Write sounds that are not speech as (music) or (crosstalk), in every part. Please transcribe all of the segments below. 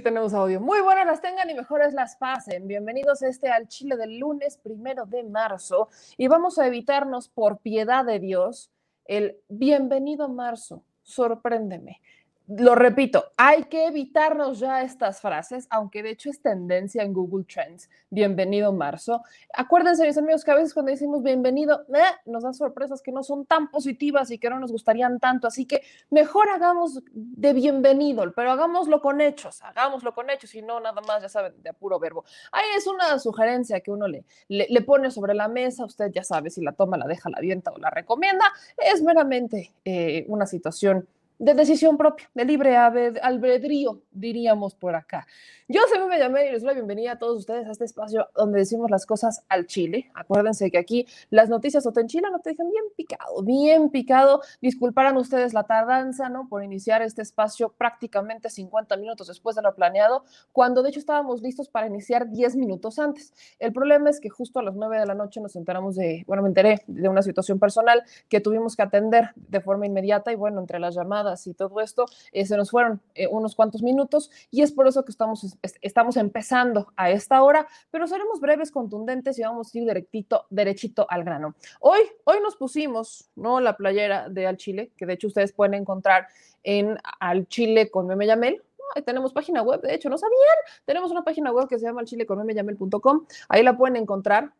Tenemos audio. Muy buenas las tengan y mejores las pasen. Bienvenidos este al Chile del lunes primero de marzo y vamos a evitarnos por piedad de Dios el bienvenido marzo, sorpréndeme lo repito, hay que evitarnos ya estas frases, aunque de hecho es tendencia en Google Trends. Bienvenido marzo. Acuérdense, mis amigos, que a veces cuando decimos bienvenido, eh, nos dan sorpresas que no son tan positivas y que no nos gustarían tanto. Así que mejor hagamos de bienvenido, pero hagámoslo con hechos, hagámoslo con hechos y no nada más, ya saben, de puro verbo. Ahí es una sugerencia que uno le, le, pone sobre la mesa. Usted ya sabe si la toma, la deja, la avienta o la recomienda. Es meramente eh, una situación de decisión propia, de libre albedrío, diríamos por acá. Yo soy me llamé y les doy la bienvenida a todos ustedes a este espacio donde decimos las cosas al chile. Acuérdense que aquí las noticias o te enchilan no te dejan bien picado, bien picado. Disculparán ustedes la tardanza, ¿no? Por iniciar este espacio prácticamente 50 minutos después de lo planeado, cuando de hecho estábamos listos para iniciar 10 minutos antes. El problema es que justo a las 9 de la noche nos enteramos de, bueno, me enteré de una situación personal que tuvimos que atender de forma inmediata y bueno, entre las llamadas y todo esto, eh, se nos fueron eh, unos cuantos minutos y es por eso que estamos estamos empezando a esta hora, pero seremos breves, contundentes y vamos a ir directito, derechito al grano. Hoy, hoy nos pusimos, ¿no? La playera de Al Chile, que de hecho ustedes pueden encontrar en Al Chile con Meme Yamel, tenemos página web, de hecho, ¿no sabían? Tenemos una página web que se llama chileconmemeyamel.com. Ahí la pueden encontrar.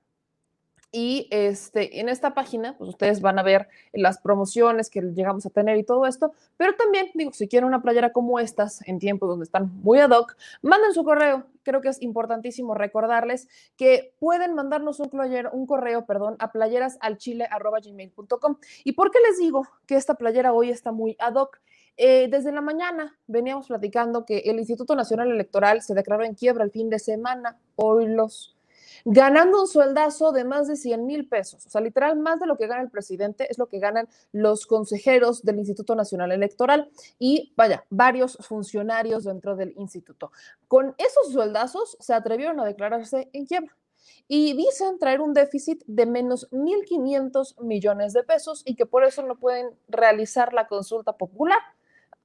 Y este, en esta página, pues ustedes van a ver las promociones que llegamos a tener y todo esto, pero también, digo, si quieren una playera como estas, en tiempos donde están muy ad hoc, manden su correo. Creo que es importantísimo recordarles que pueden mandarnos un, un correo perdón, a playerasalchile.gmail.com. ¿Y por qué les digo que esta playera hoy está muy ad hoc? Eh, desde la mañana veníamos platicando que el Instituto Nacional Electoral se declaró en quiebra el fin de semana. Hoy los ganando un sueldazo de más de 100 mil pesos. O sea, literal, más de lo que gana el presidente es lo que ganan los consejeros del Instituto Nacional Electoral y, vaya, varios funcionarios dentro del instituto. Con esos sueldazos se atrevieron a declararse en quiebra y dicen traer un déficit de menos 1.500 millones de pesos y que por eso no pueden realizar la consulta popular.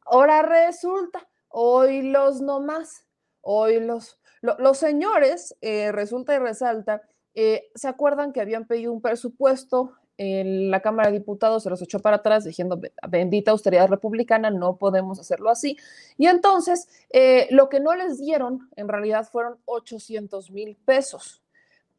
Ahora resulta, hoy los no más, hoy los los señores, eh, resulta y resalta, eh, se acuerdan que habían pedido un presupuesto en la Cámara de Diputados se los echó para atrás diciendo, bendita austeridad republicana, no podemos hacerlo así. Y entonces, eh, lo que no les dieron en realidad fueron 800 mil pesos.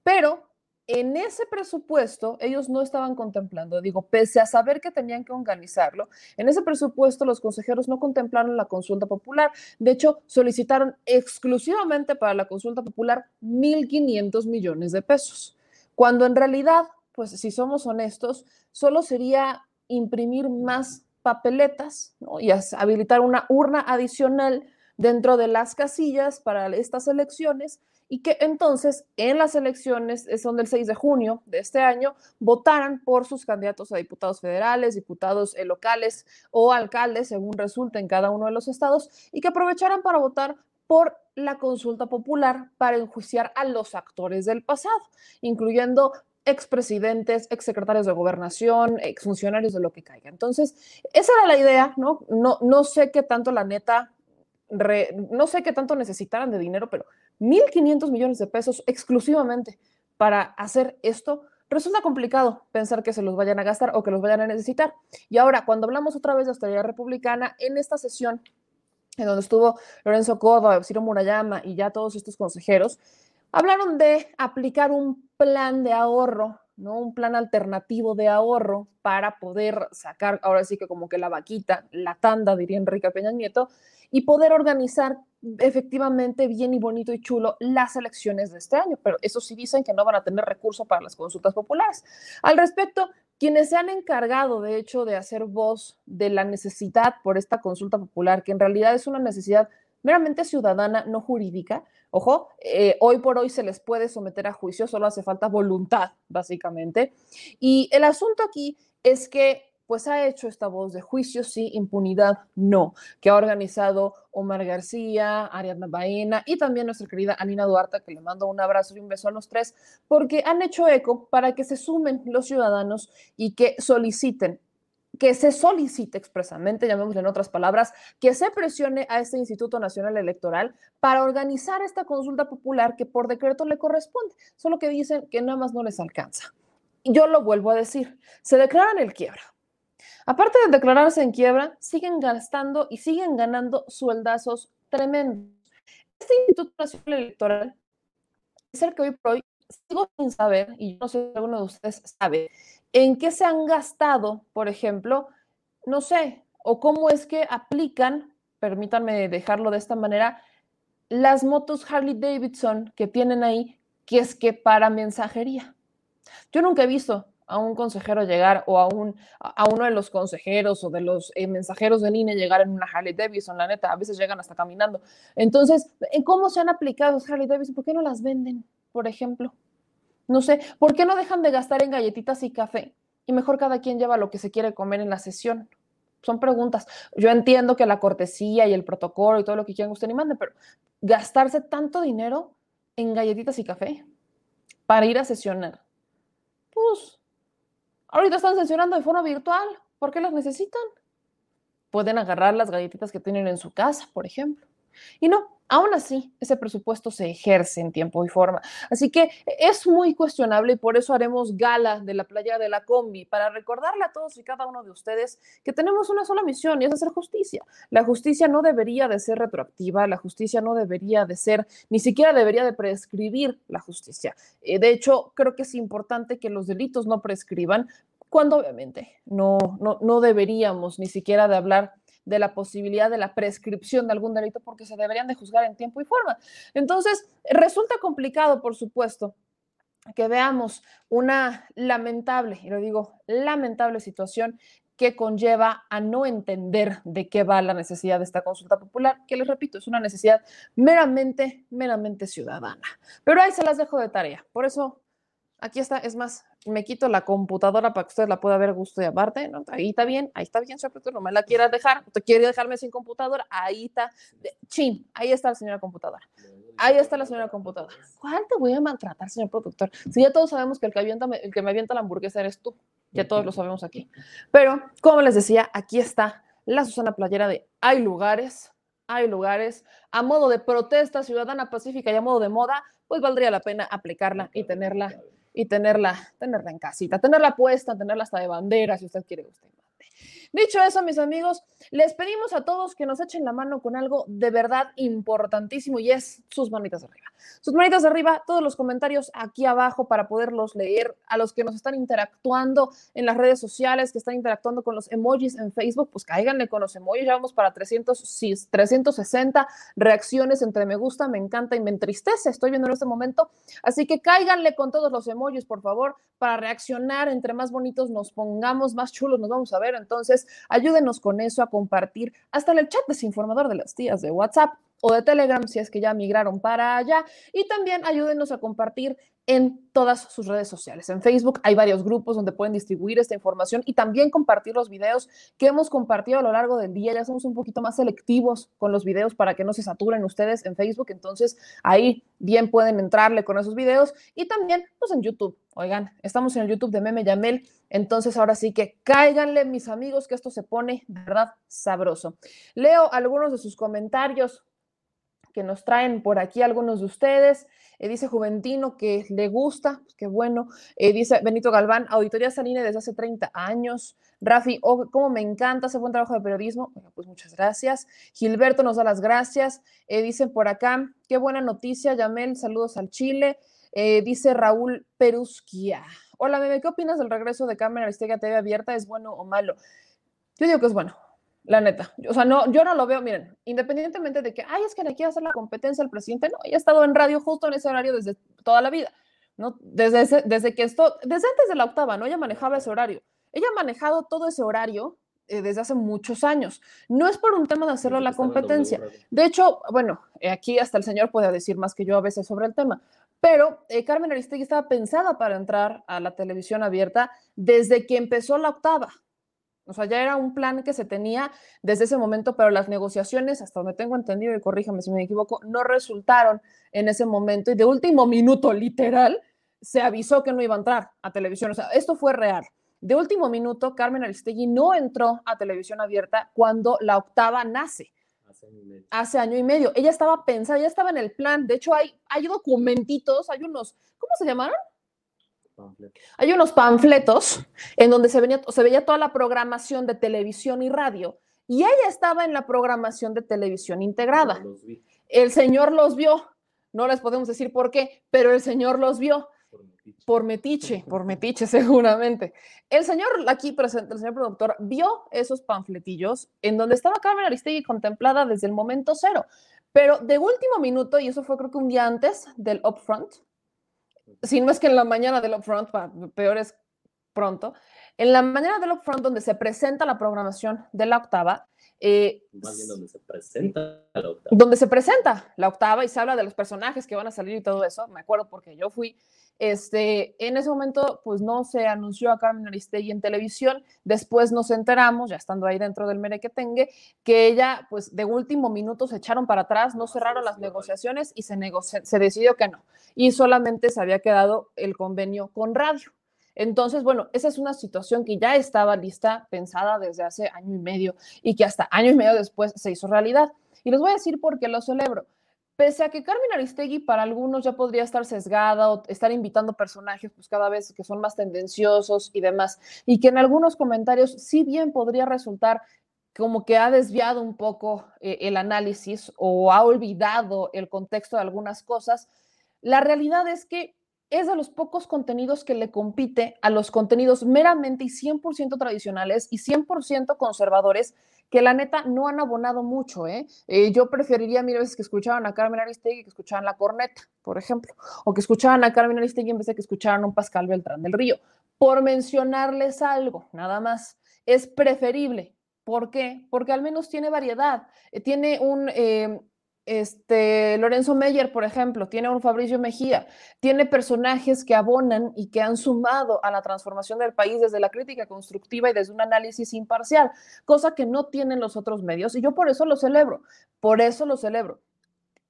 Pero en ese presupuesto ellos no estaban contemplando, digo, pese a saber que tenían que organizarlo, en ese presupuesto los consejeros no contemplaron la consulta popular. De hecho, solicitaron exclusivamente para la consulta popular 1.500 millones de pesos, cuando en realidad, pues si somos honestos, solo sería imprimir más papeletas y habilitar una urna adicional dentro de las casillas para estas elecciones y que entonces en las elecciones, eh, son del 6 de junio de este año, votaran por sus candidatos a diputados federales, diputados eh, locales o alcaldes, según resulte en cada uno de los estados, y que aprovecharan para votar por la consulta popular para enjuiciar a los actores del pasado, incluyendo expresidentes, exsecretarios de gobernación, exfuncionarios de lo que caiga. Entonces, esa era la idea, ¿no? No, no sé qué tanto la neta, no sé qué tanto necesitaran de dinero, pero 1.500 millones de pesos exclusivamente para hacer esto, resulta complicado pensar que se los vayan a gastar o que los vayan a necesitar. Y ahora, cuando hablamos otra vez de austeridad republicana, en esta sesión en donde estuvo Lorenzo Córdoba, Ciro Murayama y ya todos estos consejeros, hablaron de aplicar un plan de ahorro, ¿no? Un plan alternativo de ahorro para poder sacar, ahora sí que como que la vaquita, la tanda, diría Enrique Peña Nieto, y poder organizar efectivamente bien y bonito y chulo las elecciones de este año, pero eso sí dicen que no van a tener recursos para las consultas populares. Al respecto, quienes se han encargado, de hecho, de hacer voz de la necesidad por esta consulta popular, que en realidad es una necesidad meramente ciudadana, no jurídica. Ojo, eh, hoy por hoy se les puede someter a juicio, solo hace falta voluntad, básicamente. Y el asunto aquí es que pues ha hecho esta voz de juicio, sí, impunidad, no, que ha organizado Omar García, Ariadna Baena y también nuestra querida Alina Duarte, que le mando un abrazo y un beso a los tres, porque han hecho eco para que se sumen los ciudadanos y que soliciten que se solicite expresamente, llamémosle en otras palabras, que se presione a este Instituto Nacional Electoral para organizar esta consulta popular que por decreto le corresponde, solo que dicen que nada más no les alcanza. Yo lo vuelvo a decir, se declaran el quiebra, Aparte de declararse en quiebra, siguen gastando y siguen ganando sueldazos tremendos. Este Instituto Nacional Electoral es el que hoy por hoy sigo sin saber, y yo no sé si alguno de ustedes sabe, en qué se han gastado, por ejemplo, no sé, o cómo es que aplican, permítanme dejarlo de esta manera, las motos Harley Davidson que tienen ahí, que es que para mensajería. Yo nunca he visto a un consejero llegar o a, un, a uno de los consejeros o de los eh, mensajeros del INE llegar en una Harley Davidson, la neta, a veces llegan hasta caminando. Entonces, ¿en cómo se han aplicado los Harley Davidson? ¿Por qué no las venden, por ejemplo? No sé, ¿por qué no dejan de gastar en galletitas y café? Y mejor cada quien lleva lo que se quiere comer en la sesión. Son preguntas. Yo entiendo que la cortesía y el protocolo y todo lo que quieran usted ni mande, pero gastarse tanto dinero en galletitas y café para ir a sesionar, pues Ahorita están sesionando de forma virtual. ¿Por qué las necesitan? Pueden agarrar las galletitas que tienen en su casa, por ejemplo. Y no, aún así, ese presupuesto se ejerce en tiempo y forma. Así que es muy cuestionable y por eso haremos gala de la playa de la combi, para recordarle a todos y cada uno de ustedes que tenemos una sola misión y es hacer justicia. La justicia no debería de ser retroactiva, la justicia no debería de ser, ni siquiera debería de prescribir la justicia. Eh, de hecho, creo que es importante que los delitos no prescriban, cuando obviamente no, no, no deberíamos ni siquiera de hablar de la posibilidad de la prescripción de algún delito porque se deberían de juzgar en tiempo y forma. Entonces, resulta complicado, por supuesto, que veamos una lamentable, y lo digo, lamentable situación que conlleva a no entender de qué va la necesidad de esta consulta popular, que les repito, es una necesidad meramente, meramente ciudadana. Pero ahí se las dejo de tarea. Por eso Aquí está, es más, me quito la computadora para que usted la pueda ver gusto y aparte, ¿no? Ahí está bien, ahí está bien, señor no me la quiera dejar, usted quiere dejarme sin computadora, ahí está, chin, ahí está la señora computadora. Ahí está la señora computadora. ¿Cuál te voy a maltratar, señor productor? Si ya todos sabemos que el que, avienta, el que me avienta la hamburguesa eres tú, ya todos lo sabemos aquí. Pero, como les decía, aquí está la Susana Playera de Hay lugares, hay lugares, a modo de protesta ciudadana pacífica y a modo de moda, pues valdría la pena aplicarla y tenerla y tenerla, tenerla en casita, tenerla puesta, tenerla hasta de bandera, si usted quiere usted. Dicho eso, mis amigos, les pedimos a todos que nos echen la mano con algo de verdad importantísimo y es sus manitas arriba. Sus manitas arriba, todos los comentarios aquí abajo para poderlos leer. A los que nos están interactuando en las redes sociales, que están interactuando con los emojis en Facebook, pues cáiganle con los emojis. Ya vamos para 300, 360 reacciones entre me gusta, me encanta y me entristece. Estoy viendo en este momento. Así que cáiganle con todos los emojis, por favor, para reaccionar. Entre más bonitos nos pongamos, más chulos nos vamos a ver. Entonces, ayúdenos con eso a compartir hasta en el chat desinformador de las tías de WhatsApp o de Telegram si es que ya migraron para allá. Y también ayúdenos a compartir en todas sus redes sociales. En Facebook hay varios grupos donde pueden distribuir esta información y también compartir los videos que hemos compartido a lo largo del día. Ya somos un poquito más selectivos con los videos para que no se saturen ustedes en Facebook. Entonces ahí bien pueden entrarle con esos videos y también pues en YouTube. Oigan, estamos en el YouTube de Meme Yamel. Entonces ahora sí que cáiganle mis amigos que esto se pone verdad sabroso. Leo algunos de sus comentarios que nos traen por aquí algunos de ustedes. Eh, dice Juventino que le gusta, pues qué bueno. Eh, dice Benito Galván, Auditoría Saline desde hace 30 años. Rafi, oh, cómo me encanta ese buen trabajo de periodismo. pues muchas gracias. Gilberto nos da las gracias. Eh, dicen por acá, qué buena noticia, Yamel, saludos al Chile. Dice Raúl Perusquia. Hola, Meme, ¿qué opinas del regreso de Cámara Aristegui TV abierta? ¿Es bueno o malo? Yo digo que es bueno la neta. O sea, no, yo no lo veo, miren, independientemente de que, ay, es que le quiere hacer la competencia al presidente, no, ella ha estado en radio justo en ese horario desde toda la vida, ¿no? Desde, desde que esto, desde antes de la octava, ¿no? Ella manejaba ese horario. Ella ha manejado todo ese horario eh, desde hace muchos años. No es por un tema de hacerlo la competencia. De hecho, bueno, eh, aquí hasta el señor puede decir más que yo a veces sobre el tema, pero eh, Carmen Aristegui estaba pensada para entrar a la televisión abierta desde que empezó la octava. O sea, ya era un plan que se tenía desde ese momento, pero las negociaciones, hasta donde tengo entendido, y corríjame si me equivoco, no resultaron en ese momento. Y de último minuto, literal, se avisó que no iba a entrar a televisión. O sea, esto fue real. De último minuto, Carmen Aristegui no entró a televisión abierta cuando la octava nace. Hace año y medio. Ella estaba pensada, ya estaba en el plan. De hecho, hay, hay documentitos, hay unos, ¿cómo se llamaron? Hay unos panfletos en donde se, venía, se veía toda la programación de televisión y radio y ella estaba en la programación de televisión integrada. El señor los vio, no les podemos decir por qué, pero el señor los vio. Por metiche, por metiche (laughs) seguramente. El señor aquí presente, el señor productor, vio esos panfletillos en donde estaba Carmen Aristegui contemplada desde el momento cero, pero de último minuto, y eso fue creo que un día antes del upfront, sin más que en la mañana del upfront, peor es pronto, en la mañana del upfront donde se presenta la programación de la octava, eh, donde se presenta la octava. Donde se presenta la octava y se habla de los personajes que van a salir y todo eso, me acuerdo porque yo fui, este, en ese momento pues no se anunció a Carmen Aristegui en televisión, después nos enteramos, ya estando ahí dentro del merequetengue, que ella pues de último minuto se echaron para atrás, no cerraron las negociaciones y se, se decidió que no, y solamente se había quedado el convenio con radio. Entonces, bueno, esa es una situación que ya estaba lista, pensada desde hace año y medio y que hasta año y medio después se hizo realidad. Y les voy a decir por qué lo celebro. Pese a que Carmen Aristegui para algunos ya podría estar sesgada o estar invitando personajes pues cada vez que son más tendenciosos y demás, y que en algunos comentarios sí bien podría resultar como que ha desviado un poco eh, el análisis o ha olvidado el contexto de algunas cosas, la realidad es que es de los pocos contenidos que le compite a los contenidos meramente y 100% tradicionales y 100% conservadores que la neta no han abonado mucho. ¿eh? ¿eh? yo preferiría mil veces que escucharan a Carmen Aristegui que escucharan La Corneta, por ejemplo, o que escucharan a Carmen Aristegui en vez de que escucharan a un Pascal Beltrán del Río. Por mencionarles algo, nada más. Es preferible. ¿Por qué? Porque al menos tiene variedad, eh, tiene un... Eh, este, Lorenzo Meyer, por ejemplo, tiene un Fabricio Mejía, tiene personajes que abonan y que han sumado a la transformación del país desde la crítica constructiva y desde un análisis imparcial, cosa que no tienen los otros medios y yo por eso lo celebro, por eso lo celebro.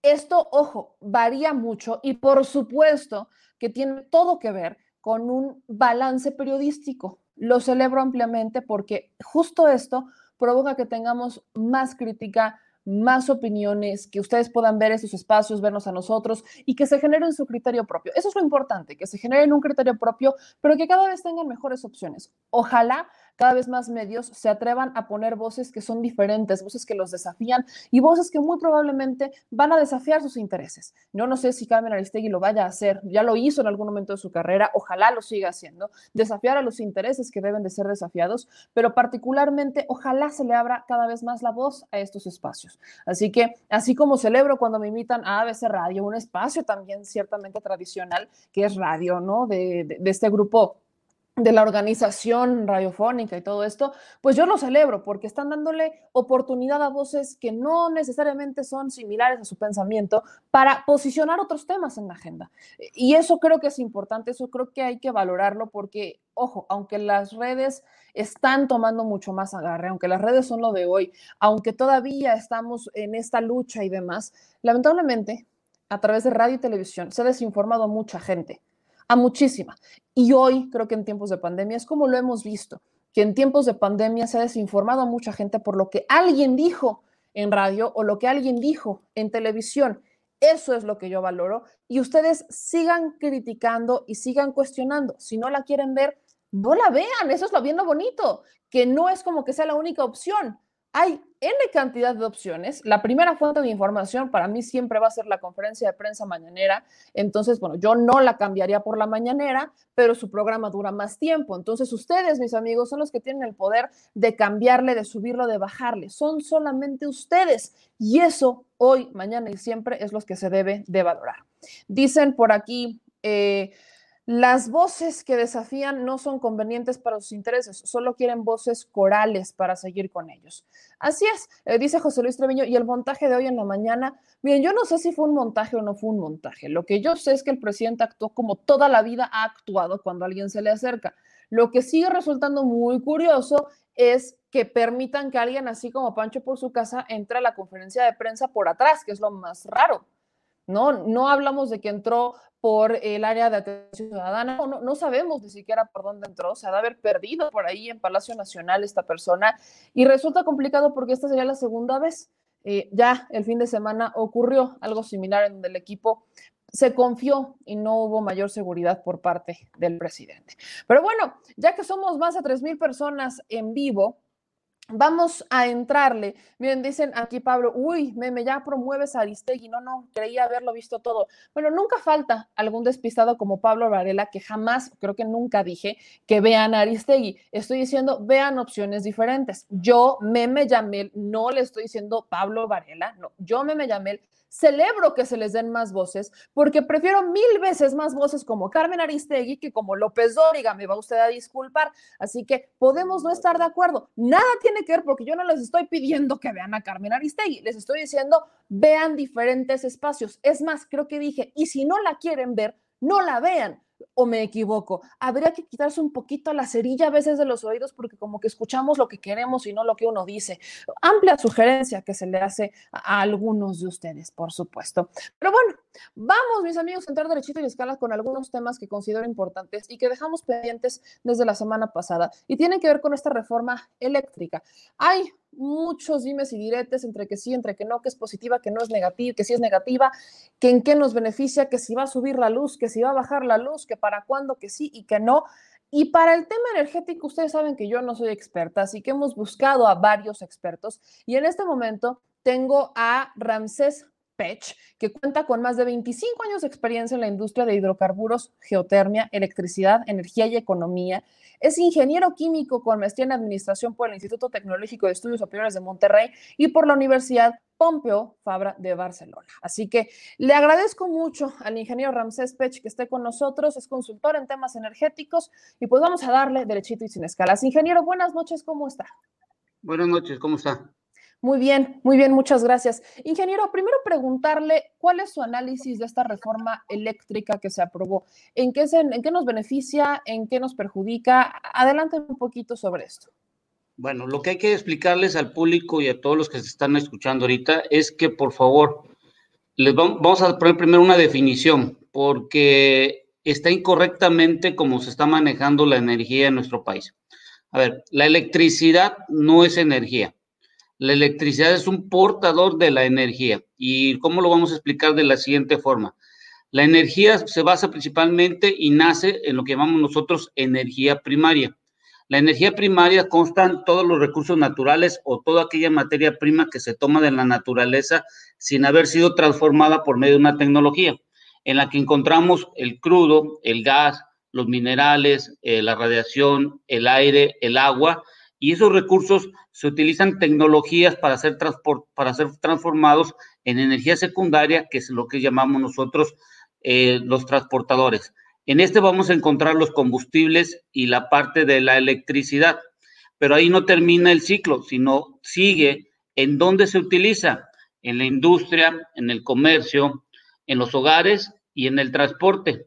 Esto, ojo, varía mucho y por supuesto que tiene todo que ver con un balance periodístico. Lo celebro ampliamente porque justo esto provoca que tengamos más crítica, más opiniones, que ustedes puedan ver esos espacios, vernos a nosotros y que se generen su criterio propio. Eso es lo importante, que se generen un criterio propio, pero que cada vez tengan mejores opciones. Ojalá cada vez más medios se atrevan a poner voces que son diferentes, voces que los desafían y voces que muy probablemente van a desafiar sus intereses. Yo no sé si Carmen Aristegui lo vaya a hacer, ya lo hizo en algún momento de su carrera, ojalá lo siga haciendo, desafiar a los intereses que deben de ser desafiados, pero particularmente ojalá se le abra cada vez más la voz a estos espacios. Así que, así como celebro cuando me invitan a ABC Radio, un espacio también ciertamente tradicional, que es radio, ¿no? De, este grupo de la organización radiofónica y todo esto, pues yo lo celebro porque están dándole oportunidad a voces que no necesariamente son similares a su pensamiento para posicionar otros temas en la agenda. Y eso creo que es importante, eso creo que hay que valorarlo porque, ojo, aunque las redes están tomando mucho más agarre, aunque las redes son lo de hoy, aunque todavía estamos en esta lucha y demás, lamentablemente, a través de radio y televisión se ha desinformado mucha gente a muchísima. Y hoy, creo que en tiempos de pandemia, es como lo hemos visto, que en tiempos de pandemia se ha desinformado a mucha gente por lo que alguien dijo en radio o lo que alguien dijo en televisión. Eso es lo que yo valoro. Y ustedes sigan criticando y sigan cuestionando. Si no la quieren ver, no la vean. Eso es lo bien bonito, que no es como que sea la única opción hay N cantidad de opciones. La primera fuente de información para mí siempre va a ser la conferencia de prensa mañanera. Entonces, bueno, yo no la cambiaría por la mañanera, pero su programa dura más tiempo. Entonces, ustedes, mis amigos, son los que tienen el poder de cambiarle, de subirlo, de bajarle. Son solamente ustedes. Y eso hoy, mañana y siempre es lo que se debe de valorar. Dicen por aquí... Eh, las voces que desafían no son convenientes para sus intereses, solo quieren voces corales para seguir con ellos. Así es, eh, dice José Luis Treviño, y el montaje de hoy en la mañana, miren, yo no sé si fue un montaje o no fue un montaje. Lo que yo sé es que el presidente actuó como toda la vida ha actuado cuando alguien se le acerca. Lo que sigue resultando muy curioso es que permitan que alguien así como Pancho por su casa entre a la conferencia de prensa por atrás, que es lo más raro. ¿No? No hablamos de que entró por el área de atención ciudadana, no, no, sabemos ni siquiera por dónde entró, se ha de haber perdido por ahí en Palacio Nacional esta persona y resulta complicado porque esta sería la segunda vez. Eh, ya el fin de semana ocurrió algo similar en donde el equipo se confió y no hubo mayor seguridad por parte del presidente. Pero bueno, ya que somos más de 3.000 personas en vivo, Vamos a entrarle. Miren, dicen aquí Pablo, uy, meme, ya promueves a Aristegui. No, no, creía haberlo visto todo. Bueno, nunca falta algún despistado como Pablo Varela, que jamás, creo que nunca dije que vean a Aristegui. Estoy diciendo, vean opciones diferentes. Yo, meme Yamel, no le estoy diciendo Pablo Varela, no, yo, meme Yamel, celebro que se les den más voces, porque prefiero mil veces más voces como Carmen Aristegui que como López Dóriga, me va usted a disculpar. Así que podemos no estar de acuerdo. Nada tiene que ver porque yo no les estoy pidiendo que vean a Carmen Aristegui, les estoy diciendo vean diferentes espacios. Es más, creo que dije, y si no la quieren ver, no la vean o me equivoco. Habría que quitarse un poquito la cerilla a veces de los oídos porque como que escuchamos lo que queremos y no lo que uno dice. Amplia sugerencia que se le hace a, algunos de ustedes, por supuesto. Pero bueno, vamos mis amigos a entrar derechito y escala con algunos temas que considero importantes y que dejamos pendientes desde la semana pasada y tienen que ver con esta reforma eléctrica. Hay muchos dimes y diretes entre que sí, entre que no, que es positiva, que no es negativa, que sí es negativa, que en qué nos beneficia, que si va a subir la luz, que si va a bajar la luz, que para cuándo, que sí y que no. Y para el tema energético, ustedes saben que yo no soy experta, así que hemos buscado a varios expertos y en este momento tengo a Ramsés Pech, que cuenta con más de 25 años de experiencia en la industria de hidrocarburos, geotermia, electricidad, energía y economía. Es ingeniero químico con maestría en administración por el Instituto Tecnológico de Estudios Superiores de Monterrey y por la Universidad Pompeo Fabra de Barcelona. Así que le agradezco mucho al ingeniero Ramsés Pech que esté con nosotros, es consultor en temas energéticos y pues vamos a darle derechito y sin escalas. Ingeniero, buenas noches, ¿cómo está? Buenas noches, ¿cómo está? Muy bien, muy bien, muchas gracias. Ingeniero, primero preguntarle cuál es su análisis de esta reforma eléctrica que se aprobó. ¿En qué, se, en qué nos beneficia? ¿En qué nos perjudica? Adelante un poquito sobre esto. Bueno, lo que hay que explicarles al público y a todos los que se están escuchando ahorita es que, por favor, les vamos a poner primero una definición, porque está incorrectamente como se está manejando la energía en nuestro país. A ver, la electricidad no es energía La electricidad es un portador de la energía. ¿Y cómo lo vamos a explicar de la siguiente forma? La energía se basa principalmente y nace en lo que llamamos nosotros energía primaria. La energía primaria consta en todos los recursos naturales o toda aquella materia prima que se toma de la naturaleza sin haber sido transformada por medio de una tecnología, en la que encontramos el crudo, el gas, los minerales, eh, la radiación, el aire, el agua, y esos recursos se utilizan tecnologías para ser, para ser transformados en energía secundaria, que es lo que llamamos nosotros eh, los transportadores. En este vamos a encontrar los combustibles y la parte de la electricidad, pero ahí no termina el ciclo, sino sigue en dónde se utiliza, en la industria, en el comercio, en los hogares y en el transporte.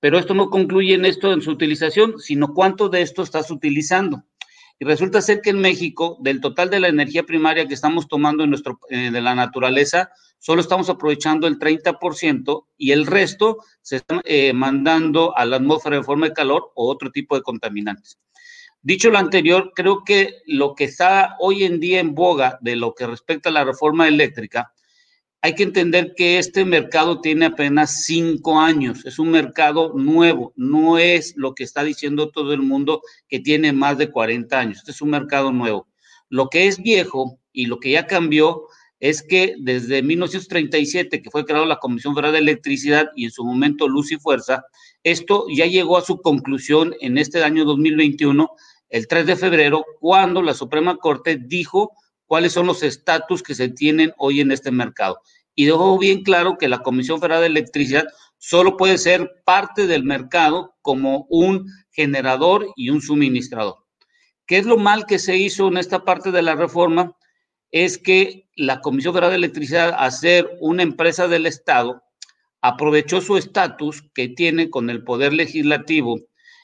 Pero esto no concluye en esto en su utilización, sino cuánto de esto estás utilizando. Y resulta ser que en México, del total de la energía primaria que estamos tomando en nuestro, eh, de la naturaleza, solo estamos aprovechando el 30% y el resto se está eh, mandando a la atmósfera en forma de calor o otro tipo de contaminantes. Dicho lo anterior, creo que lo que está hoy en día en boga de lo que respecta a la reforma eléctrica, hay que entender que este mercado tiene apenas cinco años, es un mercado nuevo, no es lo que está diciendo todo el mundo que tiene más de 40 años, este es un mercado nuevo. Lo que es viejo y lo que ya cambió es que desde 1937, que fue creada la Comisión Federal de Electricidad y en su momento Luz y Fuerza, esto ya llegó a su conclusión en este año 2021, el 3 de febrero, cuando la Suprema Corte dijo cuáles son los estatus que se tienen hoy en este mercado. Y dejó bien claro que la Comisión Federal de Electricidad solo puede ser parte del mercado como un generador y un suministrador. ¿Qué es lo mal que se hizo en esta parte de la reforma? es que la Comisión Federal de Electricidad, a ser una empresa del Estado, aprovechó su estatus que tiene con el Poder Legislativo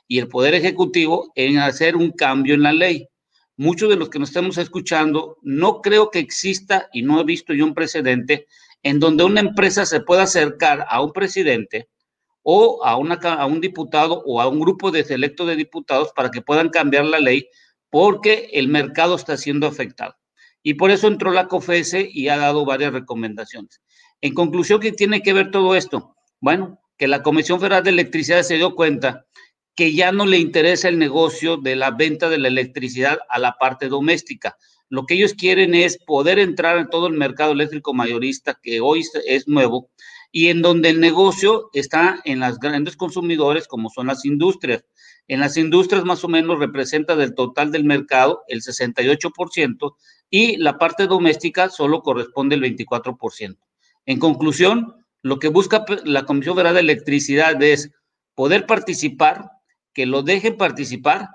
y el Poder Ejecutivo en hacer un cambio en la ley. Muchos de los que nos estamos escuchando, no creo que exista y no he visto yo un precedente en donde una empresa se pueda acercar a un presidente o a, un diputado o a un grupo de selecto de diputados para que puedan cambiar la ley porque el mercado está siendo afectado. Y por eso entró la COFESE y ha dado varias recomendaciones. En conclusión, ¿qué tiene que ver todo esto? Bueno, que la Comisión Federal de Electricidad se dio cuenta que ya no le interesa el negocio de la venta de la electricidad a la parte doméstica. Lo que ellos quieren es poder entrar en todo el mercado eléctrico mayorista que hoy es nuevo y en donde el negocio está en las grandes consumidores como son las industrias. En las industrias más o menos representa del total del mercado el 68%, y la parte doméstica solo corresponde el 24%. En conclusión, lo que busca la Comisión Federal de Electricidad es poder participar, que lo dejen participar,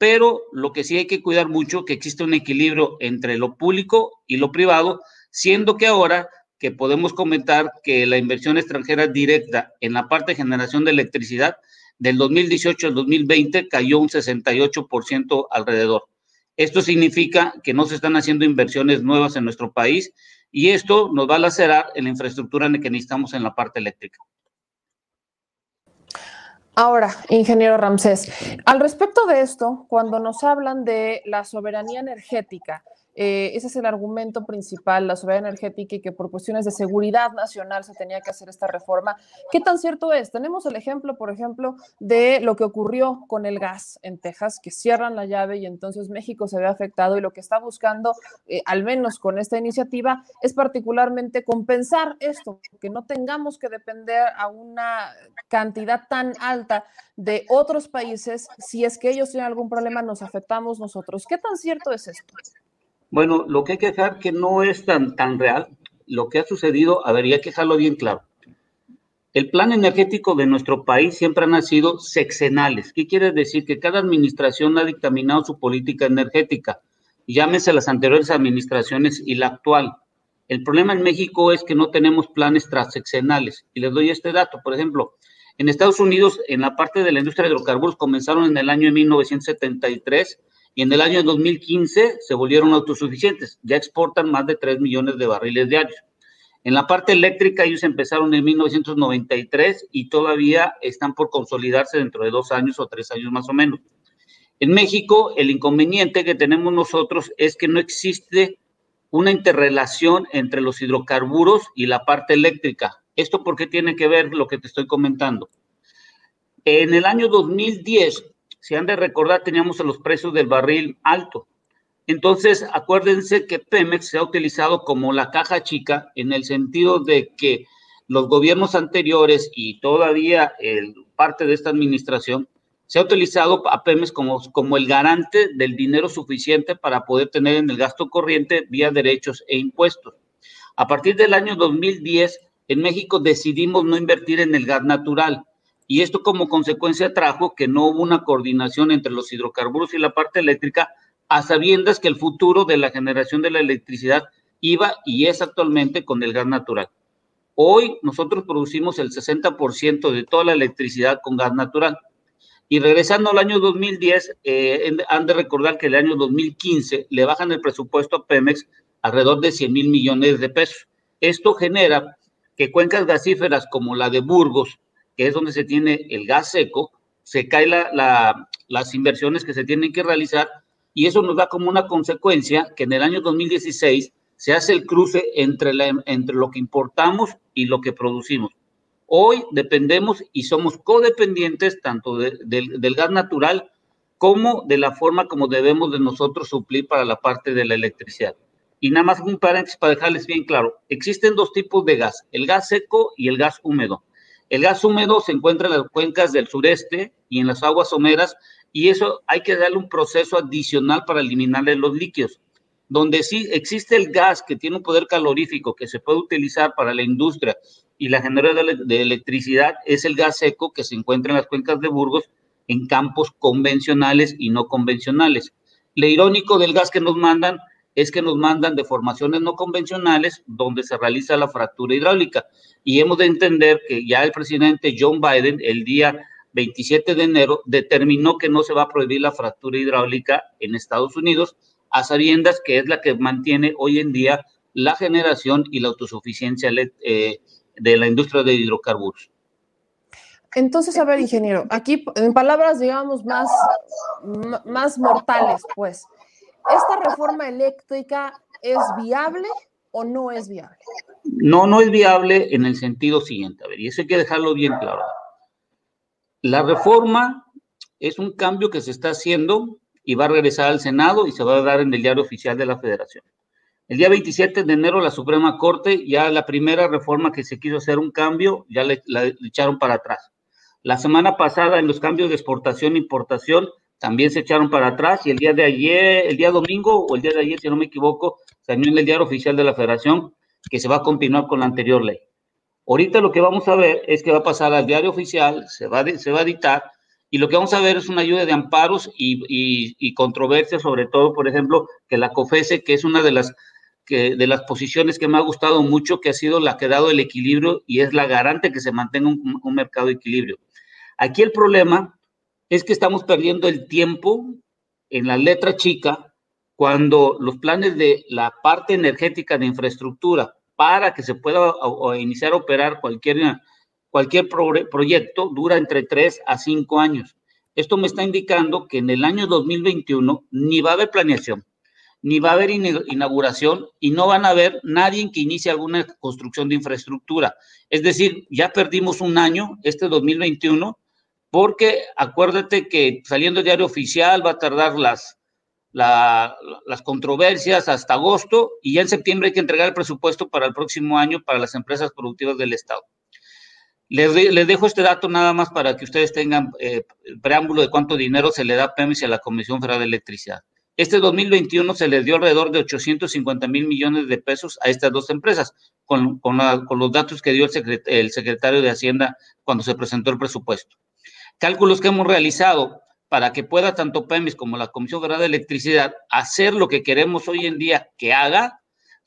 pero lo que sí hay que cuidar mucho, que existe un equilibrio entre lo público y lo privado, siendo que ahora que podemos comentar que la inversión extranjera directa en la parte de generación de electricidad del 2018 al 2020 cayó un 68% alrededor. Esto significa que no se están haciendo inversiones nuevas en nuestro país y esto nos va a lacerar en la infraestructura que necesitamos en la parte eléctrica. Ahora, ingeniero Ramsés, al respecto de esto, cuando nos hablan de la soberanía energética, eh, ese es el argumento principal, la soberanía energética y que por cuestiones de seguridad nacional se tenía que hacer esta reforma. ¿Qué tan cierto es? Tenemos el ejemplo, por ejemplo, de lo que ocurrió con el gas en Texas, que cierran la llave y entonces México se ve afectado y lo que está buscando, eh, al menos con esta iniciativa, es particularmente compensar esto, que no tengamos que depender a una cantidad tan alta de otros países. Si es que ellos tienen algún problema, nos afectamos nosotros. ¿Qué tan cierto es esto? Bueno, lo que hay que dejar que no es tan, tan real, lo que ha sucedido, habría que dejarlo bien claro. El plan energético de nuestro país siempre han sido sexenales. ¿Qué quiere decir? Que cada administración ha dictaminado su política energética, llámese las anteriores administraciones y la actual. El problema en México es que no tenemos planes transeccionales. Y les doy este dato. Por ejemplo, en Estados Unidos, en la parte de la industria de hidrocarburos, comenzaron en el año de 1973 y en el año 2015 se volvieron autosuficientes, ya exportan más de 3 millones de barriles diarios. En la parte eléctrica ellos empezaron en 1993 y todavía están por consolidarse dentro de dos años o tres años más o menos. En México, el inconveniente que tenemos nosotros es que no existe una interrelación entre los hidrocarburos y la parte eléctrica. ¿Esto por qué tiene que ver lo que te estoy comentando? En el año 2010, si han de recordar, teníamos los precios del barril alto. Entonces, acuérdense que Pemex se ha utilizado como la caja chica en el sentido de que los gobiernos anteriores y todavía el, parte de esta administración se ha utilizado a Pemex como, como el garante del dinero suficiente para poder tener en el gasto corriente vía derechos e impuestos. A partir del año 2010, en México decidimos no invertir en el gas natural y esto como consecuencia trajo que no hubo una coordinación entre los hidrocarburos y la parte eléctrica a sabiendas que el futuro de la generación de la electricidad iba y es actualmente con el gas natural. Hoy nosotros producimos el 60% de toda la electricidad con gas natural. Y regresando al año 2010, eh, han de recordar que el año 2015 le bajan el presupuesto a Pemex alrededor de 100 mil millones de pesos. Esto genera que cuencas gasíferas como la de Burgos, que es donde se tiene el gas seco, se caen la, las inversiones que se tienen que realizar y eso nos da como una consecuencia que en el año 2016 se hace el cruce entre lo que importamos y lo que producimos. Hoy dependemos y somos codependientes tanto del gas natural como de la forma como debemos de nosotros suplir para la parte de la electricidad. Y nada más un paréntesis para dejarles bien claro, existen dos tipos de gas, el gas seco y el gas húmedo. El gas húmedo se encuentra en las cuencas del sureste y en las aguas someras y eso hay que darle un proceso adicional para eliminarle los líquidos. Donde sí existe el gas que tiene un poder calorífico que se puede utilizar para la industria y la generación de electricidad es el gas seco que se encuentra en las cuencas de Burgos en campos convencionales y no convencionales. Lo irónico del gas que nos mandan es que nos mandan de formaciones no convencionales donde se realiza la fractura hidráulica. Y hemos de entender que ya el presidente John Biden el día 27 de enero, determinó que no se va a prohibir la fractura hidráulica en Estados Unidos, a sabiendas que es la que mantiene hoy en día la generación y la autosuficiencia eh, de la industria de hidrocarburos. Entonces, a ver, ingeniero, aquí en palabras, digamos, más, más mortales, pues, ¿esta reforma eléctrica es viable o no es viable? No, no es viable en el sentido siguiente, a ver, y eso hay que dejarlo bien claro. La reforma es un cambio que se está haciendo y va a regresar al Senado y se va a dar en el diario oficial de la Federación. El día 27 de enero la Suprema Corte, ya la primera reforma que se quiso hacer un cambio, ya le, la echaron para atrás. La semana pasada en los cambios de exportación e importación también se echaron para atrás y el día de ayer, el día domingo o el día de ayer, si no me equivoco, salió en el diario oficial de la Federación que se va a continuar con la anterior ley. Ahorita lo que vamos a ver es que va a pasar al diario oficial, se va, se va a editar, y lo que vamos a ver es una ayuda de amparos y, y, controversias, sobre todo, por ejemplo, que la COFESE, que es una de las, que, de las posiciones que me ha gustado mucho, que ha sido la que ha dado el equilibrio y es la garante que se mantenga un, un mercado de equilibrio. Aquí el problema es que estamos perdiendo el tiempo en la letra chica cuando los planes de la parte energética de infraestructura para que se pueda iniciar a operar cualquier, cualquier proyecto dura entre 3 a 5 años. Esto me está indicando que en el año 2021 ni va a haber planeación, ni va a haber inauguración y no van a haber nadie que inicie alguna construcción de infraestructura. Es decir, ya perdimos un año, este 2021, porque acuérdate que saliendo el diario oficial va a tardar las las controversias hasta agosto y ya en septiembre hay que entregar el presupuesto para el próximo año para las empresas productivas del Estado. Les, dejo este dato nada más para que ustedes tengan eh, el preámbulo de cuánto dinero se le da a y a la Comisión Federal de Electricidad. Este 2021 se les dio alrededor de 850 mil millones de pesos a estas dos empresas, con, con, los datos que dio el, el secretario de Hacienda cuando se presentó el presupuesto. Cálculos que hemos realizado para que pueda tanto PEMIS como la Comisión Federal de Electricidad hacer lo que queremos hoy en día que haga,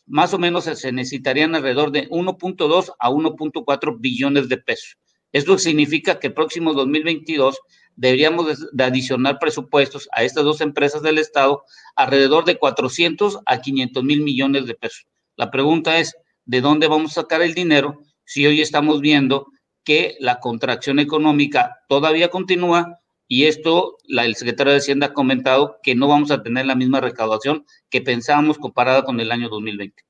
más o menos se necesitarían alrededor de 1.2 a 1.4 billones de pesos. Esto significa que el próximo 2022 deberíamos de adicionar presupuestos a estas dos empresas del Estado alrededor de 400 a 500 mil millones de pesos. La pregunta es, ¿de dónde vamos a sacar el dinero si hoy estamos viendo que la contracción económica todavía continúa Y esto, la, el secretario de Hacienda ha comentado que no vamos a tener la misma recaudación que pensábamos comparada con el año 2020.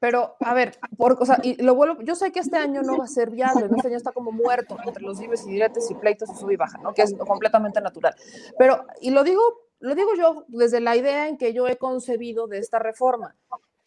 Pero, a ver, por, o sea, y lo vuelvo, yo sé que este año no va a ser viable, este año está como muerto entre los dimes y diretes y pleitos y sub y baja, ¿no? Que es completamente natural. Pero, y lo digo, lo digo yo desde la idea en que yo he concebido de esta reforma.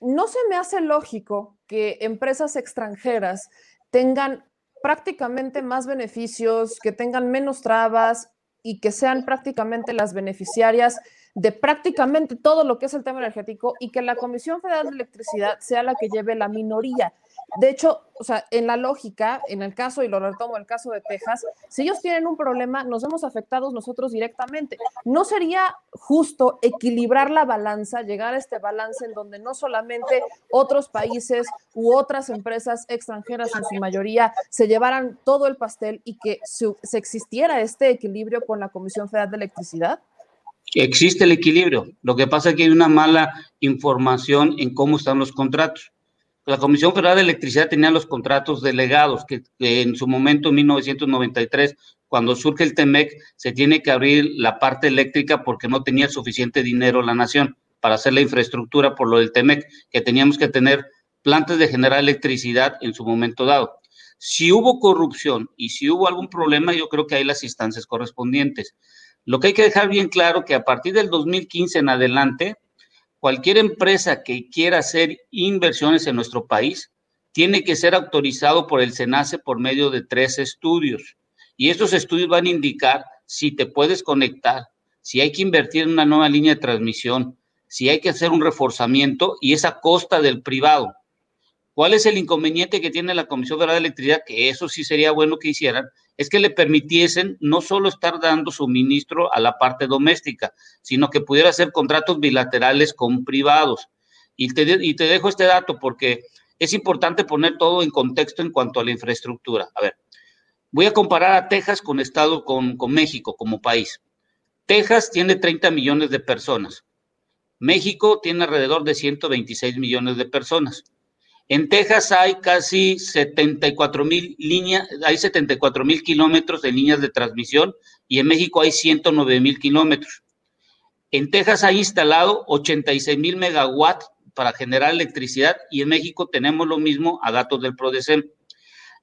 No se me hace lógico que empresas extranjeras tengan prácticamente más beneficios, que tengan menos trabas y que sean prácticamente las beneficiarias de prácticamente todo lo que es el tema energético y que la Comisión Federal de Electricidad sea la que lleve la minoría. De hecho, o sea, en la lógica, en el caso, y lo retomo, el caso de Texas, si ellos tienen un problema, nos vemos afectados nosotros directamente. ¿No sería justo equilibrar la balanza, llegar a este balance en donde no solamente otros países u otras empresas extranjeras en su mayoría se llevaran todo el pastel y que se, se existiera este equilibrio con la Comisión Federal de Electricidad? Existe el equilibrio. Lo que pasa es que hay una mala información en cómo están los contratos. La Comisión Federal de Electricidad tenía los contratos delegados, que, en su momento, en 1993, cuando surge el TEMEC, se tiene que abrir la parte eléctrica porque no tenía suficiente dinero la nación para hacer la infraestructura por lo del TEMEC, que teníamos que tener plantas de generar electricidad en su momento dado. Si hubo corrupción y si hubo algún problema, yo creo que hay las instancias correspondientes. Lo que hay que dejar bien claro que a partir del 2015 en adelante, cualquier empresa que quiera hacer inversiones en nuestro país tiene que ser autorizado por el SENACE por medio de tres estudios. Y estos estudios van a indicar si te puedes conectar, si hay que invertir en una nueva línea de transmisión, si hay que hacer un reforzamiento y es a costa del privado. ¿Cuál es el inconveniente que tiene la Comisión Federal de Electricidad? Que eso sí sería bueno que hicieran, es que le permitiesen no solo estar dando suministro a la parte doméstica, sino que pudiera hacer contratos bilaterales con privados. Y te, y te dejo este dato porque es importante poner todo en contexto en cuanto a la infraestructura. A ver, voy a comparar a Texas con Estado, con, con México como país. Texas tiene 30 millones de personas. México tiene alrededor de 126 millones de personas. En Texas hay casi 74 mil líneas, hay 74 mil kilómetros de líneas de transmisión y en México hay 109 mil kilómetros. En Texas hay instalado 86 mil megawatts para generar electricidad y en México tenemos lo mismo a datos del PRODECEM.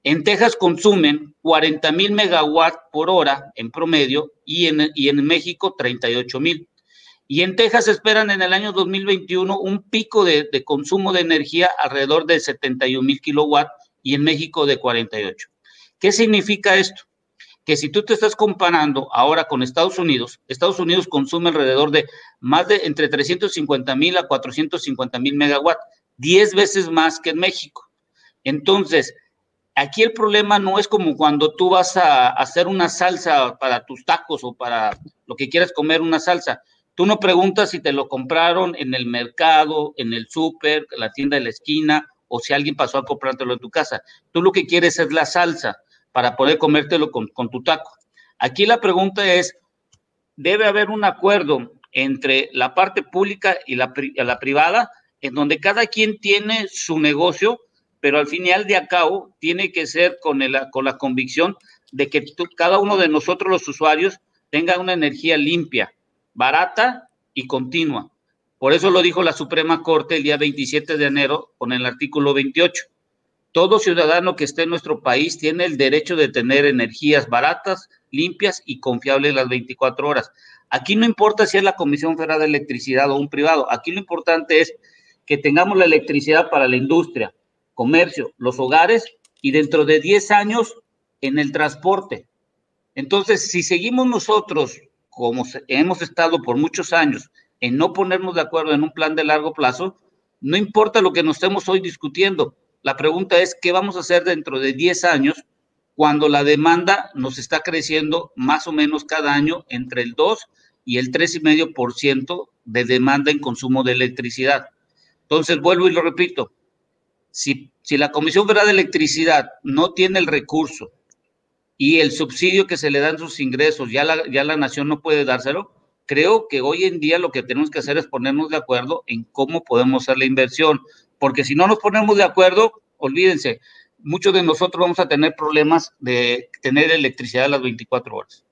En Texas consumen 40 mil megawatts por hora en promedio y en, y en México 38 mil. Y en Texas esperan en el año 2021 un pico de, consumo de energía alrededor de 71 mil kilowatts y en México de 48. ¿Qué significa esto? Que si tú te estás comparando ahora con Estados Unidos, Estados Unidos consume alrededor de más de entre 350 mil a 450 mil megawatts, 10 veces más que en México. Entonces, aquí el problema no es como cuando tú vas a hacer una salsa para tus tacos o para lo que quieras comer, una salsa. Tú no preguntas si te lo compraron en el mercado, en el súper, la tienda de la esquina, o si alguien pasó a comprártelo en tu casa. Tú lo que quieres es la salsa para poder comértelo con, tu taco. Aquí la pregunta es, debe haber un acuerdo entre la parte pública y la, privada, en donde cada quien tiene su negocio, pero al final de a cabo tiene que ser con, el, con la convicción de que cada uno de nosotros los usuarios tenga una energía limpia, barata y continua. Por eso lo dijo la Suprema Corte el día 27 de enero con el artículo 28. Todo ciudadano que esté en nuestro país tiene el derecho de tener energías baratas, limpias y confiables las 24 horas. Aquí no importa si es la Comisión Federal de Electricidad o un privado, aquí lo importante es que tengamos la electricidad para la industria, comercio, los hogares y dentro de 10 años en el transporte. Entonces, si seguimos nosotros como hemos estado por muchos años en no ponernos de acuerdo en un plan de largo plazo, no importa lo que nos estemos hoy discutiendo. La pregunta es, ¿qué vamos a hacer dentro de 10 años cuando la demanda nos está creciendo más o menos cada año entre el 2 y el 3,5% de demanda en consumo de electricidad? Entonces, vuelvo y lo repito, si, si la Comisión Federal de Electricidad no tiene el recurso y el subsidio que se le dan sus ingresos, ya la, ya la nación no puede dárselo, creo que hoy en día lo que tenemos que hacer es ponernos de acuerdo en cómo podemos hacer la inversión, porque si no nos ponemos de acuerdo, olvídense, muchos de nosotros vamos a tener problemas de tener electricidad a las 24 horas.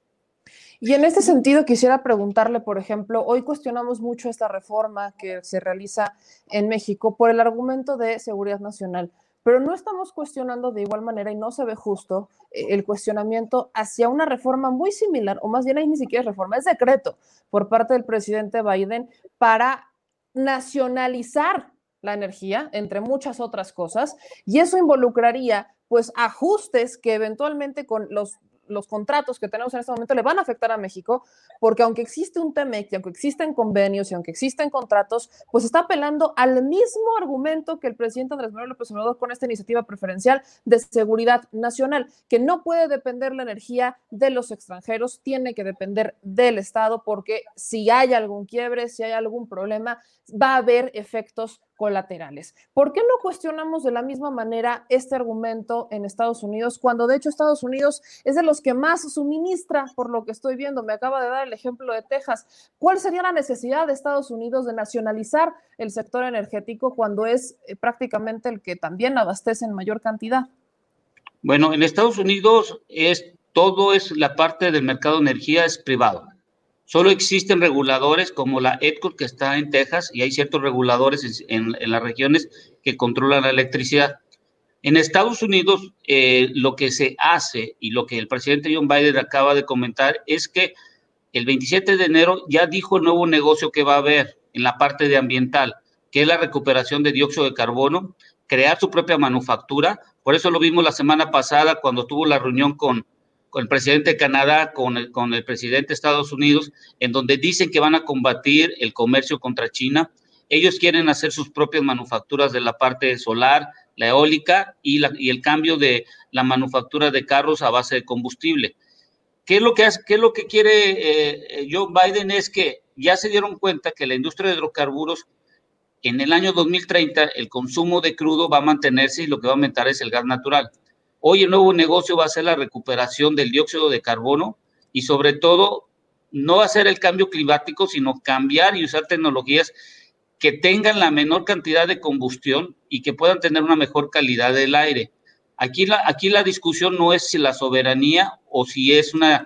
Y en este sentido quisiera preguntarle, por ejemplo, hoy cuestionamos mucho esta reforma que se realiza en México por el argumento de seguridad nacional, pero no estamos cuestionando de igual manera y no se ve justo eh, el cuestionamiento hacia una reforma muy similar, o más bien ahí ni siquiera es reforma, es decreto por parte del presidente Biden para nacionalizar la energía, entre muchas otras cosas, y eso involucraría pues ajustes que eventualmente con los los contratos que tenemos en este momento le van a afectar a México, porque aunque existe un TEMEC y aunque existen convenios y aunque existen contratos, pues está apelando al mismo argumento que el presidente Andrés Manuel López Obrador con esta iniciativa preferencial de seguridad nacional, que no puede depender la energía de los extranjeros, tiene que depender del Estado, porque si hay algún quiebre, si hay algún problema, va a haber efectos colaterales. ¿Por qué no cuestionamos de la misma manera este argumento en Estados Unidos cuando de hecho Estados Unidos es de los que más suministra, por lo que estoy viendo? Me acaba de dar el ejemplo de Texas. ¿Cuál sería la necesidad de Estados Unidos de nacionalizar el sector energético cuando es eh, prácticamente el que también abastece en mayor cantidad? Bueno, en Estados Unidos es todo es la parte del mercado de energía es privado. Solo existen reguladores como la EDCO que está en Texas y hay ciertos reguladores en, las regiones que controlan la electricidad. En Estados Unidos, eh, lo que se hace y lo que el presidente John Biden acaba de comentar es que el 27 de enero ya dijo el nuevo negocio que va a haber en la parte de ambiental, que es la recuperación de dióxido de carbono, crear su propia manufactura. Por eso lo vimos la semana pasada cuando tuvo la reunión con con el presidente de Canadá, con el, con el presidente de Estados Unidos, en donde dicen que van a combatir el comercio contra China. Ellos quieren hacer sus propias manufacturas de la parte solar, la eólica y, la, y el cambio de la manufactura de carros a base de combustible. ¿Qué es lo que, hace, qué es lo que quiere eh, Joe Biden? Es que ya se dieron cuenta que la industria de hidrocarburos en el año 2030 el consumo de crudo va a mantenerse y lo que va a aumentar es el gas natural. Hoy el nuevo negocio va a ser la recuperación del dióxido de carbono y sobre todo no hacer el cambio climático, sino cambiar y usar tecnologías que tengan la menor cantidad de combustión y que puedan tener una mejor calidad del aire. Aquí la, aquí la discusión no es si la soberanía o si es una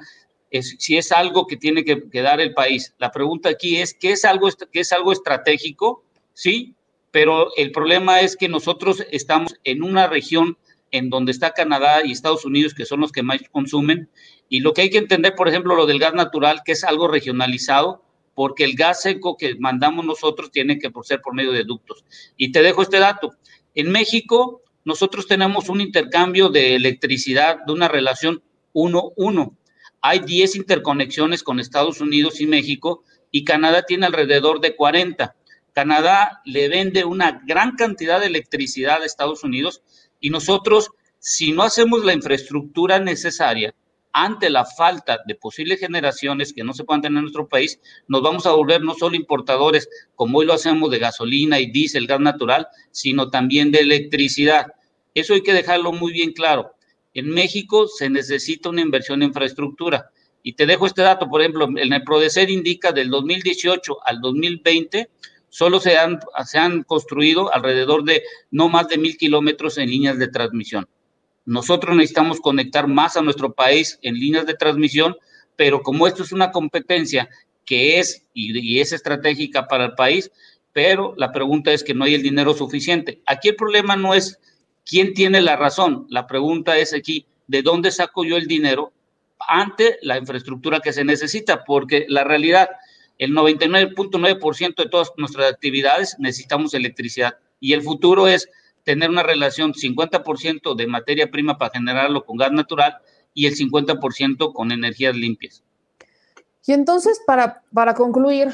si es algo que tiene que, que, dar el país. La pregunta aquí es ¿qué es algo qué es algo estratégico? Sí, pero el problema es que nosotros estamos en una región en donde está Canadá y Estados Unidos, que son los que más consumen. Y lo que hay que entender, por ejemplo, lo del gas natural, que es algo regionalizado, porque el gas seco que mandamos nosotros tiene que ser por medio de ductos. Y te dejo este dato. En México, nosotros tenemos un intercambio de electricidad de una relación 1-1. Hay 10 interconexiones con Estados Unidos y México y Canadá tiene alrededor de 40. Canadá le vende una gran cantidad de electricidad a Estados Unidos y nosotros, si no hacemos la infraestructura necesaria ante la falta de posibles generaciones que no se puedan tener en nuestro país, nos vamos a volver no solo importadores, como hoy lo hacemos de gasolina y diésel, gas natural, sino también de electricidad. Eso hay que dejarlo muy bien claro. En México se necesita una inversión en infraestructura. Y te dejo este dato, por ejemplo, el Prodecer indica del 2018 al 2020 solo se han, se han construido alrededor de no más de mil kilómetros en líneas de transmisión. Nosotros necesitamos conectar más a nuestro país en líneas de transmisión, pero como esto es una competencia que es y, es estratégica para el país, pero la pregunta es que no hay el dinero suficiente. Aquí el problema no es quién tiene la razón, la pregunta es aquí, ¿de dónde saco yo el dinero ante la infraestructura que se necesita? Porque la realidad, el 99.9% de todas nuestras actividades necesitamos electricidad y el futuro es tener una relación 50% de materia prima para generarlo con gas natural y el 50% con energías limpias. Y entonces, para, para concluir,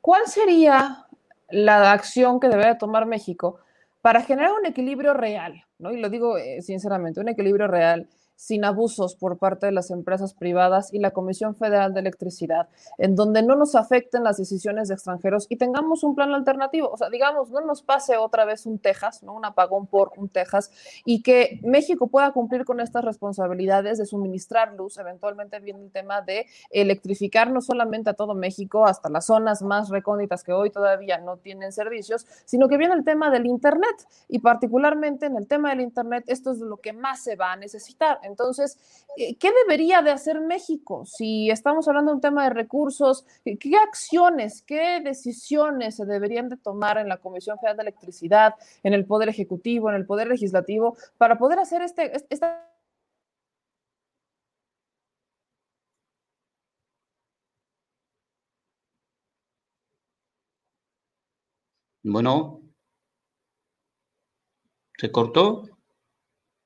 ¿cuál sería la acción que debe tomar México para generar un equilibrio real? ¿no? Y lo digo eh, sinceramente, un equilibrio real sin abusos por parte de las empresas privadas y la Comisión Federal de Electricidad, en donde no nos afecten las decisiones de extranjeros y tengamos un plan alternativo. O sea, digamos, no nos pase otra vez un Texas, ¿no? Un apagón por un Texas y que México pueda cumplir con estas responsabilidades de suministrar luz. Eventualmente viene el tema de electrificar no solamente a todo México, hasta las zonas más recónditas que hoy todavía no tienen servicios, sino que viene el tema del Internet y particularmente en el tema del Internet, esto es lo que más se va a necesitar Entonces, eh, ¿qué debería de hacer México? Si estamos hablando de un tema de recursos, ¿qué acciones, qué decisiones se deberían de tomar en la Comisión Federal de Electricidad, en el Poder Ejecutivo, en el Poder Legislativo, para poder hacer este, esta Bueno, ¿se cortó?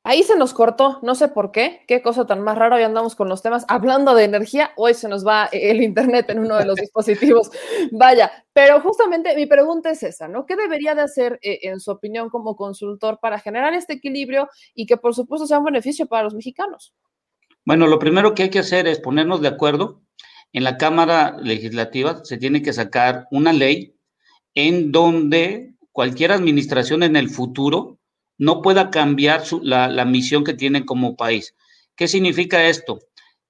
Ahí se nos cortó, no sé por qué, qué cosa tan más rara, hoy andamos con los temas hablando de energía, hoy se nos va el internet en uno de los (laughs) dispositivos, vaya, pero justamente mi pregunta es esa, ¿no? ¿Qué debería de hacer, eh, en su opinión, como consultor para generar este equilibrio y que por supuesto sea un beneficio para los mexicanos? Bueno, lo primero que hay que hacer es ponernos de acuerdo. En la Cámara Legislativa se tiene que sacar una ley en donde cualquier administración en el futuro no pueda cambiar la, misión que tiene como país. ¿Qué significa esto?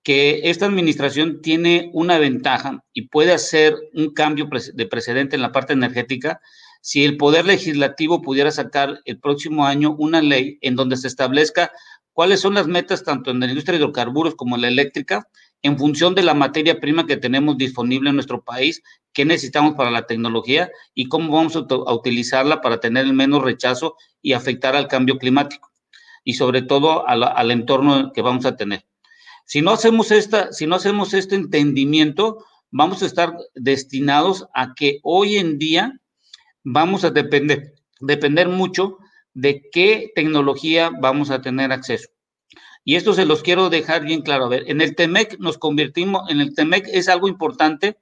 Que esta administración tiene una ventaja y puede hacer un cambio de precedente en la parte energética si el Poder Legislativo pudiera sacar el próximo año una ley en donde se establezca cuáles son las metas tanto en la industria de hidrocarburos como en la eléctrica en función de la materia prima que tenemos disponible en nuestro país, qué necesitamos para la tecnología y cómo vamos a, utilizarla para tener el menos rechazo y afectar al cambio climático y sobre todo al entorno que vamos a tener. Si no hacemos esta, si no hacemos este entendimiento, vamos a estar destinados a que hoy en día vamos a depender, depender mucho de qué tecnología vamos a tener acceso. Y esto se los quiero dejar bien claro. A ver, en el TEMEC nos convertimos, en el TEMEC es algo importante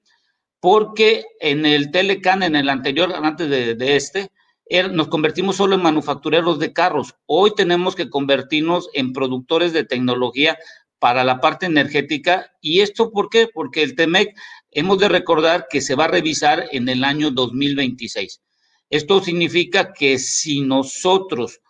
porque en el Telecan, en el anterior, antes de, este, er, nos convertimos solo en manufactureros de carros. Hoy tenemos que convertirnos en productores de tecnología para la parte energética. ¿Y esto por qué? Porque el TEMEC hemos de recordar que se va a revisar en el año 2026. Esto significa que si nosotros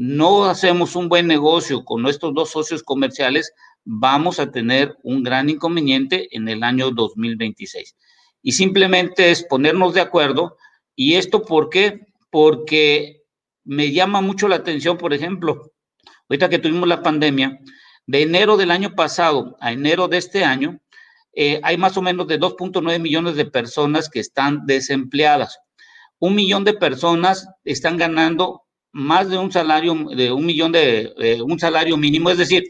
no hacemos un buen negocio con nuestros dos socios comerciales, vamos a tener un gran inconveniente en el año 2026. Y simplemente es ponernos de acuerdo. ¿Y esto por qué? Porque me llama mucho la atención, por ejemplo, ahorita que tuvimos la pandemia, de enero del año pasado a enero de este año, eh, hay más o menos de 2.9 millones de personas que están desempleadas. Un millón de personas están ganando más de un salario, de un millón de, un salario mínimo, es decir,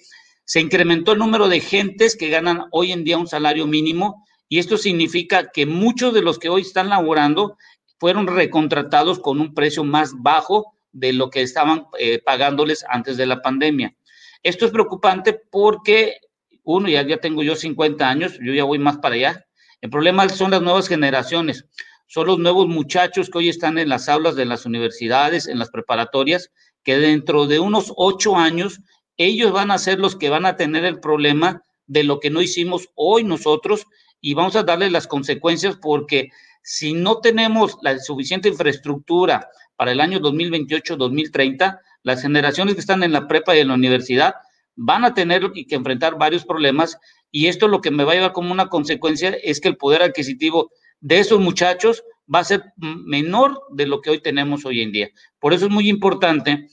se incrementó el número de gentes que ganan hoy en día un salario mínimo y esto significa que muchos de los que hoy están laborando fueron recontratados con un precio más bajo de lo que estaban eh, pagándoles antes de la pandemia. Esto es preocupante porque, uno, ya, ya tengo yo 50 años, yo ya voy más para allá. El problema son las nuevas generaciones son los nuevos muchachos que hoy están en las aulas de las universidades, en las preparatorias, que dentro de unos ocho años ellos van a ser los que van a tener el problema de lo que no hicimos hoy nosotros y vamos a darle las consecuencias porque si no tenemos la suficiente infraestructura para el año 2028-2030, las generaciones que están en la prepa y en la universidad van a tener que enfrentar varios problemas y esto lo que me va a llevar como una consecuencia es que el poder adquisitivo de esos muchachos va a ser menor de lo que hoy tenemos hoy en día. Por eso es muy importante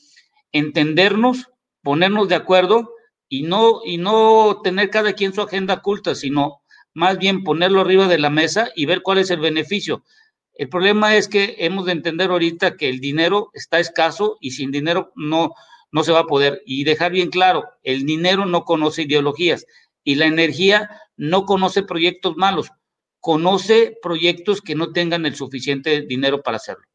entendernos, ponernos de acuerdo y no, y no tener cada quien su agenda oculta, sino más bien ponerlo arriba de la mesa y ver cuál es el beneficio. El problema es que hemos de entender ahorita que el dinero está escaso y sin dinero no, no se va a poder. Y dejar bien claro, el dinero no conoce ideologías y la energía no conoce proyectos malos conoce proyectos que no tengan el suficiente dinero para hacerlo.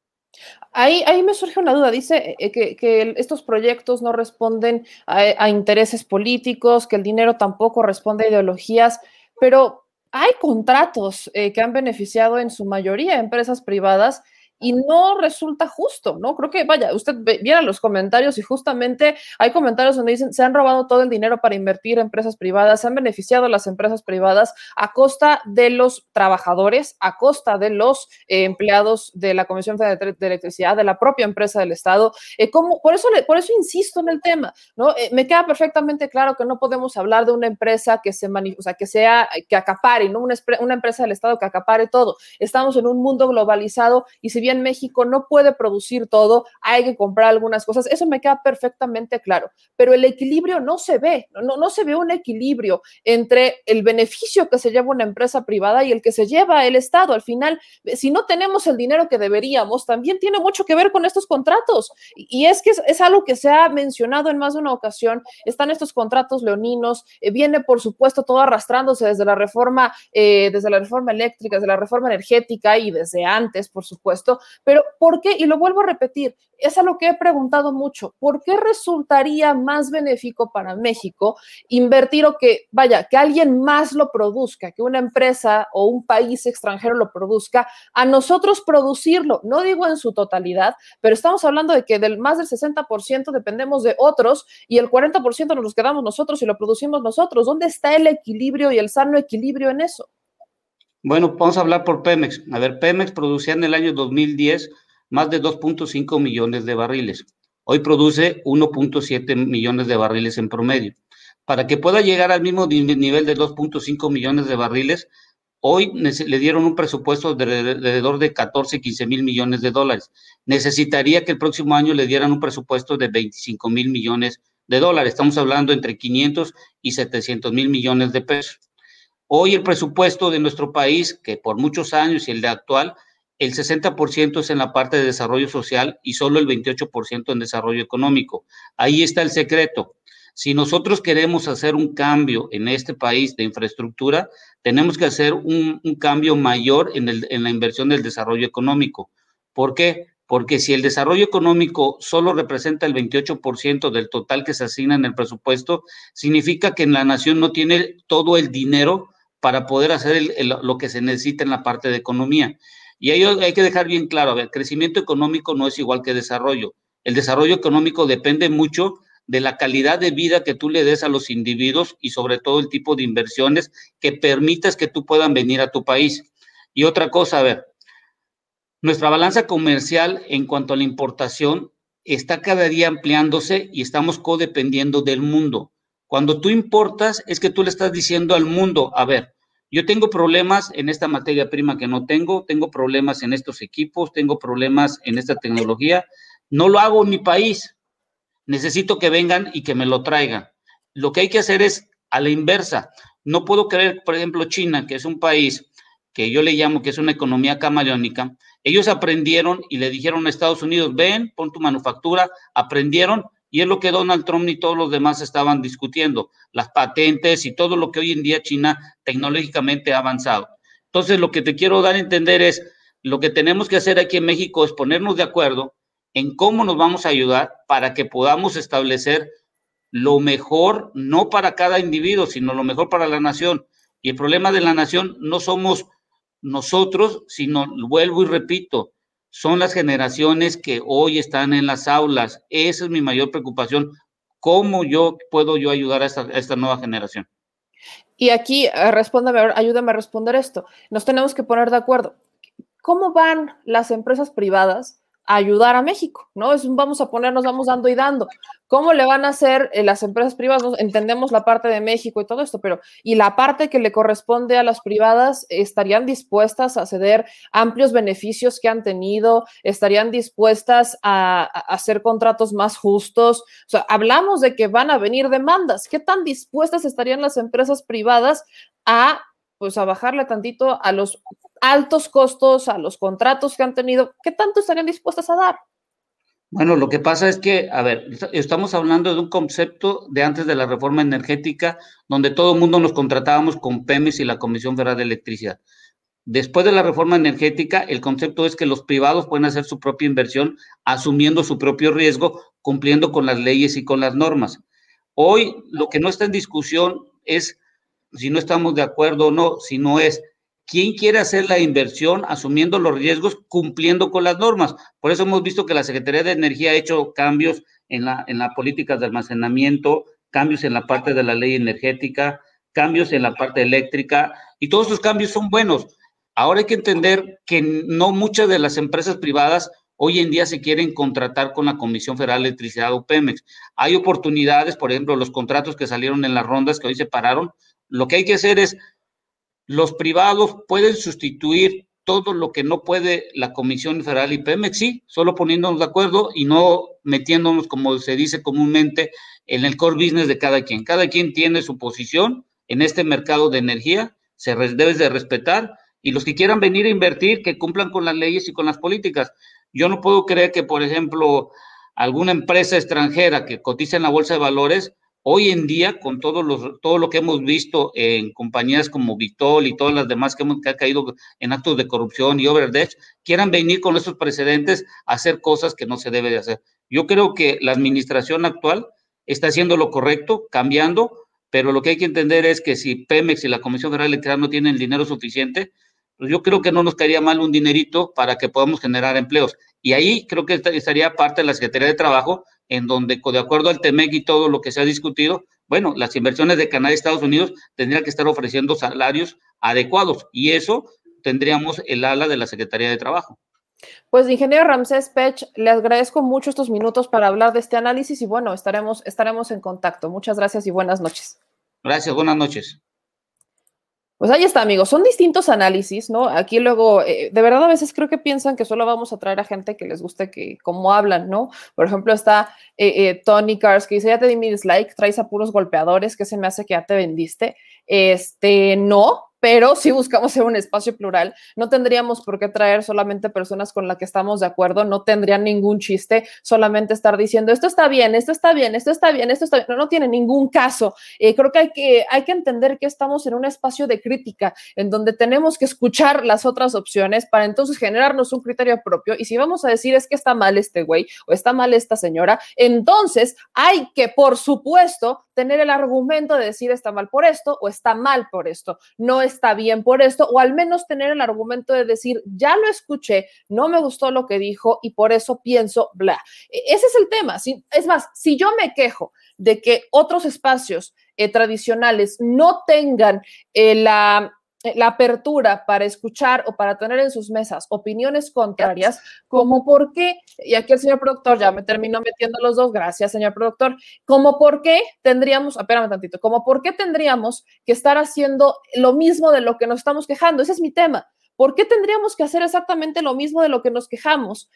Ahí, ahí me surge una duda. Dice eh, que, estos proyectos no responden a, intereses políticos, que el dinero tampoco responde a ideologías, pero hay contratos eh, que han beneficiado en su mayoría empresas privadas y no resulta justo, ¿no? Creo que, vaya, usted viera los comentarios y justamente hay comentarios donde dicen, se han robado todo el dinero para invertir en empresas privadas, se han beneficiado las empresas privadas a costa de los trabajadores, a costa de los eh, empleados de la Comisión Federal de Electricidad, de la propia empresa del Estado. Eh, por, eso por eso insisto en el tema, ¿no? Eh, me queda perfectamente claro que no podemos hablar de una empresa que se o sea, que sea, que acapare, ¿no? Una, una empresa del Estado que acapare todo. Estamos en un mundo globalizado y si bien también México no puede producir todo, hay que comprar algunas cosas, eso me queda perfectamente claro, pero el equilibrio no se ve, no, no se ve un equilibrio entre el beneficio que se lleva una empresa privada y el que se lleva el Estado. Al final, si no tenemos el dinero que deberíamos, también tiene mucho que ver con estos contratos. Y es que es, algo que se ha mencionado en más de una ocasión, están estos contratos leoninos, eh, viene por supuesto todo arrastrándose desde la reforma, eh, desde la reforma eléctrica, desde la reforma energética y desde antes, por supuesto, pero ¿por qué? Y lo vuelvo a repetir, es a lo que he preguntado mucho, ¿por qué resultaría más benéfico para México invertir o que, vaya, que alguien más lo produzca, que una empresa o un país extranjero lo produzca, a nosotros producirlo? No digo en su totalidad, pero estamos hablando de que del más del 60% dependemos de otros y el 40% nos los quedamos nosotros y lo producimos nosotros. ¿Dónde está el equilibrio y el sano equilibrio en eso? Bueno, vamos a hablar por Pemex. A ver, Pemex producía en el año 2010 más de 2.5 millones de barriles. Hoy produce 1.7 millones de barriles en promedio. Para que pueda llegar al mismo nivel de 2.5 millones de barriles, hoy le dieron un presupuesto de alrededor de 14, 15 mil millones de dólares. Necesitaría que el próximo año le dieran un presupuesto de 25 mil millones de dólares. Estamos hablando entre 500 y 700 mil millones de pesos. Hoy el presupuesto de nuestro país, que por muchos años y el de actual, el 60% es en la parte de desarrollo social y solo el 28% en desarrollo económico. Ahí está el secreto. Si nosotros queremos hacer un cambio en este país de infraestructura, tenemos que hacer un, cambio mayor en, en la inversión del desarrollo económico. ¿Por qué? Porque si el desarrollo económico solo representa el 28% del total que se asigna en el presupuesto, significa que la nación no tiene todo el dinero para poder hacer lo que se necesita en la parte de economía. Y ahí hay que dejar bien claro, a ver, crecimiento económico no es igual que desarrollo. El desarrollo económico depende mucho de la calidad de vida que tú le des a los individuos y sobre todo el tipo de inversiones que permitas que tú puedan venir a tu país. Y otra cosa, a ver, nuestra balanza comercial en cuanto a la importación está cada día ampliándose y estamos codependiendo del mundo. Cuando tú importas es que tú le estás diciendo al mundo, a ver, yo tengo problemas en esta materia prima que no tengo, tengo problemas en estos equipos, tengo problemas en esta tecnología. No lo hago en mi país. Necesito que vengan y que me lo traigan. Lo que hay que hacer es a la inversa. No puedo creer, por ejemplo, China, que es un país que yo le llamo que es una economía camaleónica. Ellos aprendieron y le dijeron a Estados Unidos, ven, pon tu manufactura, aprendieron y es lo que Donald Trump y todos los demás estaban discutiendo, las patentes y todo lo que hoy en día China tecnológicamente ha avanzado. Entonces, lo que te quiero dar a entender es, lo que tenemos que hacer aquí en México es ponernos de acuerdo en cómo nos vamos a ayudar para que podamos establecer lo mejor, no para cada individuo, sino lo mejor para la nación. Y el problema de la nación no somos nosotros, sino, vuelvo y repito, son las generaciones que hoy están en las aulas. Esa es mi mayor preocupación. ¿Cómo yo puedo yo ayudar a esta, nueva generación? Y aquí, eh, respóndame, ayúdame a responder esto. Nos tenemos que poner de acuerdo. ¿Cómo van las empresas privadas ayudar a México, ¿no? Es vamos a ponernos, vamos dando y dando. ¿Cómo le van a hacer eh, las empresas privadas? Entendemos la parte de México y todo esto, pero ¿y la parte que le corresponde a las privadas estarían dispuestas a ceder amplios beneficios que han tenido? ¿Estarían dispuestas a, a hacer contratos más justos? O sea, hablamos de que van a venir demandas. ¿Qué tan dispuestas estarían las empresas privadas a pues a bajarle tantito a los altos costos, a los contratos que han tenido, ¿qué tanto estarían dispuestas a dar? Bueno, lo que pasa es que, a ver, estamos hablando de un concepto de antes de la reforma energética, donde todo el mundo nos contratábamos con PEMES y la Comisión Federal de Electricidad. Después de la reforma energética, el concepto es que los privados pueden hacer su propia inversión asumiendo su propio riesgo, cumpliendo con las leyes y con las normas. Hoy lo que no está en discusión es si no estamos de acuerdo o no, sino es quién quiere hacer la inversión asumiendo los riesgos, cumpliendo con las normas. Por eso hemos visto que la Secretaría de Energía ha hecho cambios en la, en la política de almacenamiento, cambios en la parte de la ley energética, cambios en la parte eléctrica, y todos esos cambios son buenos. Ahora hay que entender que no muchas de las empresas privadas hoy en día se quieren contratar con la Comisión Federal de Electricidad o Pemex. Hay oportunidades, por ejemplo, los contratos que salieron en las rondas que hoy se pararon, lo que hay que hacer es, los privados pueden sustituir todo lo que no puede la Comisión Federal y Pemex, sí, solo poniéndonos de acuerdo y no metiéndonos, como se dice comúnmente, en el core business de cada quien. Cada quien tiene su posición en este mercado de energía, se debe de respetar y los que quieran venir a invertir, que cumplan con las leyes y con las políticas. Yo no puedo creer que, por ejemplo, alguna empresa extranjera que cotiza en la bolsa de valores hoy en día, con todo, los, todo lo que hemos visto en compañías como Vitol y todas las demás que, hemos, que han caído en actos de corrupción y overdech, quieran venir con esos precedentes a hacer cosas que no se debe de hacer. Yo creo que la administración actual está haciendo lo correcto, cambiando, pero lo que hay que entender es que si Pemex y la Comisión Federal Electoral no tienen el dinero suficiente, pues yo creo que no nos caería mal un dinerito para que podamos generar empleos. Y ahí creo que estaría parte de la Secretaría de Trabajo en donde, de acuerdo al TEMEC y todo lo que se ha discutido, bueno, las inversiones de Canadá y Estados Unidos tendrían que estar ofreciendo salarios adecuados y eso tendríamos el ala de la Secretaría de Trabajo. Pues, ingeniero Ramsés Pech, le agradezco mucho estos minutos para hablar de este análisis y bueno, estaremos, estaremos en contacto. Muchas gracias y buenas noches. Gracias, buenas noches. Pues ahí está, amigos. Son distintos análisis, ¿no? Aquí luego, eh, de verdad, a veces creo que piensan que solo vamos a traer a gente que les guste que cómo hablan, ¿no? Por ejemplo, está eh, eh, Tony Cars que dice, ya te di mi dislike, traes a puros golpeadores, que se me hace que ya te vendiste. Este, no, pero si buscamos ser un espacio plural, no tendríamos por qué traer solamente personas con las que estamos de acuerdo, no tendrían ningún chiste solamente estar diciendo esto está bien, esto está bien, esto está bien, esto está bien, no, no tiene ningún caso. Eh, creo que hay, que hay que entender que estamos en un espacio de crítica en donde tenemos que escuchar las otras opciones para entonces generarnos un criterio propio y si vamos a decir es que está mal este güey o está mal esta señora, entonces hay que, por supuesto, tener el argumento de decir está mal por esto o está mal por esto, no está bien por esto, o al menos tener el argumento de decir ya lo escuché, no me gustó lo que dijo y por eso pienso bla. E, ese es el tema. Es más, si yo me quejo de que otros espacios eh, tradicionales no tengan eh, la la apertura para escuchar o para tener en sus mesas opiniones contrarias, como por qué, y aquí el señor productor ya me terminó metiendo los dos, gracias señor productor, como por qué tendríamos, espérame tantito, como por qué tendríamos que estar haciendo lo mismo de lo que nos estamos quejando, ese es mi tema. ¿Por qué tendríamos que hacer exactamente lo mismo de lo que nos quejamos?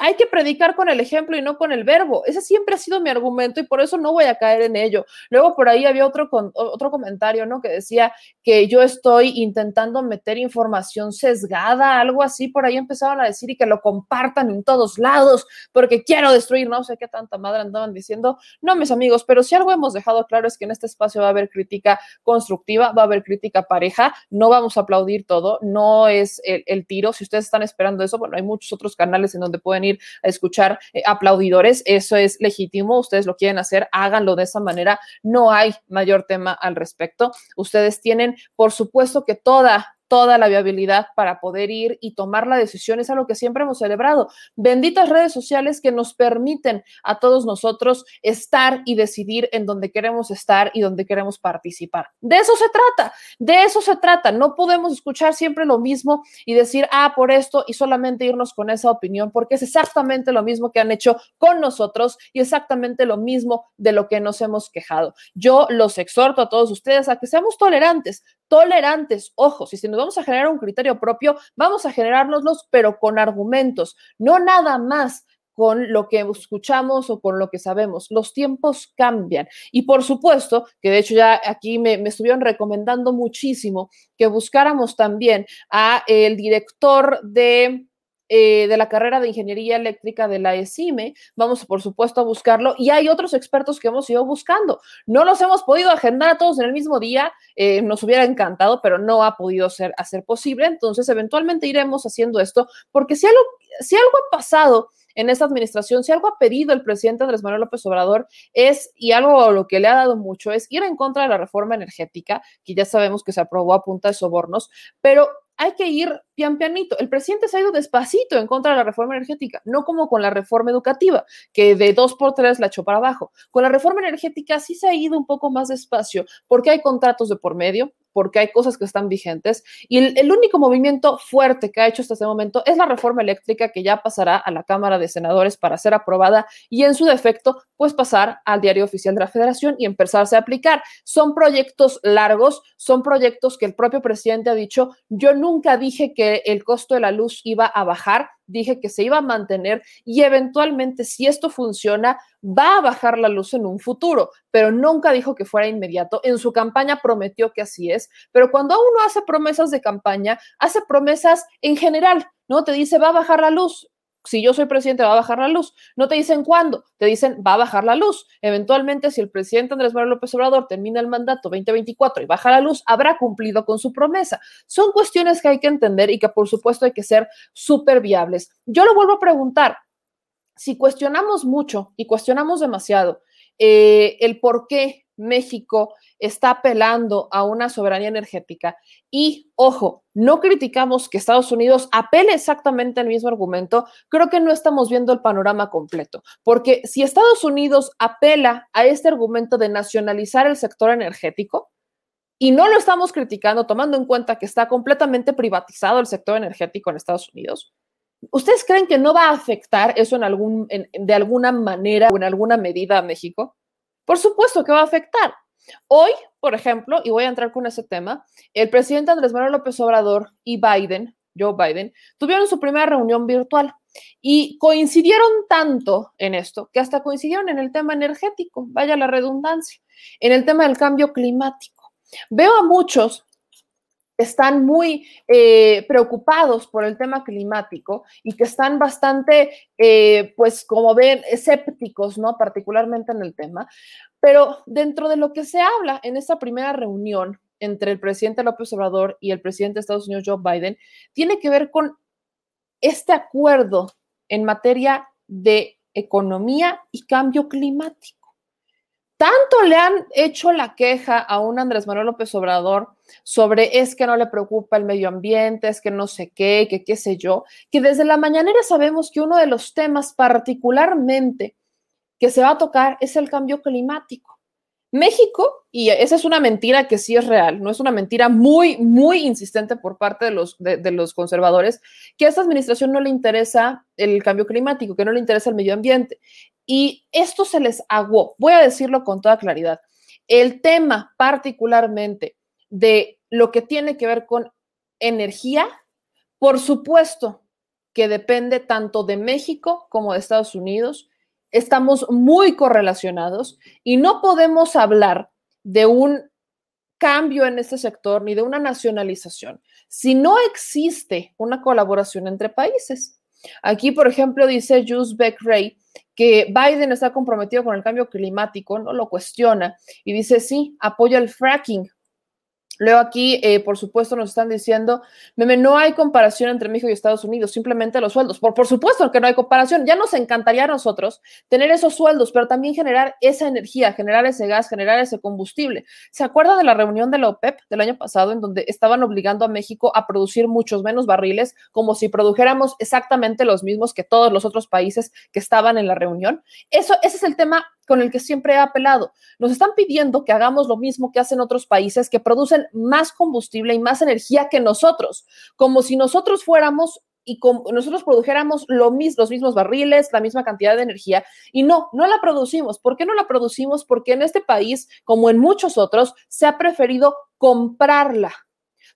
Hay que predicar con el ejemplo y no con el verbo. Ese siempre ha sido mi argumento y por eso no voy a caer en ello. Luego por ahí había otro, otro comentario, ¿no? Que decía que yo estoy intentando meter información sesgada, algo así, por ahí empezaban a decir y que lo compartan en todos lados porque quiero destruir, no sé qué tanta madre andaban diciendo. No, mis amigos, pero si algo hemos dejado claro es que en este espacio va a haber crítica constructiva, va a haber crítica pareja, no vamos a aplaudir todo, no es el, tiro. Si ustedes están esperando eso, bueno, hay muchos otros canales en donde pueden ir a escuchar eh, aplaudidores. Eso es legítimo. Ustedes lo quieren hacer, háganlo de esa manera. No hay mayor tema al respecto. Ustedes tienen, por supuesto, que toda toda la viabilidad para poder ir y tomar la decisión. Es algo que siempre hemos celebrado. Benditas redes sociales que nos permiten a todos nosotros estar y decidir en donde queremos estar y donde queremos participar. De eso se trata, de eso se trata. No podemos escuchar siempre lo mismo y decir, ah, por esto y solamente irnos con esa opinión, porque es exactamente lo mismo que han hecho con nosotros y exactamente lo mismo de lo que nos hemos quejado. Yo los exhorto a todos ustedes a que seamos tolerantes, tolerantes, ojo, si nos vamos a generar un criterio propio, vamos a generárnoslos, pero con argumentos, no nada más con lo que escuchamos o con lo que sabemos. Los tiempos cambian. Y por supuesto, que de hecho ya aquí me, me estuvieron recomendando muchísimo que buscáramos también a el director de eh, de la carrera de Ingeniería Eléctrica de la ESIME. Vamos, por supuesto, a buscarlo. Y hay otros expertos que hemos ido buscando. No los hemos podido agendar a todos en el mismo día. Eh, nos hubiera encantado, pero no ha podido ser hacer posible. Entonces, eventualmente iremos haciendo esto, porque si algo, si algo ha pasado en esta administración, si algo ha pedido el presidente Andrés Manuel López Obrador es, y algo a lo que le ha dado mucho, es ir en contra de la reforma energética, que ya sabemos que se aprobó a punta de sobornos, pero hay que ir pian pianito. El presidente se ha ido despacito en contra de la reforma energética, no como con la reforma educativa, que de dos por tres la echó para abajo. Con la reforma energética sí se ha ido un poco más despacio, porque hay contratos de por medio, porque hay cosas que están vigentes y el, único movimiento fuerte que ha hecho hasta este momento es la reforma eléctrica que ya pasará a la Cámara de Senadores para ser aprobada y en su defecto, pues pasar al diario oficial de la Federación y empezarse a aplicar. Son proyectos largos, son proyectos que el propio presidente ha dicho, yo nunca dije que el costo de la luz iba a bajar, dije que se iba a mantener y eventualmente si esto funciona va a bajar la luz en un futuro, pero nunca dijo que fuera inmediato. En su campaña prometió que así es, pero cuando uno hace promesas de campaña, hace promesas en general, ¿no? Te dice va a bajar la luz, si yo soy presidente, va a bajar la luz. No te dicen cuándo, te dicen va a bajar la luz. Eventualmente, si el presidente Andrés Manuel López Obrador termina el mandato 2024 y baja la luz, habrá cumplido con su promesa. Son cuestiones que hay que entender y que por supuesto hay que ser súper viables. Yo lo vuelvo a preguntar. Si cuestionamos mucho y cuestionamos demasiado eh, el por qué México está apelando a una soberanía energética. Y, ojo, no criticamos que Estados Unidos apele exactamente al mismo argumento, creo que no estamos viendo el panorama completo, porque si Estados Unidos apela a este argumento de nacionalizar el sector energético, y no lo estamos criticando tomando en cuenta que está completamente privatizado el sector energético en Estados Unidos, ¿ustedes creen que no va a afectar eso de alguna manera o en alguna medida a México? Por supuesto que va a afectar. Hoy, por ejemplo, y voy a entrar con ese tema, el presidente Andrés Manuel López Obrador y Biden, Joe Biden, tuvieron su primera reunión virtual y coincidieron tanto en esto que hasta coincidieron en el tema energético, vaya la redundancia, en el tema del cambio climático. Veo a muchos están muy eh, preocupados por el tema climático y que están bastante, eh, pues como ven, escépticos, ¿no? Particularmente en el tema. Pero dentro de lo que se habla en esta primera reunión entre el presidente López Obrador y el presidente de Estados Unidos, Joe Biden, tiene que ver con este acuerdo en materia de economía y cambio climático tanto le han hecho la queja a un Andrés Manuel López Obrador sobre es que no le preocupa el medio ambiente, es que no sé qué, que qué sé yo, que desde la mañanera sabemos que uno de los temas particularmente que se va a tocar es el cambio climático. México, y esa es una mentira que sí es real, no es una mentira muy, muy insistente por parte de los, de, los conservadores, que a esta administración no le interesa el cambio climático, que no le interesa el medio ambiente. Y esto se les aguó, voy a decirlo con toda claridad. El tema particularmente de lo que tiene que ver con energía, por supuesto que depende tanto de México como de Estados Unidos. Estamos muy correlacionados y no podemos hablar de un cambio en este sector ni de una nacionalización si no existe una colaboración entre países. Aquí, por ejemplo, dice Jules Beck Ray que Biden está comprometido con el cambio climático, no lo cuestiona y dice, sí, apoya el fracking, Leo aquí, eh, por supuesto, nos están diciendo, meme, no hay comparación entre México y Estados Unidos, simplemente los sueldos. Por, por supuesto que no hay comparación. Ya nos encantaría a nosotros tener esos sueldos, pero también generar esa energía, generar ese gas, generar ese combustible. ¿Se acuerda de la reunión de la OPEP del año pasado en donde estaban obligando a México a producir muchos menos barriles, como si produjéramos exactamente los mismos que todos los otros países que estaban en la reunión? Eso, ese es el tema con el que siempre he apelado. Nos están pidiendo que hagamos lo mismo que hacen otros países que producen más combustible y más energía que nosotros, como si nosotros fuéramos y como nosotros produjéramos lo mis, los mismos barriles, la misma cantidad de energía, y no, no la producimos. ¿Por qué no la producimos? Porque en este país, como en muchos otros, se ha preferido comprarla.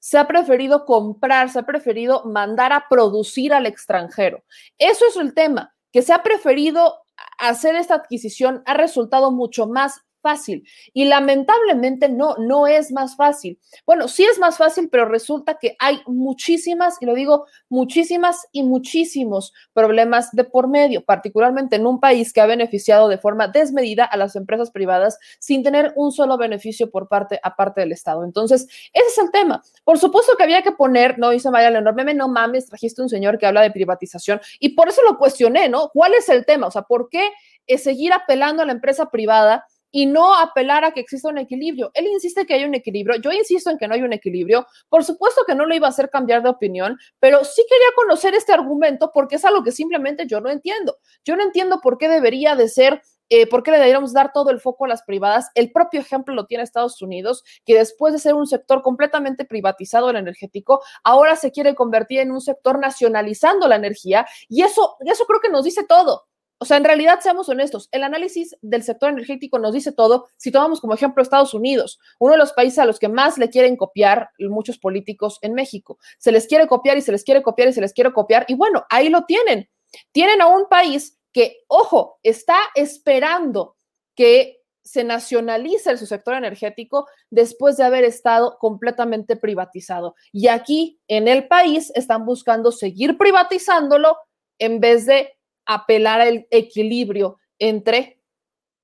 Se ha preferido comprar, se ha preferido mandar a producir al extranjero. Eso es el tema, que se ha preferido hacer esta adquisición ha resultado mucho más fácil y lamentablemente no, no es más fácil. Bueno, sí es más fácil, pero resulta que hay muchísimas, y lo digo, muchísimas y muchísimos problemas de por medio, particularmente en un país que ha beneficiado de forma desmedida a las empresas privadas sin tener un solo beneficio por parte, aparte del Estado. Entonces, ese es el tema. Por supuesto que había que poner, no dice Maya Leonor, meme, no mames, trajiste un señor que habla de privatización y por eso lo cuestioné, ¿no? ¿Cuál es el tema? O sea, ¿por qué es seguir apelando a la empresa privada? Y no apelar a que exista un equilibrio. Él insiste que hay un equilibrio, yo insisto en que no hay un equilibrio. Por supuesto que no lo iba a hacer cambiar de opinión, pero sí quería conocer este argumento porque es algo que simplemente yo no entiendo. Yo no entiendo por qué debería de ser eh, ¿por qué le deberíamos dar todo el foco a las privadas? El propio ejemplo lo tiene Estados Unidos, que después de ser un sector completamente privatizado el energético, ahora se quiere convertir en un sector nacionalizando la energía y eso, eso creo que nos dice todo. O sea, en realidad, seamos honestos, el análisis del sector energético nos dice todo. Si tomamos como ejemplo Estados Unidos, uno de los países a los que más le quieren copiar muchos políticos en México. Se les quiere copiar y se les quiere copiar y se les quiere copiar. Y bueno, ahí lo tienen. Tienen a un país que, ojo, está esperando que se nacionalice su sector energético después de haber estado completamente privatizado. Y aquí en el país están buscando seguir privatizándolo en vez de apelar al equilibrio entre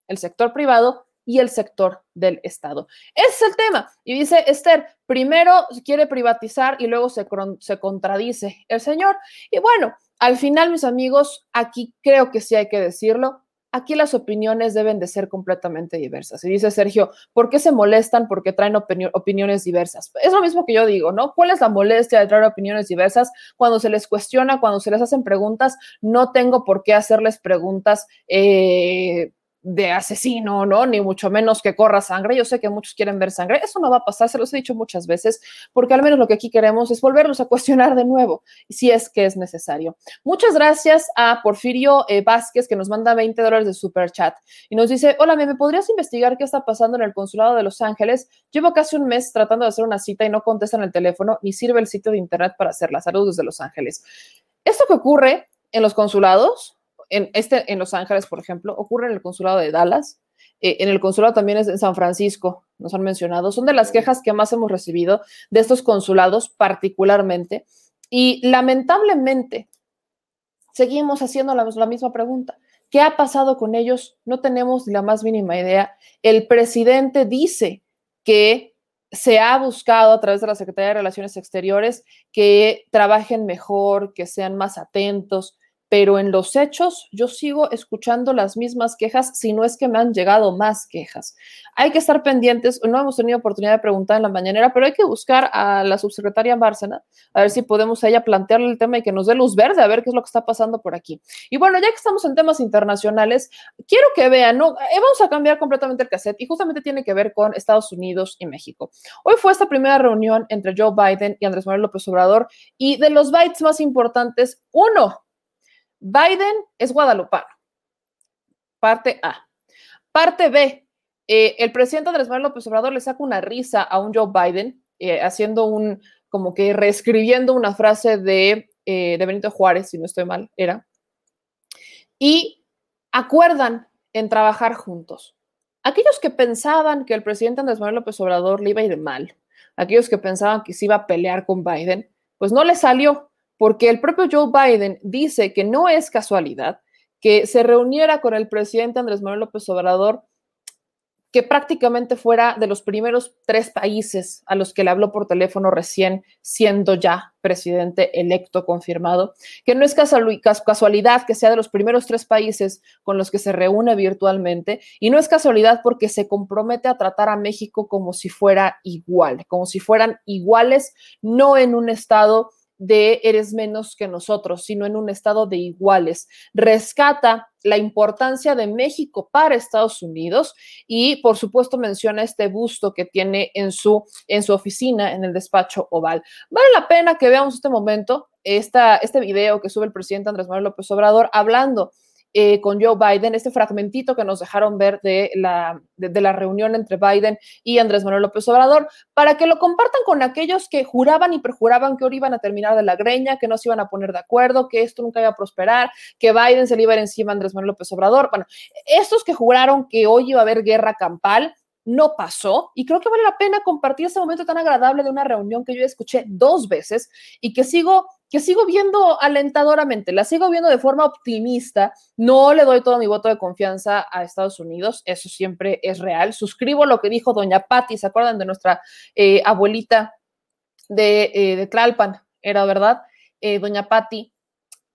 el sector privado y el sector del Estado. Ese es el tema. Y dice Esther, primero quiere privatizar y luego se, se contradice el señor. Y bueno, al final, mis amigos, aquí creo que sí hay que decirlo, aquí las opiniones deben de ser completamente diversas. Y dice Sergio, ¿por qué se molestan? Porque traen opiniones diversas. Es lo mismo que yo digo, ¿no? ¿Cuál es la molestia de traer opiniones diversas? Cuando se les cuestiona, cuando se les hacen preguntas, no tengo por qué hacerles preguntas. Eh, de asesino, ¿no? Ni mucho menos que corra sangre. Yo sé que muchos quieren ver sangre. Eso no va a pasar, se los he dicho muchas veces, porque al menos lo que aquí queremos es volverlos a (laughs) cuestionar de nuevo, si es que es necesario. Muchas gracias a Porfirio eh, Vázquez, que nos manda 20 dólares de super chat y nos dice, hola, ¿me podrías investigar qué está pasando en el consulado de Los Ángeles? Llevo casi un mes tratando de hacer una cita y no contestan el teléfono, ni sirve el sitio de internet para hacerla. Saludos desde Los Ángeles. Esto que ocurre en los consulados, en, este, en Los Ángeles, por ejemplo, ocurre en el consulado de Dallas, eh, en el consulado también es en San Francisco, nos han mencionado, son de las quejas que más hemos recibido de estos consulados particularmente. Y lamentablemente, seguimos haciendo la, la misma pregunta. ¿Qué ha pasado con ellos? No tenemos la más mínima idea. El presidente dice que se ha buscado a través de la Secretaría de Relaciones Exteriores que trabajen mejor, que sean más atentos, pero en los hechos yo sigo escuchando las mismas quejas, si no es que me han llegado más quejas. Hay que estar pendientes, no hemos tenido oportunidad de preguntar en la mañanera, pero hay que buscar a la subsecretaria Bárcena, a ver si podemos a ella plantearle el tema y que nos dé luz verde, a ver qué es lo que está pasando por aquí. Y bueno, ya que estamos en temas internacionales, quiero que vean, ¿no? Eh, vamos a cambiar completamente el cassette y justamente tiene que ver con Estados Unidos y México. Hoy fue esta primera reunión entre Joe Biden y Andrés Manuel López Obrador y de los bytes más importantes, uno, Biden es guadalupano. Parte A. Parte B. Eh, el presidente Andrés Manuel López Obrador le saca una risa a un Joe Biden, eh, haciendo un, como que reescribiendo una frase de, eh, de Benito Juárez, si no estoy mal, era. Y acuerdan en trabajar juntos. Aquellos que pensaban que el presidente Andrés Manuel López Obrador le iba a ir mal, aquellos que pensaban que se iba a pelear con Biden, pues no le salió porque el propio Joe Biden dice que no es casualidad que se reuniera con el presidente Andrés Manuel López Obrador, que prácticamente fuera de los primeros tres países a los que le habló por teléfono recién siendo ya presidente electo confirmado, que no es casualidad que sea de los primeros tres países con los que se reúne virtualmente y no es casualidad porque se compromete a tratar a México como si fuera igual, como si fueran iguales, no en un estado de eres menos que nosotros, sino en un estado de iguales. Rescata la importancia de México para Estados Unidos y, por supuesto, menciona este busto que tiene en su, en su oficina, en el despacho oval. Vale la pena que veamos este momento, esta, este video que sube el presidente Andrés Manuel López Obrador hablando eh, con Joe Biden, este fragmentito que nos dejaron ver de la, de, la reunión entre Biden y Andrés Manuel López Obrador, para que lo compartan con aquellos que juraban y perjuraban que ahora iban a terminar de la greña, que no se iban a poner de acuerdo, que esto nunca iba a prosperar, que Biden se le iba a ir encima a Andrés Manuel López Obrador. Bueno, estos que juraron que hoy iba a haber guerra campal, no pasó y creo que vale la pena compartir ese momento tan agradable de una reunión que yo escuché dos veces y que sigo que sigo viendo alentadoramente, la sigo viendo de forma optimista. No le doy todo mi voto de confianza a Estados Unidos, eso siempre es real. Suscribo lo que dijo doña Patti, ¿se acuerdan de nuestra eh, abuelita de, eh, de, Tlalpan? Era verdad, eh, doña Patti.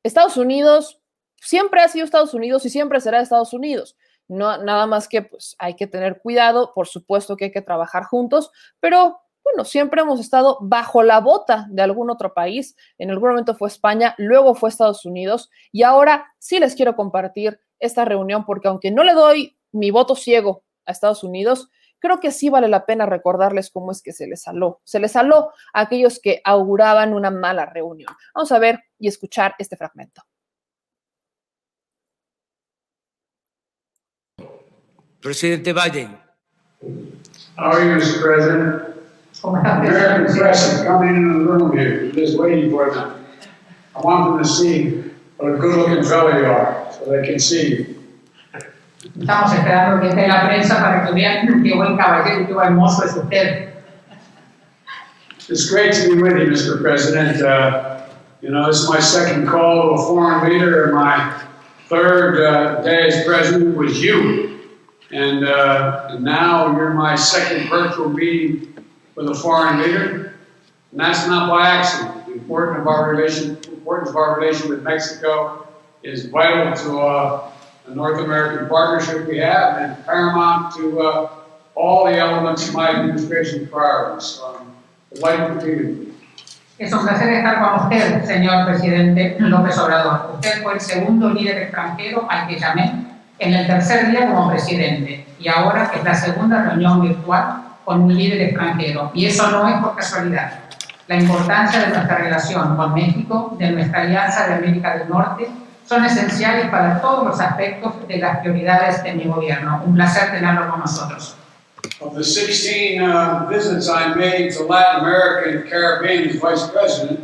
Estados Unidos siempre ha sido Estados Unidos y siempre será Estados Unidos. No, nada más que pues hay que tener cuidado, por supuesto que hay que trabajar juntos, pero bueno, siempre hemos estado bajo la bota de algún otro país. En algún momento fue España, luego fue Estados Unidos y ahora sí les quiero compartir esta reunión, porque aunque no le doy mi voto ciego a Estados Unidos, creo que sí vale la pena recordarles cómo es que se les saló. Se les saló a aquellos que auguraban una mala reunión. Vamos a ver y escuchar este fragmento. Presidente Biden. How are you, Mr. President? American (laughs) press is coming into the room here, just waiting for them. I want them to see what a good-looking fellow you are, so they can see you. Estamos esperando que esté la prensa para que vean (laughs) qué buen caballero y qué buen mozo es usted. It's great to be with you, Mr. President. Uh, you know, this is my second call to a foreign leader, and my third uh, day as president was you. And, uh, and now you're my second virtual meeting with a foreign leader. And that's not by accident. The importance of our relation, importance of our relation with Mexico is vital to uh, the North American partnership we have and paramount to uh, all the elements of my administration's priorities. So I'm delighted to be. Es un placer estar con usted, señor presidente López Obrador. Usted fue el segundo líder extranjero al que llamé en el tercer día como presidente y ahora es la segunda reunión virtual con un líder extranjero. Y eso no es por casualidad. La importancia de nuestra relación con México, de nuestra alianza de América del Norte, son esenciales para todos los aspectos de las prioridades de mi gobierno. Un placer tenerlo con nosotros. Of the 16 uh, visits I made to Latin America and Caribbean as vice president,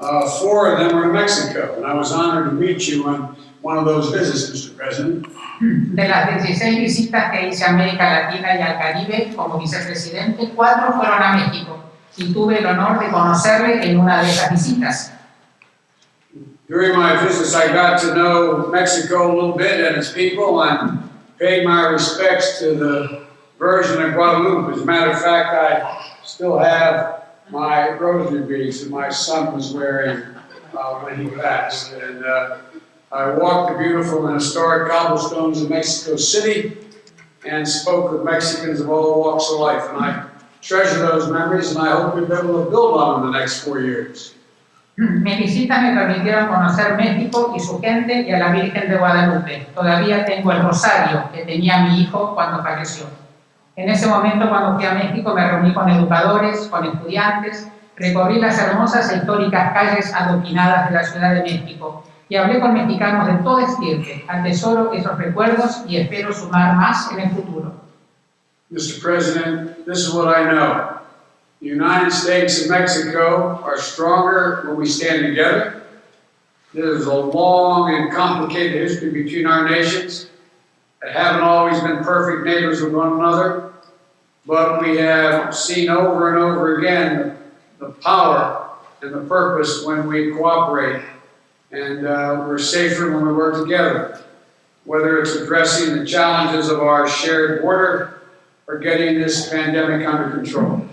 uh, four of them were Mexico, and I was honored to meet you on one of those visits, Mr. President. De las 16 visitas que hice a América Latina y al Caribe como vicepresidente, cuatro fueron a México y tuve el honor de conocerle en una de esas visitas. During my visits, I got to know Mexico a little bit and its people and paid my respects to the Virgin of Guadalupe. As a matter of fact, I still have my rosary beads that my son was wearing uh, when he passed. And uh, I walked the beautiful and historic cobblestones of Mexico City and spoke with Mexicans of all walks of life. And I treasure those memories, and I hope we'll be able to build on them the next four years. Visitas me permitieron conocer México y su gente y a la Virgen de Guadalupe. Todavía tengo el rosario que tenía mi hijo cuando falleció. En ese momento, cuando fui a México, me reuní con educadores, con estudiantes, recorrí las hermosas e históricas calles adoquinadas de la Ciudad de México y hablé con mexicanos de toda estirpe. Atesoro esos recuerdos y espero sumar más en el futuro. Mr. President, this is what I know. The United States and Mexico are stronger when we stand together. There's a long and complicated history between our nations that haven't always been perfect neighbors with one another, but we have seen over and over again the power and the purpose when we cooperate, and uh, we're safer when we work together. Whether it's addressing the challenges of our shared border or getting this pandemic under control.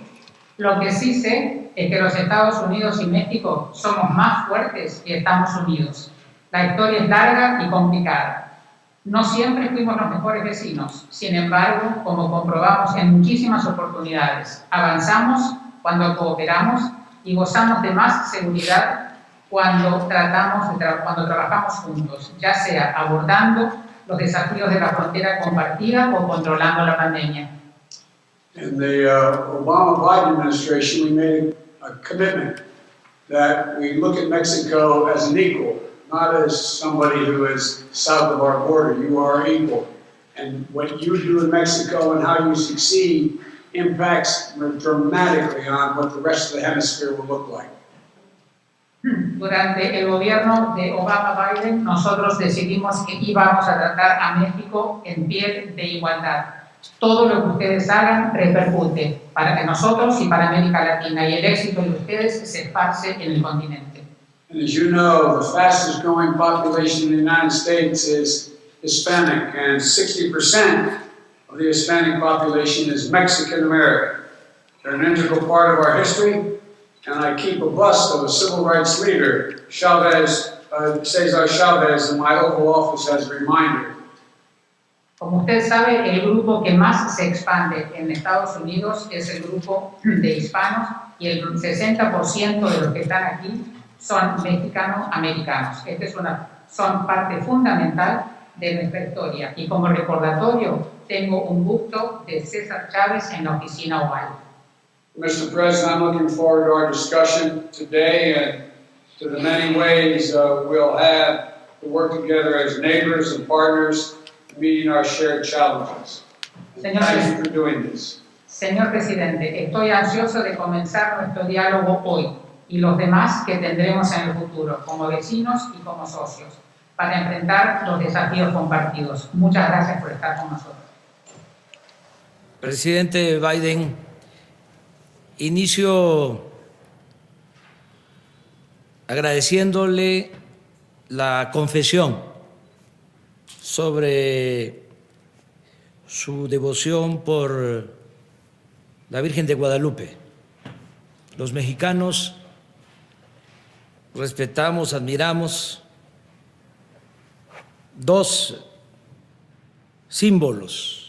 Lo que sí sé es que los Estados Unidos y México somos más fuertes y estamos unidos. La historia es larga y complicada. No siempre fuimos los mejores vecinos, sin embargo, como comprobamos en muchísimas oportunidades, avanzamos cuando cooperamos y gozamos de más seguridad cuando, tratamos cuando trabajamos juntos, ya sea abordando los desafíos de la frontera compartida o controlando la pandemia. In the uh, Obama Biden administration, we made a commitment that we look at Mexico as an equal, not as somebody who is south of our border. You are equal. And what you do in Mexico and how you succeed impacts dramatically on what the rest of the hemisphere will look like. Durante el gobierno de Obama-Biden, nosotros decidimos que íbamos a tratar a México en pie de igualdad. Todo lo que ustedes hagan repercute para nosotros y para América Latina y el éxito de ustedes se esparce en el continente. And as you know, the fastest growing population in the United States is Hispanic, and 60% of the Hispanic population is Mexican American. They're an integral part of our history, and I keep a bust of a civil rights leader, Chavez, uh, Cesar Chavez, in my Oval Office as a reminder. Como usted sabe, el grupo que más se expande en Estados Unidos es el grupo de hispanos y el 60% de los que están aquí son mexicano-americanos. Esta es una, son parte fundamental de nuestra historia. Y como recordatorio, tengo un busto de César Chávez en la oficina oval. Mr. President, I'm looking forward to our discussion today and to the many ways uh, we'll have to work together as neighbors and partners, meeting our shared challenges. Señor, Thank you for doing this. señor presidente, estoy ansioso de comenzar nuestro diálogo hoy y los demás que tendremos en el futuro, como vecinos y como socios, para enfrentar los desafíos compartidos. Muchas gracias por estar con nosotros. Presidente Biden, inicio agradeciéndole la confesión sobre su devoción por la Virgen de Guadalupe. Los mexicanos respetamos, admiramos dos símbolos.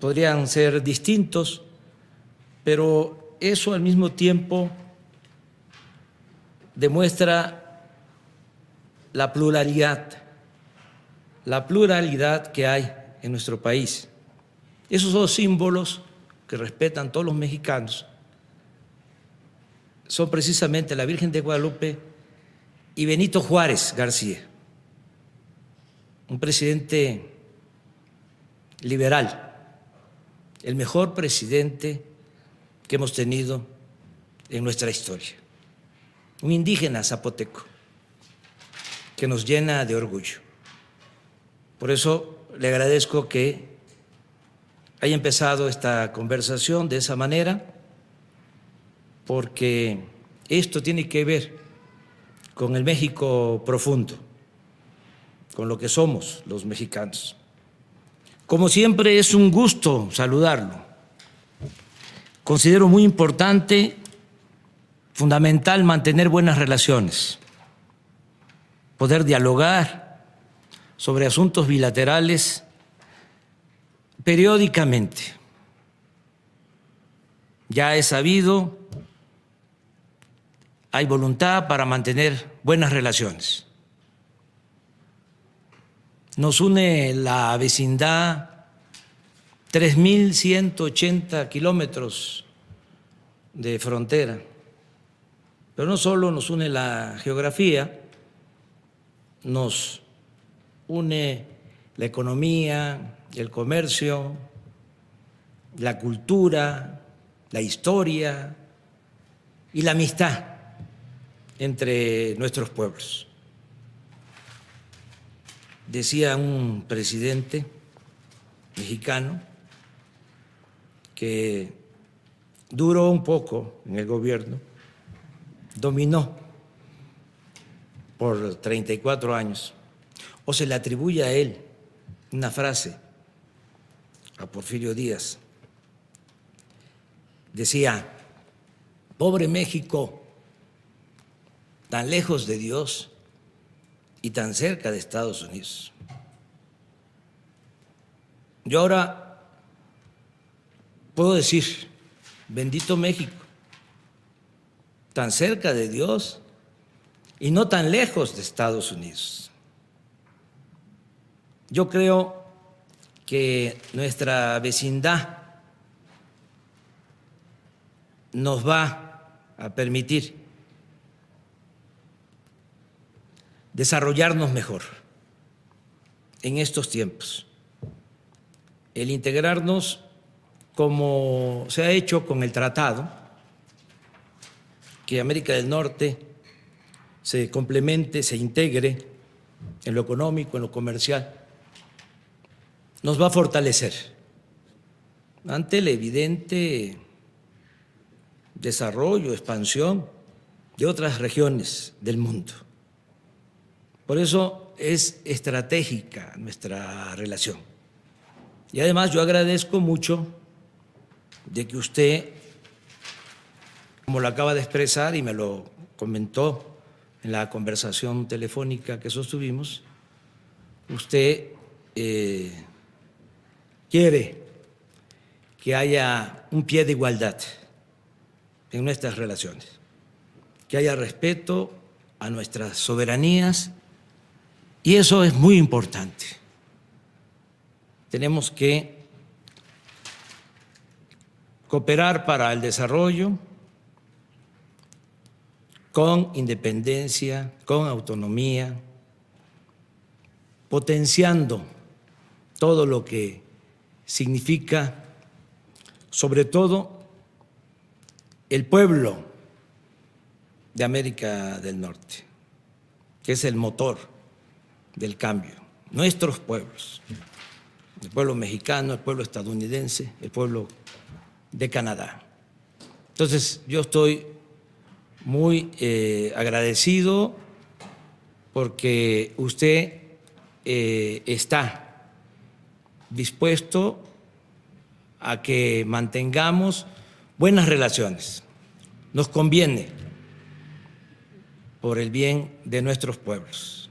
Podrían ser distintos, pero eso al mismo tiempo demuestra la pluralidad, la pluralidad que hay en nuestro país. Esos dos símbolos que respetan todos los mexicanos son precisamente la Virgen de Guadalupe y Benito Juárez García, un presidente liberal, el mejor presidente que hemos tenido en nuestra historia, un indígena zapoteco que nos llena de orgullo. Por eso le agradezco que haya empezado esta conversación de esa manera, porque esto tiene que ver con el México profundo, con lo que somos los mexicanos. Como siempre es un gusto saludarlo. Considero muy importante, fundamental, mantener buenas relaciones, poder dialogar sobre asuntos bilaterales periódicamente. Ya he sabido, hay voluntad para mantener buenas relaciones. Nos une la vecindad 3.180 kilómetros de frontera, pero no solo nos une la geografía, nos une la economía, el comercio, la cultura, la historia y la amistad entre nuestros pueblos. Decía un presidente mexicano que duró un poco en el gobierno, dominó por 34 años, o se le atribuye a él una frase, a Porfirio Díaz. Decía, pobre México, tan lejos de Dios y tan cerca de Estados Unidos. Yo ahora puedo decir, bendito México, tan cerca de Dios y no tan lejos de Estados Unidos. Yo creo que nuestra vecindad nos va a permitir desarrollarnos mejor en estos tiempos. El integrarnos como se ha hecho con el tratado, que América del Norte se complemente, se integre en lo económico, en lo comercial, nos va a fortalecer ante el evidente desarrollo, expansión de otras regiones del mundo. Por eso es estratégica nuestra relación. Y además yo agradezco mucho de que usted, como lo acaba de expresar y me lo comentó en la conversación telefónica que sostuvimos, usted eh, quiere que haya un pie de igualdad en nuestras relaciones, que haya respeto a nuestras soberanías y eso es muy importante. Tenemos que cooperar para el desarrollo con independencia, con autonomía, potenciando todo lo que significa, sobre todo, el pueblo de América del Norte, que es el motor del cambio, nuestros pueblos, el pueblo mexicano, el pueblo estadounidense, el pueblo de Canadá. Entonces, yo estoy muy eh, agradecido porque usted eh, está dispuesto a que mantengamos buenas relaciones. Nos conviene por el bien de nuestros pueblos.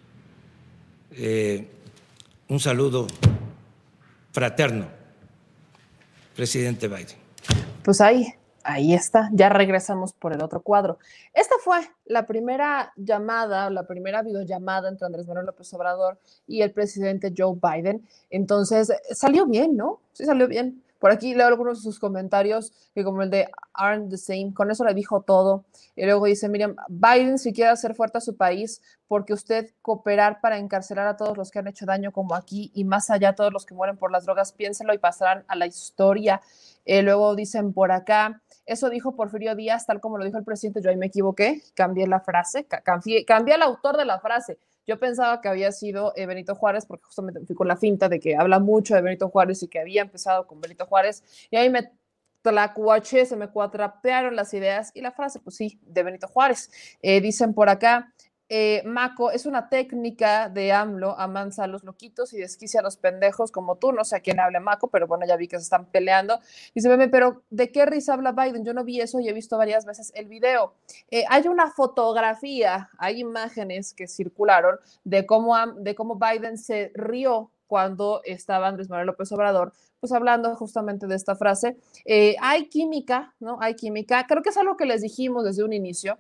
Eh, un saludo fraterno, presidente Biden. Pues ahí, ahí está, ya regresamos por el otro cuadro. Esta fue la primera llamada, la primera videollamada entre Andrés Manuel López Obrador y el presidente Joe Biden. Entonces, salió bien, ¿no? Sí, salió bien. Por aquí leo algunos de sus comentarios, que como el de aren't the same, con eso le dijo todo. Y luego dice, Miriam, Biden si quiere hacer fuerte a su país, porque usted cooperar para encarcelar a todos los que han hecho daño como aquí y más allá todos los que mueren por las drogas, piénselo y pasarán a la historia. Eh, luego dicen por acá, eso dijo Porfirio Díaz, tal como lo dijo el presidente, yo ahí me equivoqué, cambié la frase, cambié, cambié el autor de la frase. Yo pensaba que había sido eh, Benito Juárez, porque justamente fui con la finta de que habla mucho de Benito Juárez y que había empezado con Benito Juárez, y ahí me tlacuaché, se me cuatrapearon las ideas y la frase, pues sí, de Benito Juárez. Eh, dicen por acá, eh, Maco es una técnica de AMLO, amansa a los loquitos y desquicia a los pendejos como tú, no sé a quién habla Maco, pero bueno, ya vi que se están peleando. Dice, bebé, pero ¿de qué risa habla Biden? Yo no vi eso y he visto varias veces el video. Eh, hay una fotografía, hay imágenes que circularon de cómo, de cómo Biden se rió cuando estaba Andrés Manuel López Obrador, pues hablando justamente de esta frase. Eh, hay química, ¿no? Hay química. Creo que es algo que les dijimos desde un inicio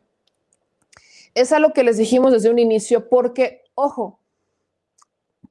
es algo que les dijimos desde un inicio, porque, ojo,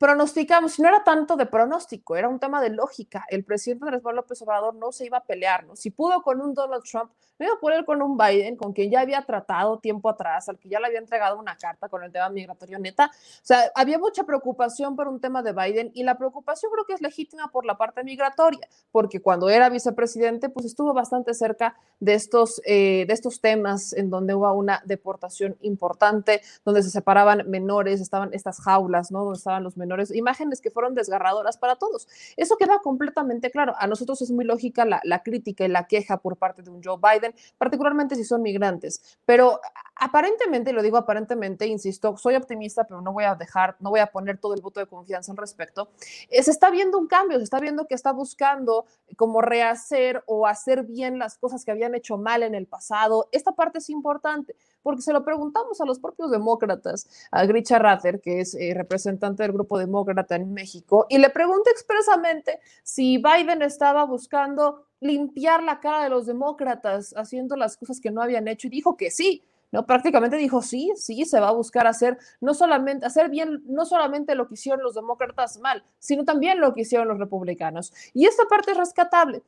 pronosticamos, no era tanto de pronóstico, era un tema de lógica. El presidente Andrés Manuel López Obrador no se iba a pelear, ¿no? Si pudo con un Donald Trump, no iba a poder con un Biden, con quien ya había tratado tiempo atrás, al que ya le había entregado una carta con el tema migratorio neta. O sea, había mucha preocupación por un tema de Biden y la preocupación creo que es legítima por la parte migratoria, porque cuando era vicepresidente, pues estuvo bastante cerca de estos, eh, de estos temas en donde hubo una deportación importante, donde se separaban menores, estaban estas jaulas, ¿no? Donde estaban los menores, imágenes que fueron desgarradoras para todos. Eso queda completamente claro. A nosotros es muy lógica la, la crítica y la queja por parte de un Joe Biden, particularmente si son migrantes, pero aparentemente, lo digo aparentemente, insisto, soy optimista, pero no voy a dejar, no voy a poner todo el voto de confianza al respecto. Eh, se está viendo un cambio, se está viendo que está buscando como rehacer o hacer bien las cosas que habían hecho mal en el pasado. Esta parte es importante porque se lo preguntamos a los propios demócratas, a Grisha Rather, que es eh, representante del grupo demócrata en México, y le pregunté expresamente si Biden estaba buscando limpiar la cara de los demócratas haciendo las cosas que no habían hecho, y dijo que sí, ¿no? Prácticamente dijo, sí, sí, se va a buscar hacer, no solamente, hacer bien, no solamente lo que hicieron los demócratas mal, sino también lo que hicieron los republicanos. Y esta parte es rescatable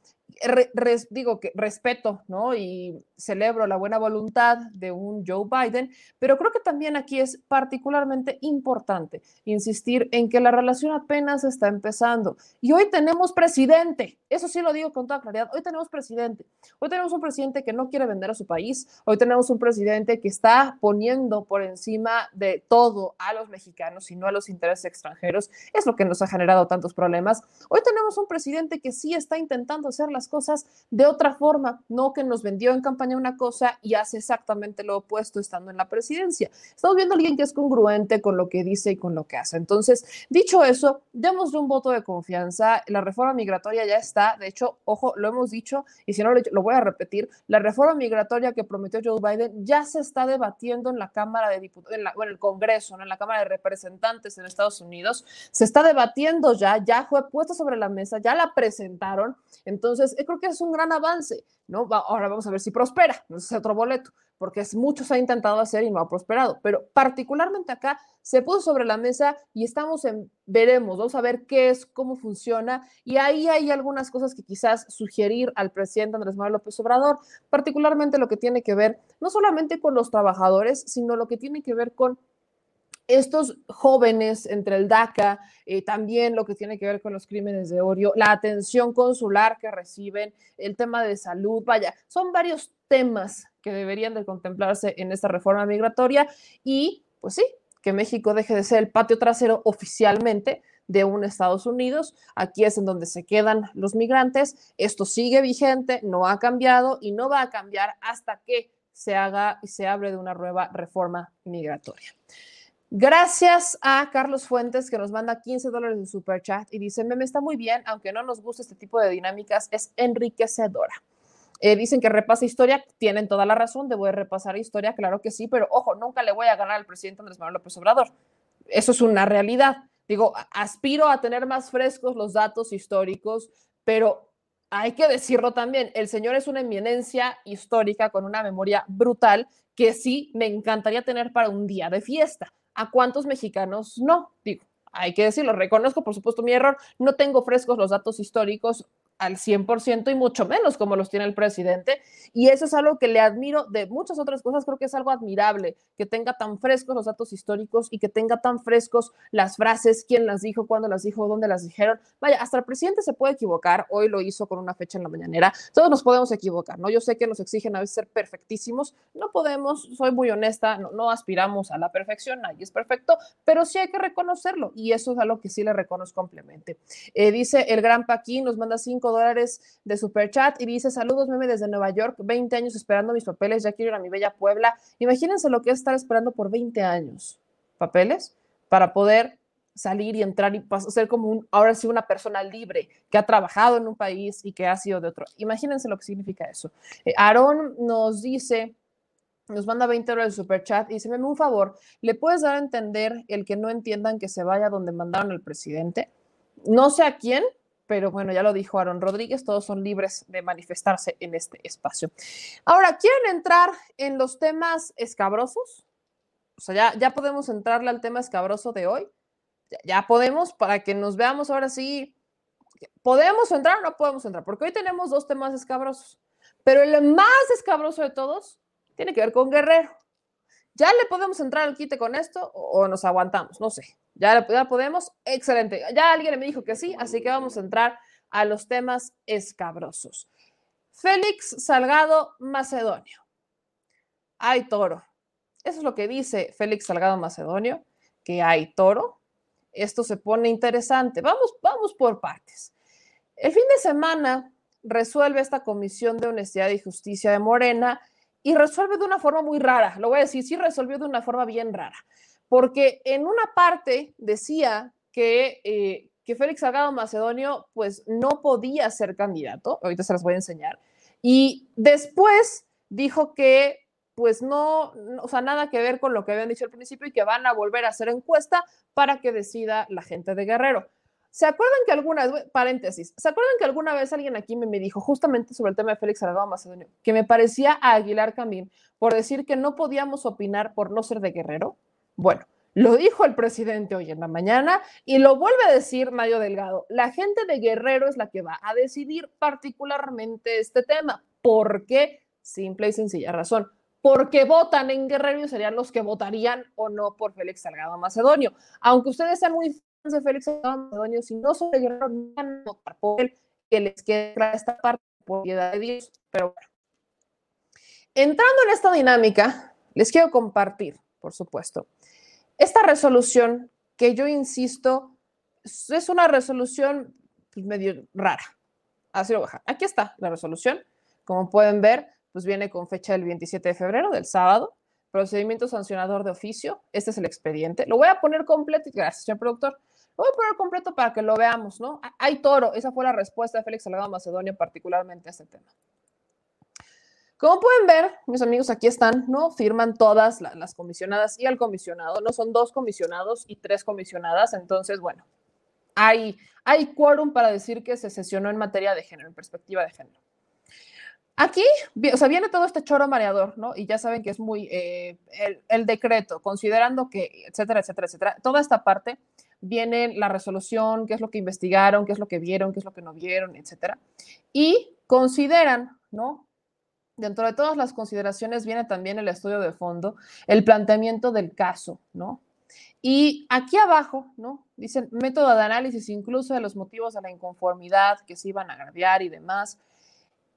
digo que respeto, ¿no? Y celebro la buena voluntad de un Joe Biden, pero creo que también aquí es particularmente importante insistir en que la relación apenas está empezando. Y hoy tenemos presidente, eso sí lo digo con toda claridad, hoy tenemos presidente. Hoy tenemos un presidente que no quiere vender a su país, hoy tenemos un presidente que está poniendo por encima de todo a los mexicanos y no a los intereses extranjeros. Es lo que nos ha generado tantos problemas. Hoy tenemos un presidente que sí está intentando hacer las cosas de otra forma, no que nos vendió en campaña una cosa y hace exactamente lo opuesto estando en la presidencia. Estamos viendo a alguien que es congruente con lo que dice y con lo que hace. Entonces, dicho eso, démosle un voto de confianza. La reforma migratoria ya está, de hecho, ojo, lo hemos dicho y si no lo, voy a repetir, la reforma migratoria que prometió Joe Biden ya se está debatiendo en la Cámara de Diputados, en, en el Congreso, en la Cámara de Representantes en Estados Unidos. Se está debatiendo ya, ya fue puesta sobre la mesa, ya la presentaron. Entonces, creo que es un gran avance, ¿no? Ahora vamos a ver si prospera, no es otro boleto, porque es, muchos ha intentado hacer y no ha prosperado, pero particularmente acá se puso sobre la mesa y estamos en, veremos, vamos a ver qué es, cómo funciona, y ahí hay algunas cosas que quizás sugerir al presidente Andrés Manuel López Obrador, particularmente lo que tiene que ver no solamente con los trabajadores, sino lo que tiene que ver con estos jóvenes entre el DACA, eh, también lo que tiene que ver con los crímenes de Orio, la atención consular que reciben, el tema de salud, vaya, son varios temas que deberían de contemplarse en esta reforma migratoria y, pues sí, que México deje de ser el patio trasero oficialmente de un Estados Unidos. Aquí es en donde se quedan los migrantes. Esto sigue vigente, no ha cambiado y no va a cambiar hasta que se haga y se abre de una nueva reforma migratoria. Gracias a Carlos Fuentes que nos manda 15 dólares de super chat y dice, me está muy bien, aunque no nos guste este tipo de dinámicas, es enriquecedora. Eh, dicen que repasa historia, tienen toda la razón, debo de repasar historia, claro que sí, pero ojo, nunca le voy a ganar al presidente Andrés Manuel López Obrador. Eso es una realidad. Digo, aspiro a tener más frescos los datos históricos, pero hay que decirlo también, el señor es una eminencia histórica con una memoria brutal que sí me encantaría tener para un día de fiesta ¿A cuántos mexicanos no? Digo, hay que decirlo, reconozco por supuesto mi error, no tengo frescos los datos históricos al 100% y mucho menos como los tiene el presidente. Y eso es algo que le admiro de muchas otras cosas. Creo que es algo admirable que tenga tan frescos los datos históricos y que tenga tan frescos las frases, quién las dijo, cuándo las dijo, dónde las dijeron. Vaya, hasta el presidente se puede equivocar. Hoy lo hizo con una fecha en la mañanera. Todos nos podemos equivocar, ¿no? Yo sé que nos exigen a veces ser perfectísimos. No podemos, soy muy honesta, no, aspiramos a la perfección, nadie es perfecto, pero sí hay que reconocerlo. Y eso es algo que sí le reconozco ampliamente. Eh, dice el gran Paquín, nos manda cinco dólares de super chat y dice, saludos, meme desde Nueva York, 20 años esperando mis papeles, ya quiero ir a mi bella Puebla. Imagínense lo que es estar esperando por 20 años papeles para poder salir y entrar y ser como un, ahora sí una persona libre que ha trabajado en un país y que ha sido de otro. Imagínense lo que significa eso. Eh, Aarón nos dice, nos manda 20 euros de super chat y dice, un favor, ¿le puedes dar a entender el que no entiendan que se vaya donde mandaron al presidente? No sé a quién, pero bueno, ya lo dijo Aaron Rodríguez, todos son libres de manifestarse en este espacio. Ahora, ¿quieren entrar en los temas escabrosos? O sea, ya, ya podemos entrarle al tema escabroso de hoy. Ya, ya, podemos para que nos veamos ahora sí. ¿Podemos entrar o no podemos entrar? Porque hoy tenemos dos temas escabrosos. Pero el más escabroso de todos tiene que ver con Guerrero. ¿Ya le podemos entrar al quite con esto o nos aguantamos? No sé. ¿Ya, ¿Ya podemos? Excelente. Ya alguien me dijo que sí, así que vamos a entrar a los temas escabrosos. Félix Salgado Macedonio. Hay toro. Eso es lo que dice Félix Salgado Macedonio, que hay toro. Esto se pone interesante. Vamos, vamos por partes. El fin de semana resuelve esta Comisión de Honestidad y Justicia de Morena y resuelve de una forma muy rara. Lo voy a decir, sí resolvió de una forma bien rara, porque en una parte decía que, eh, que Félix Salgado Macedonio pues no podía ser candidato, ahorita se las voy a enseñar, y después dijo que pues no, o sea, nada que ver con lo que habían dicho al principio y que van a volver a hacer encuesta para que decida la gente de Guerrero. ¿Se acuerdan que alguna vez, paréntesis, ¿se acuerdan que alguna vez alguien aquí me, me dijo justamente sobre el tema de Félix Salgado Macedonio, que me parecía a Aguilar Camín por decir que no podíamos opinar por no ser de Guerrero? Bueno, lo dijo el presidente hoy en la mañana y lo vuelve a decir Mario Delgado. La gente de Guerrero es la que va a decidir particularmente este tema. ¿Por qué? Simple y sencilla razón. Porque votan en Guerrero y serían los que votarían o no por Félix Salgado Macedonio. Aunque ustedes sean muy de Félix Macedonio, si no son de Guerrero, no van a votar por él, que les queda esta parte por piedad de Dios. Pero bueno, entrando en esta dinámica, les quiero compartir, por supuesto, esta resolución que yo insisto, es una resolución pues, medio rara. Así lo baja. Aquí está la resolución. Como pueden ver, pues viene con fecha del 27 de febrero, del sábado. Procedimiento sancionador de oficio. Este es el expediente. Lo voy a poner completo. Gracias, señor productor voy a poner completo para que lo veamos, ¿no? Hay toro, esa fue la respuesta de Félix Salgado Macedonio particularmente a este tema. Como pueden ver, mis amigos, aquí están, ¿no? Firman todas las comisionadas y el comisionado, ¿no? Son dos comisionados y tres comisionadas, entonces, bueno, hay, hay quórum para decir que se sesionó en materia de género, en perspectiva de género. Aquí, o sea, viene todo este choro mareador, ¿no? Y ya saben que es muy eh, el, el, decreto, considerando que, etcétera, etcétera, etcétera. Toda esta parte viene la resolución, qué es lo que investigaron, qué es lo que vieron, qué es lo que no vieron, etcétera. Y consideran, ¿no? Dentro de todas las consideraciones viene también el estudio de fondo, el planteamiento del caso, ¿no? Y aquí abajo, ¿no? Dicen método de análisis incluso de los motivos de la inconformidad que se iban a agraviar y demás.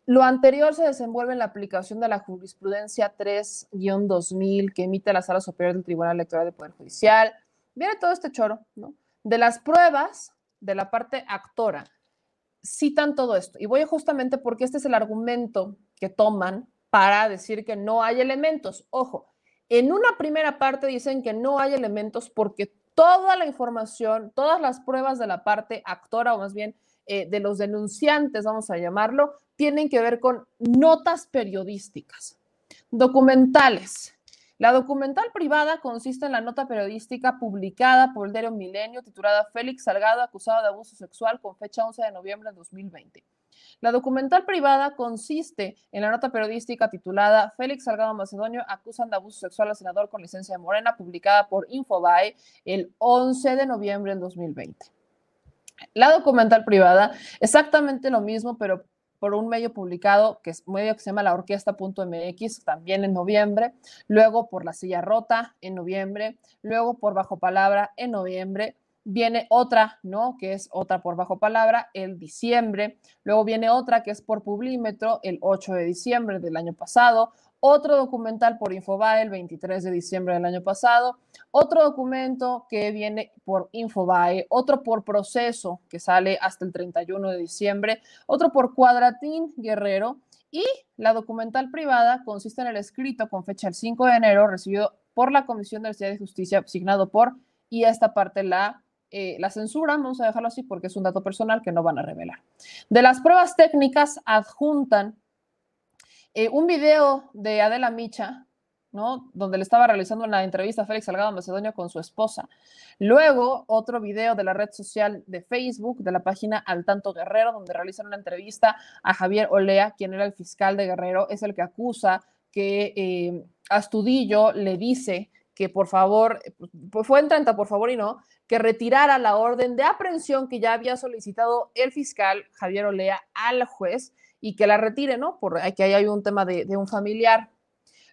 Lo anterior se desenvuelve en la aplicación de la jurisprudencia 3-2000 que emite la Sala Superior del Tribunal Electoral del Poder Judicial. Viene todo este choro, ¿no? De las pruebas de la parte actora. Citan todo esto. Y voy justamente porque este es el argumento que toman para decir que no hay elementos. Ojo, en una primera parte dicen que no hay elementos porque toda la información, todas las pruebas de la parte actora, o más bien eh, de los denunciantes, vamos a llamarlo, tienen que ver con notas periodísticas, documentales. La documental privada consiste en la nota periodística publicada por el diario Milenio titulada Félix Salgado acusado de abuso sexual con fecha 11 de noviembre de 2020. La documental privada consiste en la nota periodística titulada Félix Salgado Macedonio acusan de abuso sexual al senador con licencia de Morena, publicada por Infobae el 11 de noviembre del 2020. La documental privada, exactamente lo mismo, pero por un medio publicado, que es un medio que se llama la orquesta.mx, también en noviembre, luego por La Silla Rota en noviembre, luego por Bajo Palabra en noviembre, viene otra, ¿no? Que es otra por Bajo Palabra el diciembre, luego viene otra que es por Publímetro el 8 de diciembre del año pasado, otro documental por Infobae el 23 de diciembre del año pasado, otro documento que viene por Infobae, otro por Proceso que sale hasta el 31 de diciembre, otro por Cuadratín Guerrero. Y la documental privada consiste en el escrito con fecha el 5 de enero recibido por la Comisión de Ciudad de Justicia signado por y esta parte la eh, la censura, vamos a dejarlo así porque es un dato personal que no van a revelar. De las pruebas técnicas adjuntan eh, un video de Adela Micha, ¿no? Donde le estaba realizando una entrevista a Félix Salgado Macedonio con su esposa. Luego, otro video de la red social de Facebook, de la página Al Tanto Guerrero, donde realizan una entrevista a Javier Olea, quien era el fiscal de Guerrero, es el que acusa que eh, Astudillo le dice que por favor, pues fue en 30 por favor y no, que retirara la orden de aprehensión que ya había solicitado el fiscal Javier Olea al juez y que la retire, ¿no? Porque ahí hay un tema de, un familiar.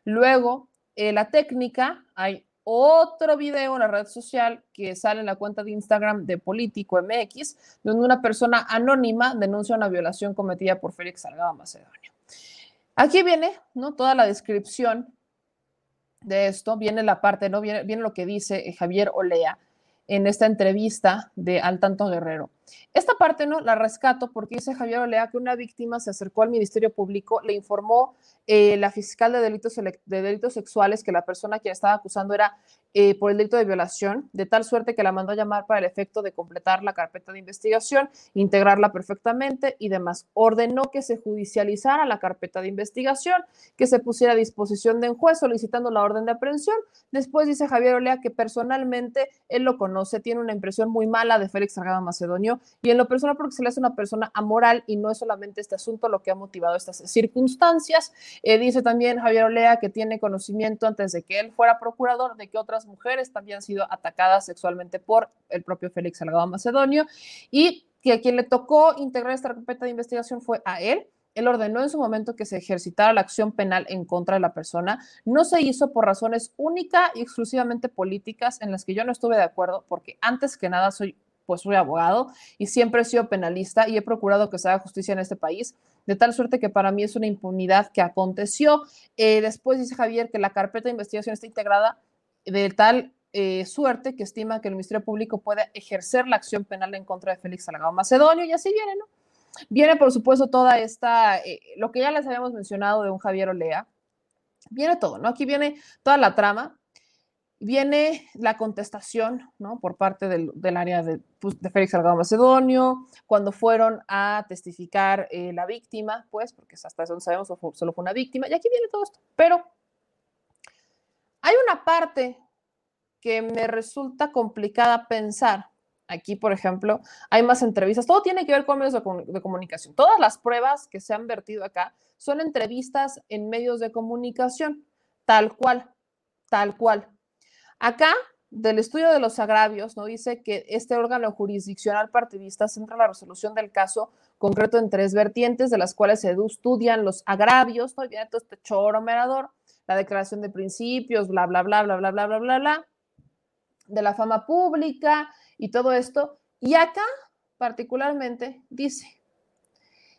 Luego, eh, la técnica, hay otro video en la red social que sale en la cuenta de Instagram de Político MX, donde una persona anónima denuncia una violación cometida por Félix Salgado Macedonio. Aquí viene, ¿no? Toda la descripción de esto, viene la parte, ¿no? Viene, viene lo que dice Javier Olea en esta entrevista de Al Tanto Guerrero. Esta parte no la rescato porque dice Javier Olea que una víctima se acercó al Ministerio Público, le informó eh, la fiscal de delitos, de delitos sexuales que la persona que estaba acusando era eh, por el delito de violación, de tal suerte que la mandó a llamar para el efecto de completar la carpeta de investigación, integrarla perfectamente y demás. Ordenó que se judicializara la carpeta de investigación, que se pusiera a disposición de un juez solicitando la orden de aprehensión. Después dice Javier Olea que personalmente él lo conoce, tiene una impresión muy mala de Félix Salgado Macedonio y en lo personal porque se le hace una persona amoral y no es solamente este asunto lo que ha motivado estas circunstancias. Eh, dice también Javier Olea que tiene conocimiento antes de que él fuera procurador de que otras mujeres también han sido atacadas sexualmente por el propio Félix Salgado Macedonio y que a quien le tocó integrar esta carpeta de investigación fue a él. Él ordenó en su momento que se ejercitara la acción penal en contra de la persona. No se hizo por razones única y exclusivamente políticas en las que yo no estuve de acuerdo, porque antes que nada soy pues soy abogado y siempre he sido penalista y he procurado que se haga justicia en este país, de tal suerte que para mí es una impunidad que aconteció. Eh, después dice Javier que la carpeta de investigación está integrada de tal eh, suerte que estima que el Ministerio Público puede ejercer la acción penal en contra de Félix Salgado Macedonio y así viene, ¿no? Viene, por supuesto, toda esta, eh, lo que ya les habíamos mencionado de un Javier Olea, viene todo, ¿no? Aquí viene toda la trama, Viene la contestación por parte del, área pues, de, Félix Salgado Macedonio, cuando fueron a testificar eh, la víctima, pues, porque hasta eso sabemos, solo fue una víctima, y aquí viene todo esto. Pero hay una parte que me resulta complicada pensar, Aquí, por ejemplo, hay más entrevistas. Todo tiene que ver con medios de, comunicación. Todas las pruebas que se han vertido acá son entrevistas en medios de comunicación, tal cual, tal cual. Acá, del estudio de los agravios, ¿no? dice que este órgano jurisdiccional partidista centra la resolución del caso concreto en tres vertientes, de las cuales se estudian los agravios, ¿no? Y viene todo este choro merador, la declaración de principios, bla, bla, bla, bla, bla, bla, bla, bla, bla, de la fama pública, y todo esto. Y acá, particularmente, dice,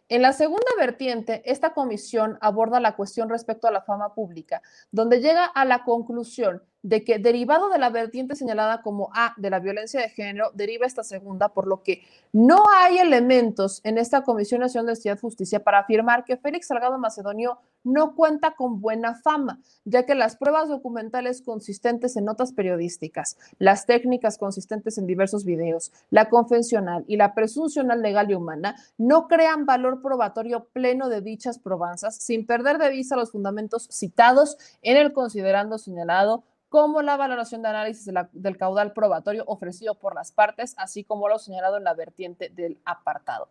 en la segunda vertiente, esta comisión aborda la cuestión respecto a la fama pública, donde llega a la conclusión de que derivado de la vertiente señalada como A de la violencia de género, deriva esta segunda, por lo que no hay elementos en esta Comisión Nacional de y Justicia para afirmar que Félix Salgado Macedonio no cuenta con buena fama, ya que las pruebas documentales consistentes en notas periodísticas, las técnicas consistentes en diversos videos, la confesional y la presuncional legal y humana no crean valor probatorio pleno de dichas probanzas, sin perder de vista los fundamentos citados en el considerando señalado como la valoración de análisis del caudal probatorio ofrecido por las partes, así como lo señalado en la vertiente del apartado.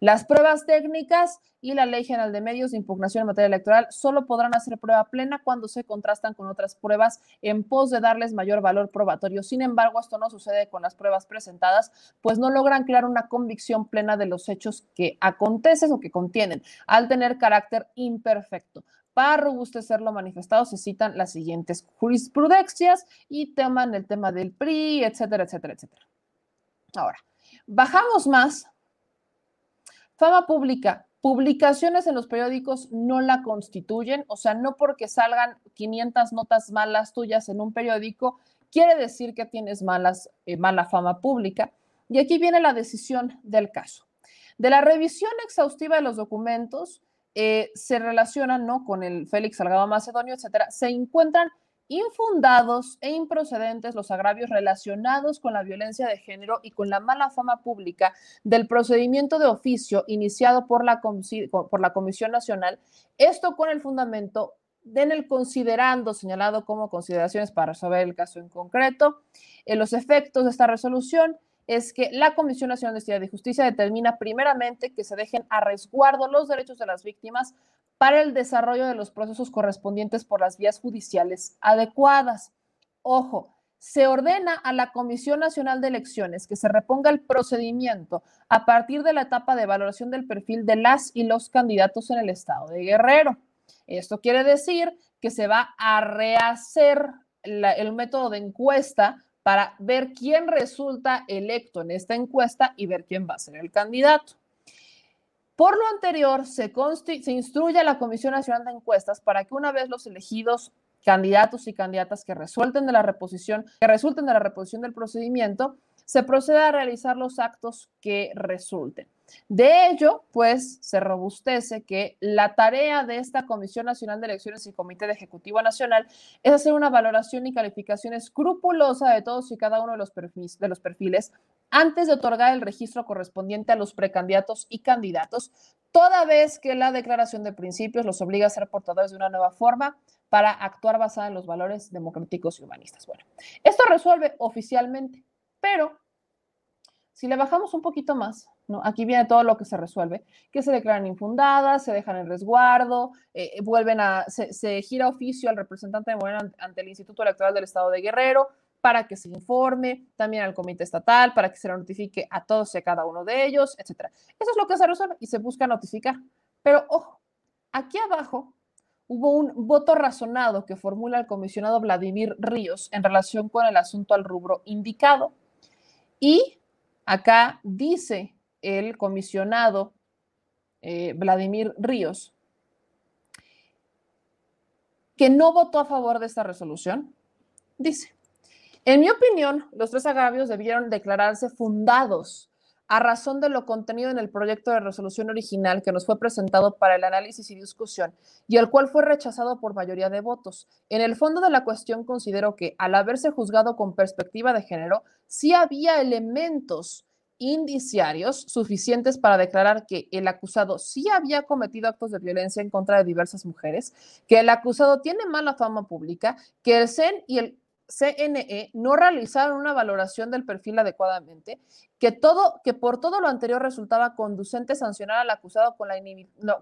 Las pruebas técnicas y la Ley General de Medios de Impugnación en materia electoral solo podrán hacer prueba plena cuando se contrastan con otras pruebas en pos de darles mayor valor probatorio. Sin embargo, esto no sucede con las pruebas presentadas, pues no logran crear una convicción plena de los hechos que acontecen o que contienen, al tener carácter imperfecto. Para robustecer lo manifestado se citan las siguientes jurisprudencias y teman el tema del PRI, etcétera, etcétera, etcétera. Ahora, bajamos más. Fama pública. Publicaciones en los periódicos no la constituyen, o sea, no porque salgan 500 notas malas tuyas en un periódico, quiere decir que tienes malas, eh, mala fama pública. Y aquí viene la decisión del caso. De la revisión exhaustiva de los documentos, eh, se relacionan ¿no? con el Félix Salgado Macedonio, etcétera, se encuentran infundados e improcedentes los agravios relacionados con la violencia de género y con la mala fama pública del procedimiento de oficio iniciado por la, por la Comisión Nacional, esto con el fundamento en el considerando señalado como consideraciones para resolver el caso en concreto, en los efectos de esta resolución es que la Comisión Nacional de y Justicia determina primeramente que se dejen a resguardo los derechos de las víctimas para el desarrollo de los procesos correspondientes por las vías judiciales adecuadas. Ojo, se ordena a la Comisión Nacional de Elecciones que se reponga el procedimiento a partir de la etapa de valoración del perfil de las y los candidatos en el estado de Guerrero. Esto quiere decir que se va a rehacer el método de encuesta para ver quién resulta electo en esta encuesta y ver quién va a ser el candidato. Por lo anterior, se, se instruye a la Comisión Nacional de Encuestas para que una vez los elegidos candidatos y candidatas que resulten de la reposición, que resulten de la reposición del procedimiento, se proceda a realizar los actos que resulten. De ello, pues, se robustece que la tarea de esta Comisión Nacional de Elecciones y Comité de Ejecutivo Nacional es hacer una valoración y calificación escrupulosa de todos y cada uno de los, perfiles, de los perfiles antes de otorgar el registro correspondiente a los precandidatos y candidatos, toda vez que la declaración de principios los obliga a ser portadores de una nueva forma para actuar basada en los valores democráticos y humanistas. Bueno, esto resuelve oficialmente pero si le bajamos un poquito más, aquí viene todo lo que se resuelve, que se declaran infundadas, se dejan en resguardo, eh, vuelven a, se, gira oficio al representante de Morena ante el Instituto Electoral del Estado de Guerrero para que se informe, también al comité estatal, para que se lo notifique a todos y a cada uno de ellos, etc. Eso es lo que se resuelve y se busca notificar. Pero ojo, aquí abajo hubo un voto razonado que formula el comisionado Vladimir Ríos en relación con el asunto al rubro indicado y acá dice el comisionado eh, Vladimir Ríos que no votó a favor de esta resolución. Dice, en mi opinión, los tres agravios debieron declararse fundados a razón de lo contenido en el proyecto de resolución original que nos fue presentado para el análisis y discusión y el cual fue rechazado por mayoría de votos. En el fondo de la cuestión considero que al haberse juzgado con perspectiva de género, sí había elementos indiciarios suficientes para declarar que el acusado sí había cometido actos de violencia en contra de diversas mujeres, que el acusado tiene mala fama pública, que el CEN y el CNE no realizaron una valoración del perfil adecuadamente, que, todo, que por todo lo anterior resultaba conducente sancionar al acusado con la,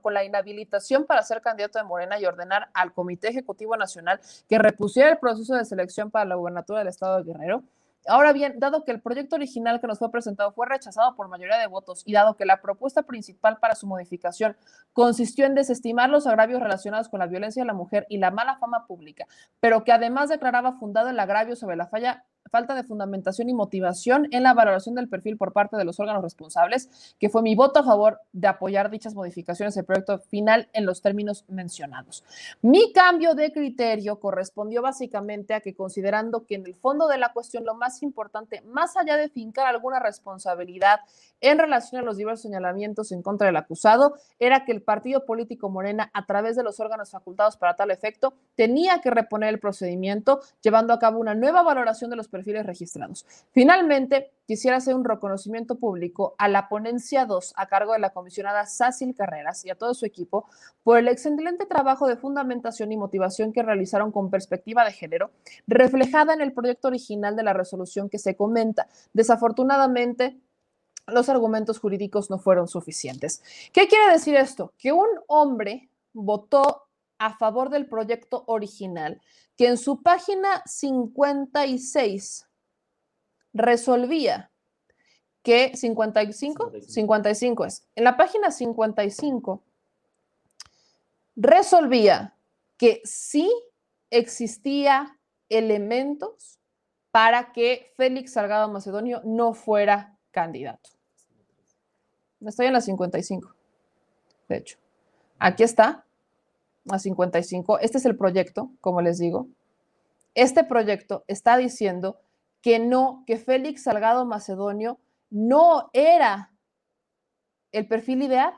con la inhabilitación para ser candidato de Morena y ordenar al Comité Ejecutivo Nacional que repusiera el proceso de selección para la gubernatura del Estado de Guerrero Ahora bien, dado que el proyecto original que nos fue presentado fue rechazado por mayoría de votos y dado que la propuesta principal para su modificación consistió en desestimar los agravios relacionados con la violencia de la mujer y la mala fama pública, pero que además declaraba fundado el agravio sobre la falla falta de fundamentación y motivación en la valoración del perfil por parte de los órganos responsables, que fue mi voto a favor de apoyar dichas modificaciones del proyecto final en los términos mencionados. Mi cambio de criterio correspondió básicamente a que considerando que en el fondo de la cuestión lo más importante, más allá de fincar alguna responsabilidad en relación a los diversos señalamientos en contra del acusado, era que el partido político Morena, a través de los órganos facultados para tal efecto, tenía que reponer el procedimiento, llevando a cabo una nueva valoración de los perfiles registrados. Finalmente, quisiera hacer un reconocimiento público a la ponencia 2 a cargo de la comisionada Sácil Carreras y a todo su equipo por el excelente trabajo de fundamentación y motivación que realizaron con perspectiva de género, reflejada en el proyecto original de la resolución que se comenta. Desafortunadamente, los argumentos jurídicos no fueron suficientes. ¿Qué quiere decir esto? Que un hombre votó a favor del proyecto original que en su página 56 resolvía que 55, 55 es. En la página 55 resolvía que sí existía elementos para que Félix Salgado Macedonio no fuera candidato. Estoy en la 55, de hecho. Aquí está, a 55. Este es el proyecto, como les digo. Este proyecto está diciendo que no, que Félix Salgado Macedonio no era el perfil ideal,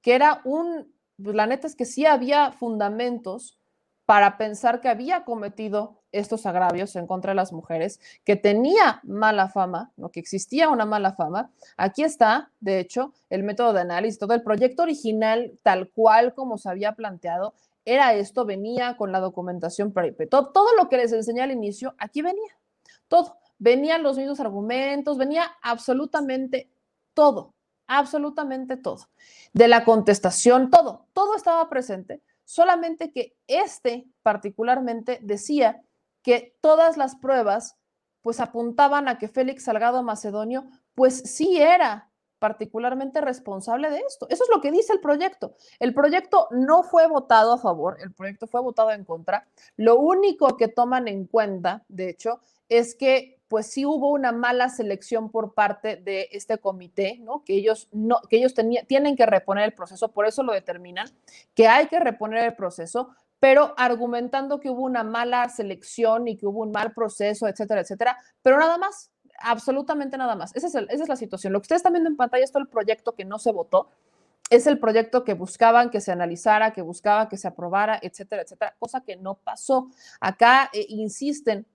que era un, pues la neta es que sí había fundamentos para pensar que había cometido estos agravios en contra de las mujeres, que tenía mala fama, ¿no? que existía una mala fama. Aquí está, de hecho, el método de análisis, todo el proyecto original, tal cual como se había planteado, era esto, venía con la documentación, todo, todo lo que les enseñé al inicio, aquí venía, todo. Venían los mismos argumentos, venía absolutamente todo, absolutamente todo. De la contestación, todo, todo estaba presente, solamente que este particularmente decía que todas las pruebas pues apuntaban a que Félix Salgado Macedonio pues sí era particularmente responsable de esto. Eso es lo que dice el proyecto. El proyecto no fue votado a favor, el proyecto fue votado en contra. Lo único que toman en cuenta, de hecho, es que pues sí hubo una mala selección por parte de este comité, ¿no? Que ellos no que ellos tienen que reponer el proceso, por eso lo determinan, que hay que reponer el proceso, pero argumentando que hubo una mala selección y que hubo un mal proceso, etcétera, etcétera, pero nada más, absolutamente nada más. Esa es, la situación. Lo que ustedes están viendo en pantalla es todo el proyecto que no se votó, es el proyecto que buscaban que se analizara, que buscaban que se aprobara, etcétera, etcétera, cosa que no pasó. Acá eh, insisten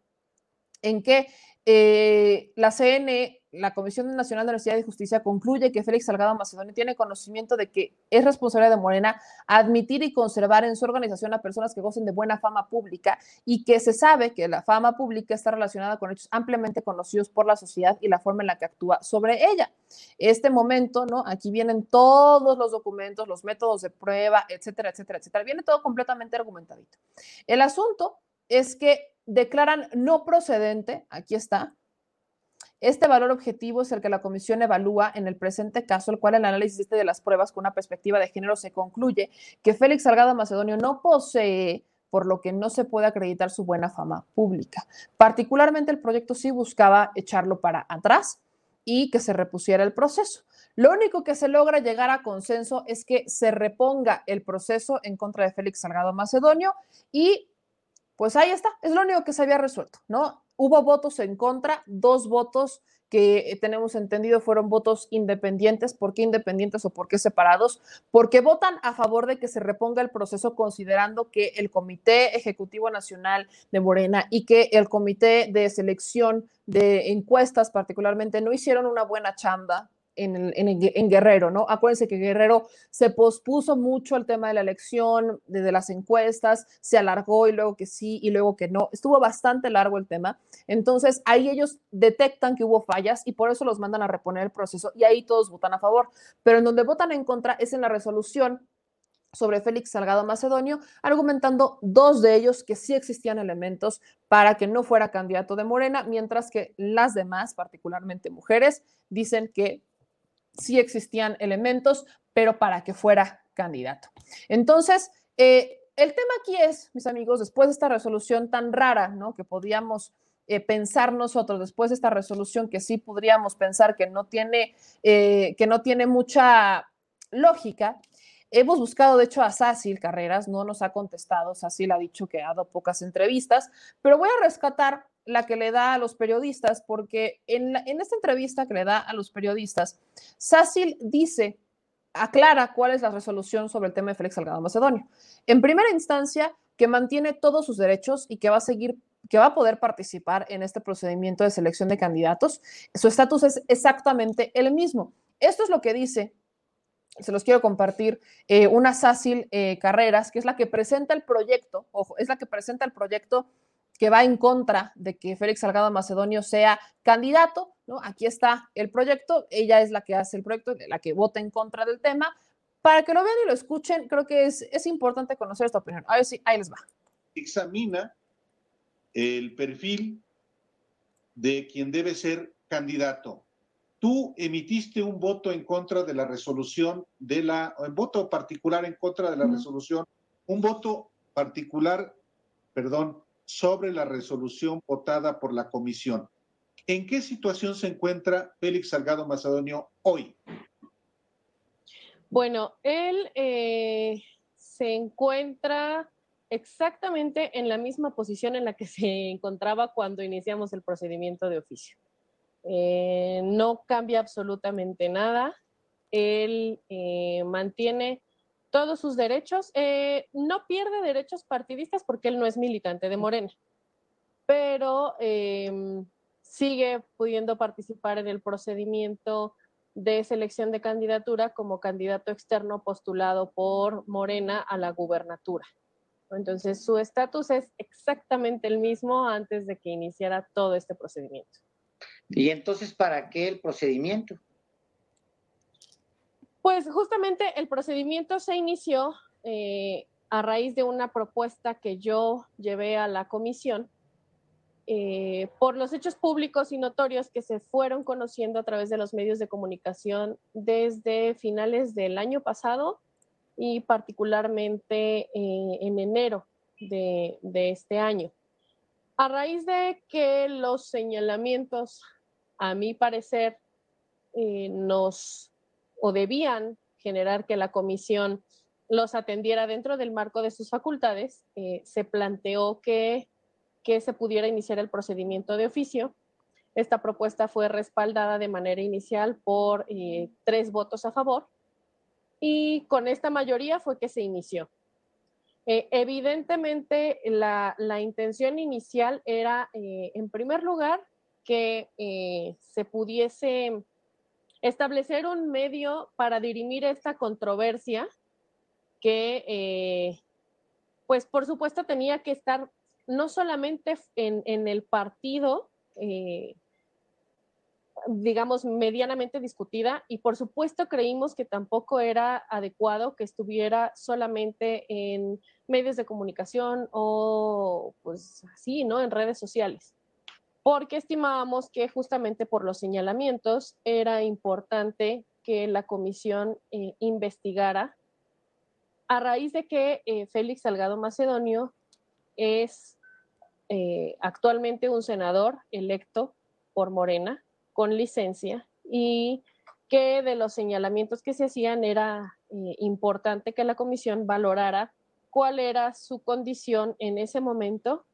en que eh, la CNE la Comisión Nacional de Universidad y Justicia concluye que Félix Salgado Macedonio tiene conocimiento de que es responsabilidad de Morena admitir y conservar en su organización a personas que gocen de buena fama pública y que se sabe que la fama pública está relacionada con hechos ampliamente conocidos por la sociedad y la forma en la que actúa sobre ella. Este momento, ¿no? Aquí vienen todos los documentos, los métodos de prueba, etcétera, etcétera, etcétera. Viene todo completamente argumentadito. El asunto es que declaran no procedente, aquí está, este valor objetivo es el que la comisión evalúa en el presente caso, el cual el análisis este de las pruebas con una perspectiva de género se concluye que Félix Salgado Macedonio no posee por lo que no se puede acreditar su buena fama pública. Particularmente el proyecto sí buscaba echarlo para atrás y que se repusiera el proceso. Lo único que se logra llegar a consenso es que se reponga el proceso en contra de Félix Salgado Macedonio y pues ahí está, es lo único que se había resuelto, ¿no? Hubo votos en contra, dos votos que eh, tenemos entendido fueron votos independientes. ¿Por qué independientes o por qué separados? Porque votan a favor de que se reponga el proceso considerando que el Comité Ejecutivo Nacional de Morena y que el Comité de Selección de Encuestas particularmente no hicieron una buena chamba en, Guerrero, ¿no? Acuérdense que Guerrero se pospuso mucho el tema de la elección, desde las encuestas, se alargó y luego que sí y luego que no. Estuvo bastante largo el tema. Entonces, ahí ellos detectan que hubo fallas y por eso los mandan a reponer el proceso y ahí todos votan a favor. Pero en donde votan en contra es en la resolución sobre Félix Salgado Macedonio, argumentando dos de ellos que sí existían elementos para que no fuera candidato de Morena, mientras que las demás, particularmente mujeres, dicen que sí existían elementos, pero para que fuera candidato. Entonces, eh, el tema aquí es, mis amigos, después de esta resolución tan rara, ¿no? Que podíamos eh, pensar nosotros, después de esta resolución que sí podríamos pensar que no tiene, eh, que no tiene mucha lógica, Hemos buscado, de hecho, a Sácil Carreras, no nos ha contestado, Sácil ha dicho que ha dado pocas entrevistas, pero voy a rescatar la que le da a los periodistas, porque en, esta entrevista que le da a los periodistas, Sácil dice, aclara cuál es la resolución sobre el tema de Félix Salgado Macedonio. En primera instancia, que mantiene todos sus derechos y que va a seguir que va a poder participar en este procedimiento de selección de candidatos. Su estatus es exactamente el mismo. Esto es lo que dice se los quiero compartir, eh, una Sácil eh, Carreras, que es la que presenta el proyecto, ojo, es la que presenta el proyecto que va en contra de que Félix Salgado Macedonio sea candidato, ¿no? Aquí está el proyecto, ella es la que hace el proyecto, la que vota en contra del tema. Para que lo vean y lo escuchen, creo que es, es importante conocer esta opinión. A ver si ahí les va. Examina el perfil de quien debe ser candidato tú emitiste un voto en contra de la resolución de la, en voto particular en contra de la resolución, un voto particular, perdón, sobre la resolución votada por la comisión. ¿En qué situación se encuentra Félix Salgado Macedonio hoy? Bueno, él eh, se encuentra exactamente en la misma posición en la que se encontraba cuando iniciamos el procedimiento de oficio. Eh, no cambia absolutamente nada. Él eh, mantiene todos sus derechos. Eh, no pierde derechos partidistas porque él no es militante de Morena, pero em, sigue pudiendo participar en el procedimiento de selección de candidatura como candidato externo postulado por Morena a la gubernatura. Entonces, su estatus es exactamente el mismo antes de que iniciara todo este procedimiento. ¿Y entonces para qué el procedimiento? Pues justamente el procedimiento se inició eh, a raíz de una propuesta que yo llevé a la comisión eh, por los hechos públicos y notorios que se fueron conociendo a través de los medios de comunicación desde finales del año pasado y particularmente eh, en enero de, este año. A raíz de que los señalamientos a mi parecer, nos o debían generar que la comisión los atendiera dentro del marco de sus facultades, eh, se planteó que, que se pudiera iniciar el procedimiento de oficio. Esta propuesta fue respaldada de manera inicial por eh, tres votos a favor y con esta mayoría fue que se inició. evidentemente, la, la, intención inicial era, en primer lugar, que eh, se pudiese establecer un medio para dirimir esta controversia que, eh, pues por supuesto, tenía que estar no solamente en, el partido, eh, digamos, medianamente discutida, y por supuesto creímos que tampoco era adecuado que estuviera solamente en medios de comunicación o, pues así, ¿no? En redes sociales porque estimábamos que justamente por los señalamientos era importante que la comisión eh, investigara a raíz de que eh, Félix Salgado Macedonio es eh, actualmente un senador electo por Morena con licencia y que de los señalamientos que se hacían era importante que la comisión valorara cuál era su condición en ese momento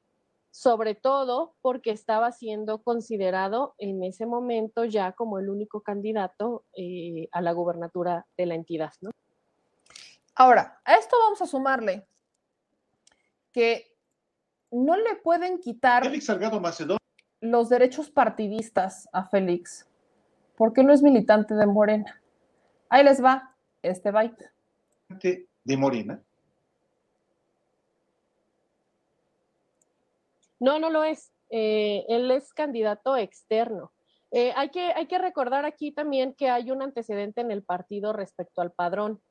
sobre todo porque estaba siendo considerado en ese momento ya como el único candidato eh, a la gubernatura de la entidad. ¿no? Ahora, a esto vamos a sumarle que no le pueden quitar Félix Salgado Macedonio. los derechos partidistas a Félix ¿Por qué no es militante de Morena? Ahí les va este byte. ¿De Morena? No, no lo es. Eh, él es candidato externo. Eh, hay, que, hay que recordar aquí también que hay un antecedente en el partido respecto al padrón.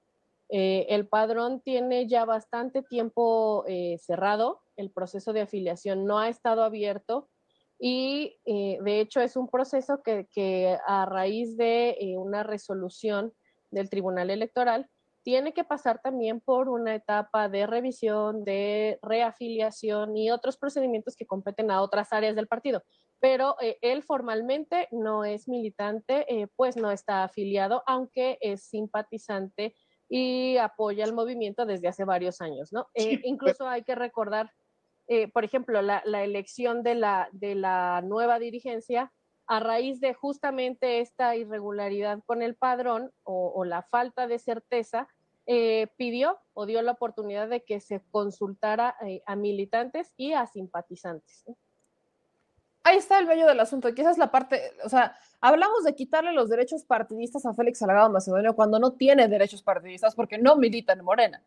Eh, el padrón tiene ya bastante tiempo cerrado, el proceso de afiliación no ha estado abierto y de hecho es un proceso que, que a raíz de una resolución del Tribunal Electoral tiene que pasar también por una etapa de revisión, de reafiliación y otros procedimientos que competen a otras áreas del partido. Pero eh, él formalmente no es militante, eh, pues no está afiliado, aunque es simpatizante y apoya el movimiento desde hace varios años, ¿no? Eh, incluso hay que recordar, por ejemplo, la, elección de la, de la nueva dirigencia a raíz de justamente esta irregularidad con el padrón o, la falta de certeza, eh, pidió o dio la oportunidad de que se consultara eh, a militantes y a simpatizantes. Ahí está el bello del asunto, que esa es la parte, o sea, hablamos de quitarle los derechos partidistas a Félix Salgado Macedonio cuando no tiene derechos partidistas porque no milita en Morena.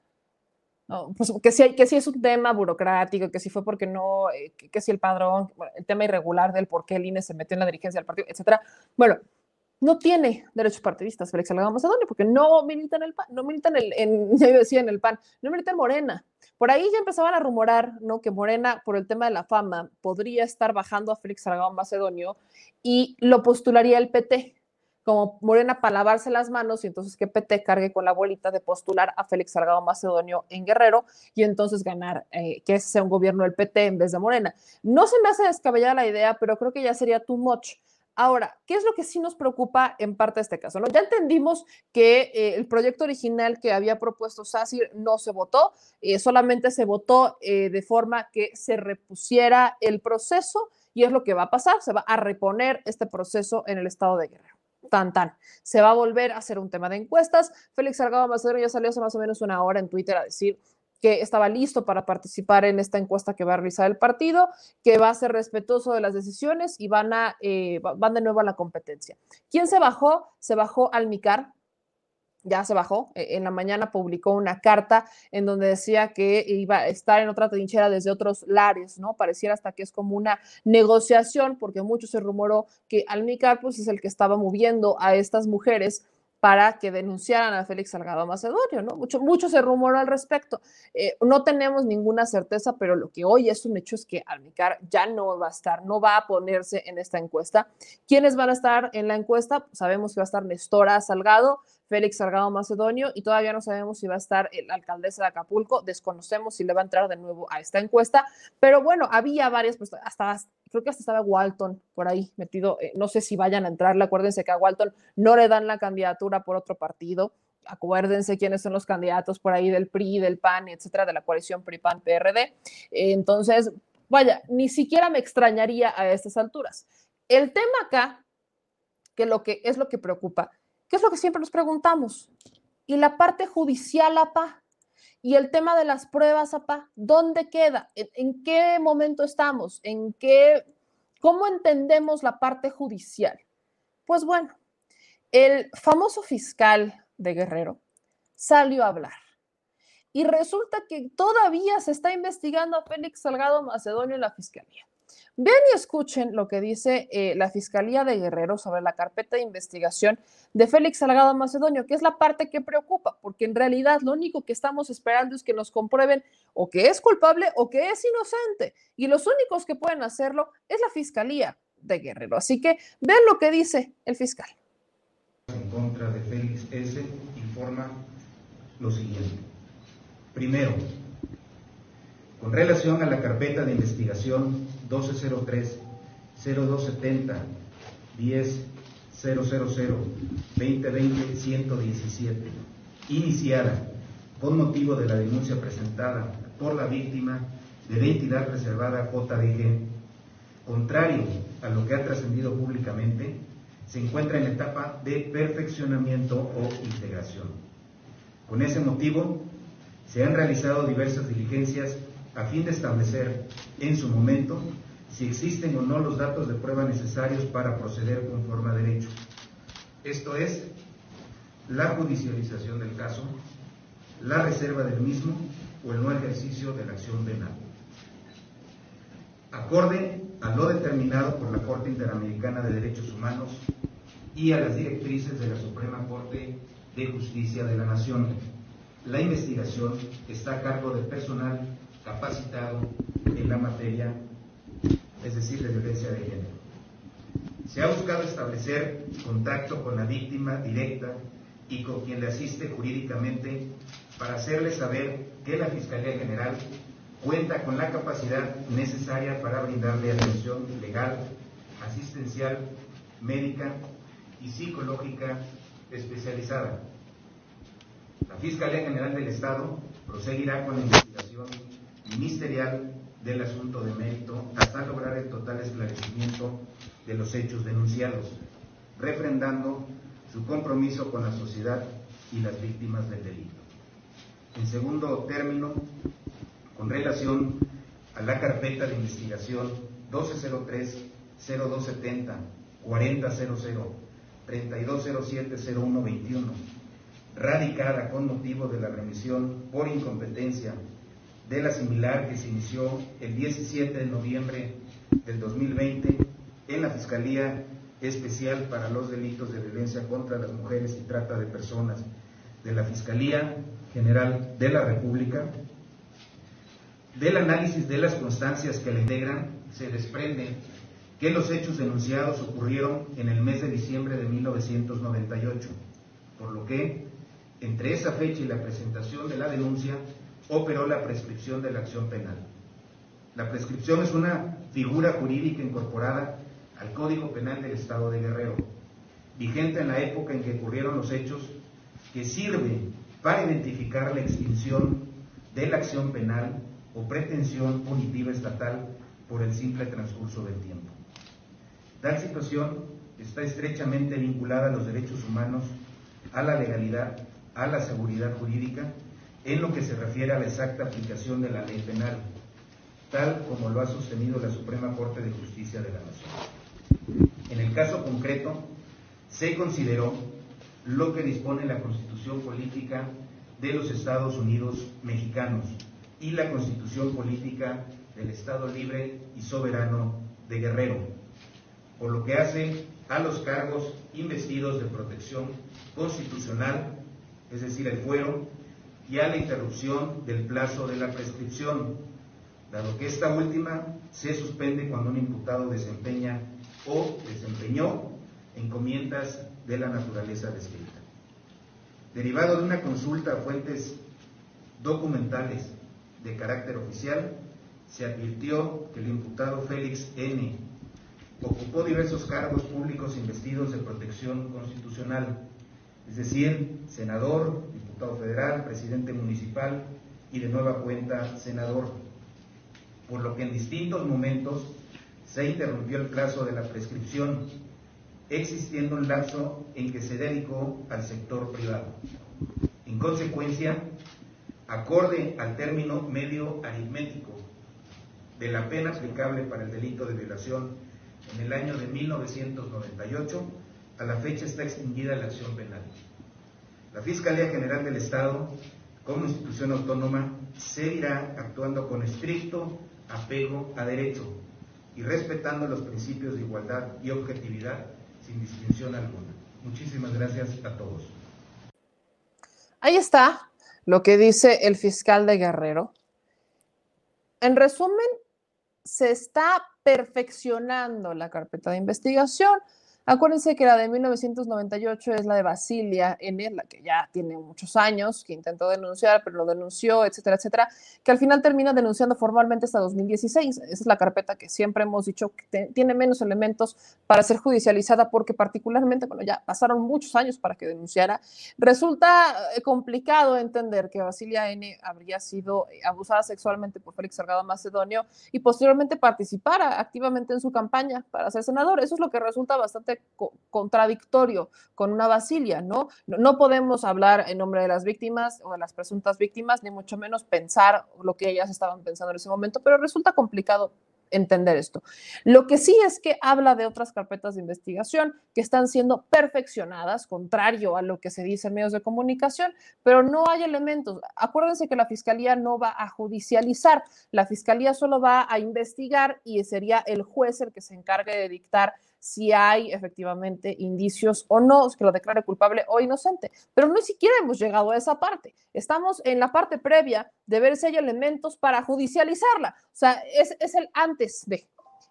No, pues que sí es un tema burocrático, que sí fue porque no, eh, que, si el padrón, el tema irregular del por qué el INE se metió en la dirigencia del partido, etcétera. Bueno, no tiene derechos partidistas Félix Salgado Macedonio porque no milita en el PAN, no milita en el, en, (laughs) ya decía en el PAN, no milita en Morena. Por ahí ya empezaban a rumorar, ¿no? Que Morena, por el tema de la fama, podría estar bajando a Félix Salgado Macedonio y lo postularía el PT como Morena para lavarse las manos y entonces que PT cargue con la bolita de postular a Félix Salgado Macedonio en Guerrero y entonces ganar eh, que sea un gobierno del PT en vez de Morena. No se me hace descabellada la idea, pero creo que ya sería too much. Ahora, ¿qué es lo que sí nos preocupa en parte de este caso? Ya entendimos que eh, el proyecto original que había propuesto SACIR no se votó, eh, solamente se votó de forma que se repusiera el proceso y es lo que va a pasar, se va a reponer este proceso en el estado de Guerrero tan tan. Se va a volver a hacer un tema de encuestas. Félix Salgado Macedonio ya salió hace más o menos una hora en Twitter a decir que estaba listo para participar en esta encuesta que va a realizar el partido, que va a ser respetuoso de las decisiones y van, a, eh, van de nuevo a la competencia. ¿Quién se bajó? Se bajó Almicar, ya se bajó. E, en la mañana publicó una carta en donde decía que iba a estar en otra trinchera desde otros lares, ¿no? Pareciera hasta que es como una negociación, porque mucho se rumoró que Almicar es el que estaba moviendo a estas mujeres para que denunciaran a Félix Salgado Macedonio, ¿no? Mucho, mucho se rumoró al respecto. Eh, no tenemos ninguna certeza, pero lo que hoy es un hecho es que Almicar ya no va a estar, no va a ponerse en esta encuesta. ¿Quiénes van a estar en la encuesta? sabemos que va a estar Nestora Salgado, Félix Salgado Macedonio y todavía no sabemos si va a estar la alcaldesa de Acapulco, desconocemos si le va a entrar de nuevo a esta encuesta, pero bueno, había varias, pues hasta, creo que hasta estaba Walton por ahí metido, eh, no sé si vayan a entrarle, acuérdense que a Walton no le dan la candidatura por otro partido, acuérdense quiénes son los candidatos por ahí del PRI, del PAN, etcétera, de la coalición PRI-PAN-PRD, entonces, vaya, ni siquiera me extrañaría a estas alturas. El tema acá, que lo que es lo que preocupa, ¿Qué es lo que siempre nos preguntamos? ¿Y la parte judicial, APA? ¿Y el tema de las pruebas, APA? ¿Dónde queda? ¿En, qué momento estamos? ¿En qué? ¿Cómo entendemos la parte judicial? Pues bueno, el famoso fiscal de Guerrero salió a hablar. Y resulta que todavía se está investigando a Félix Salgado Macedonio en la fiscalía. Vean y escuchen lo que dice eh, la Fiscalía de Guerrero sobre la carpeta de investigación de Félix Salgado Macedonio, que es la parte que preocupa, porque en realidad lo único que estamos esperando es que nos comprueben o que es culpable o que es inocente. Y los únicos que pueden hacerlo es la Fiscalía de Guerrero. Así que vean lo que dice el fiscal. En contra de Félix S. informa lo siguiente. Primero, con relación a la carpeta de investigación 1203 0270 10 000 2020 117, iniciada con motivo de la denuncia presentada por la víctima de la entidad reservada JDG, contrario a lo que ha trascendido públicamente, se encuentra en etapa de perfeccionamiento o integración. Con ese motivo, se han realizado diversas diligencias a fin de establecer en su momento si existen o no los datos de prueba necesarios para proceder conforme a derecho. esto es, la judicialización del caso, la reserva del mismo o el no ejercicio de la acción penal. Acorde a lo determinado por la Corte Interamericana de Derechos Humanos y a las directrices de la Suprema Corte de Justicia de la Nación, la investigación está a cargo del personal capacitado en la materia, es decir, de violencia de género. Se ha buscado establecer contacto con la víctima directa y con quien le asiste jurídicamente para hacerle saber que la Fiscalía General cuenta con la capacidad necesaria para brindarle atención legal, asistencial, médica y psicológica especializada. La Fiscalía General del Estado proseguirá con la investigación ministerial del asunto de mérito hasta lograr el total esclarecimiento de los hechos denunciados, refrendando su compromiso con la sociedad y las víctimas del delito. En segundo término, con relación a la carpeta de investigación 1203-0270, 4000, 3207-0121, radicada con motivo de la remisión por incompetencia de la similar que se inició el 17 de noviembre del 2020 en la Fiscalía Especial para los Delitos de Violencia contra las Mujeres y Trata de Personas de la Fiscalía General de la República. Del análisis de las constancias que la integran se desprende que los hechos denunciados ocurrieron en el mes de diciembre de 1998, por lo que entre esa fecha y la presentación de la denuncia operó la prescripción de la acción penal. La prescripción es una figura jurídica incorporada al Código Penal del Estado de Guerrero, vigente en la época en que ocurrieron los hechos, que sirve para identificar la extinción de la acción penal o pretensión punitiva estatal por el simple transcurso del tiempo. Tal situación está estrechamente vinculada a los derechos humanos, a la legalidad, a la seguridad jurídica, en lo que se refiere a la exacta aplicación de la ley penal, tal como lo ha sostenido la Suprema Corte de Justicia de la Nación. En el caso concreto, se consideró lo que dispone la Constitución Política de los Estados Unidos Mexicanos y la Constitución Política del Estado Libre y Soberano de Guerrero, por lo que hace a los cargos investidos de protección constitucional, es decir, el fuero, y a la interrupción del plazo de la prescripción, dado que esta última se suspende cuando un imputado desempeña o desempeñó encomiendas de la naturaleza descrita. Derivado de una consulta a fuentes documentales de carácter oficial, se advirtió que el imputado Félix N ocupó diversos cargos públicos investidos de protección constitucional, es decir, senador, diputado federal, presidente municipal y de nueva cuenta senador, por lo que en distintos momentos se interrumpió el plazo de la prescripción, existiendo un lapso en que se dedicó al sector privado. En consecuencia, acorde al término medio aritmético de la pena aplicable para el delito de violación en el año de 1998, a la fecha está extinguida la acción penal. La Fiscalía General del Estado, como institución autónoma, seguirá actuando con estricto apego a derecho y respetando los principios de igualdad y objetividad sin distinción alguna. Muchísimas gracias a todos. Ahí está lo que dice el fiscal de Guerrero. En resumen, se está perfeccionando la carpeta de investigación. Acuérdense que la de 1998 es la de Basilia N, la que ya tiene muchos años, que intentó denunciar, pero lo denunció, etcétera, etcétera, que al final termina denunciando formalmente hasta 2016. Esa es la carpeta que siempre hemos dicho que tiene menos elementos para ser judicializada, porque particularmente, bueno, ya pasaron muchos años para que denunciara. Resulta eh, complicado entender que Basilia N habría sido eh, abusada sexualmente por Félix Salgado Macedonio y posteriormente participara activamente en su campaña para ser senador. Eso es lo que resulta bastante contradictorio con una Basilia, ¿no? ¿no? podemos hablar en nombre de las víctimas o de las presuntas víctimas, ni mucho menos pensar lo que ellas estaban pensando en ese momento, pero resulta complicado entender esto. Lo que sí es que habla de otras carpetas de investigación que están siendo perfeccionadas, contrario a lo que se dice en medios de comunicación, pero no hay elementos. Acuérdense que la fiscalía no va a judicializar, la fiscalía solo va a investigar y sería el juez el que se encargue de dictar si hay efectivamente indicios o no, que lo declare culpable o inocente. Pero no siquiera hemos llegado a esa parte. Estamos en la parte previa de ver si hay elementos para judicializarla. O sea, es, es el antes de.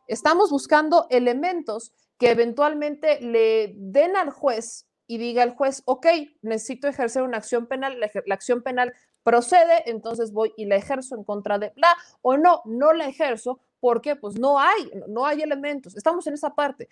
Estamos buscando elementos que eventualmente le den al juez y diga el juez, ok, necesito ejercer una acción penal, la, la, acción penal procede, entonces voy y la ejerzo en contra de bla, o no, no la ejerzo porque pues no hay, no hay elementos. Estamos en esa parte.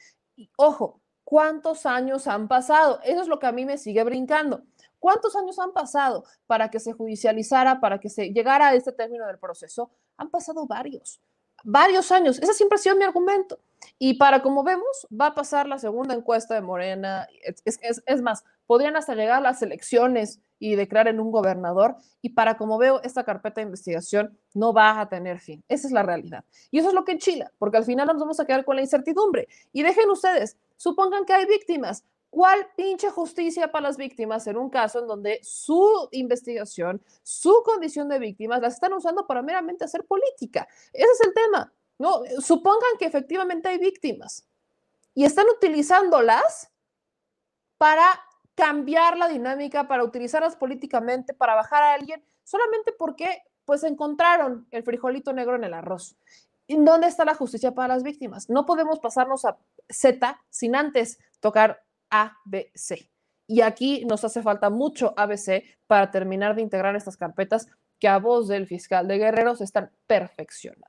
Ojo, ¿cuántos años han pasado? Eso es lo que a mí me sigue brincando. ¿Cuántos años han pasado para que se judicializara, para que se llegara a este término del proceso? Han pasado varios, varios años. Ese siempre ha sido mi argumento. Y para como vemos, va a pasar la segunda encuesta de Morena. Es, es, más, podrían hasta llegar las elecciones y declaren un gobernador. Y para como veo, esta carpeta de investigación no va a tener fin. Esa es la realidad. Y eso es lo que enchila, porque al final nos vamos a quedar con la incertidumbre. Y dejen ustedes, supongan que hay víctimas. ¿Cuál pinche justicia para las víctimas en un caso en donde su investigación, su condición de víctimas, las están usando para meramente hacer política? Ese es el tema. No, supongan que efectivamente hay víctimas y están utilizándolas para cambiar la dinámica, para utilizarlas políticamente, para bajar a alguien, solamente porque pues encontraron el frijolito negro en el arroz. ¿Y dónde está la justicia para las víctimas? No podemos pasarnos a Z sin antes tocar A, B, C. Y aquí nos hace falta mucho ABC para terminar de integrar estas carpetas que a voz del fiscal de Guerrero se están perfeccionando.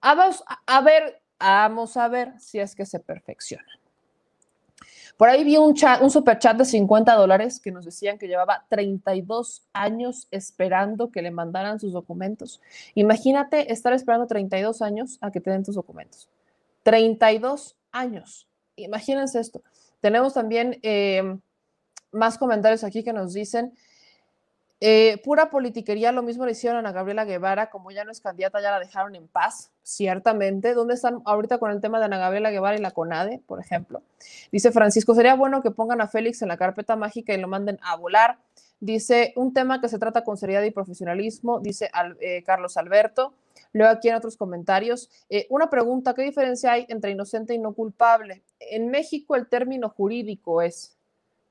A ver, vamos a ver si es que se perfeccionan. Por ahí vi un, chat, un super chat de 50 dólares que nos decían que llevaba 32 años esperando que le mandaran sus documentos. Imagínate estar esperando 32 años a que te den tus documentos. 32 años. Imagínense esto. Tenemos también eh, más comentarios aquí que nos dicen eh, pura politiquería, lo mismo le hicieron a Gabriela Guevara, como ya no es candidata, ya la dejaron en paz, ciertamente. ¿Dónde están ahorita con el tema de Ana Gabriela Guevara y la CONADE, por ejemplo? Dice Francisco, sería bueno que pongan a Félix en la carpeta mágica y lo manden a volar. Dice, un tema que se trata con seriedad y profesionalismo, dice eh, Carlos Alberto. Luego aquí en otros comentarios, eh, una pregunta, ¿qué diferencia hay entre inocente y no culpable? En México el término jurídico es,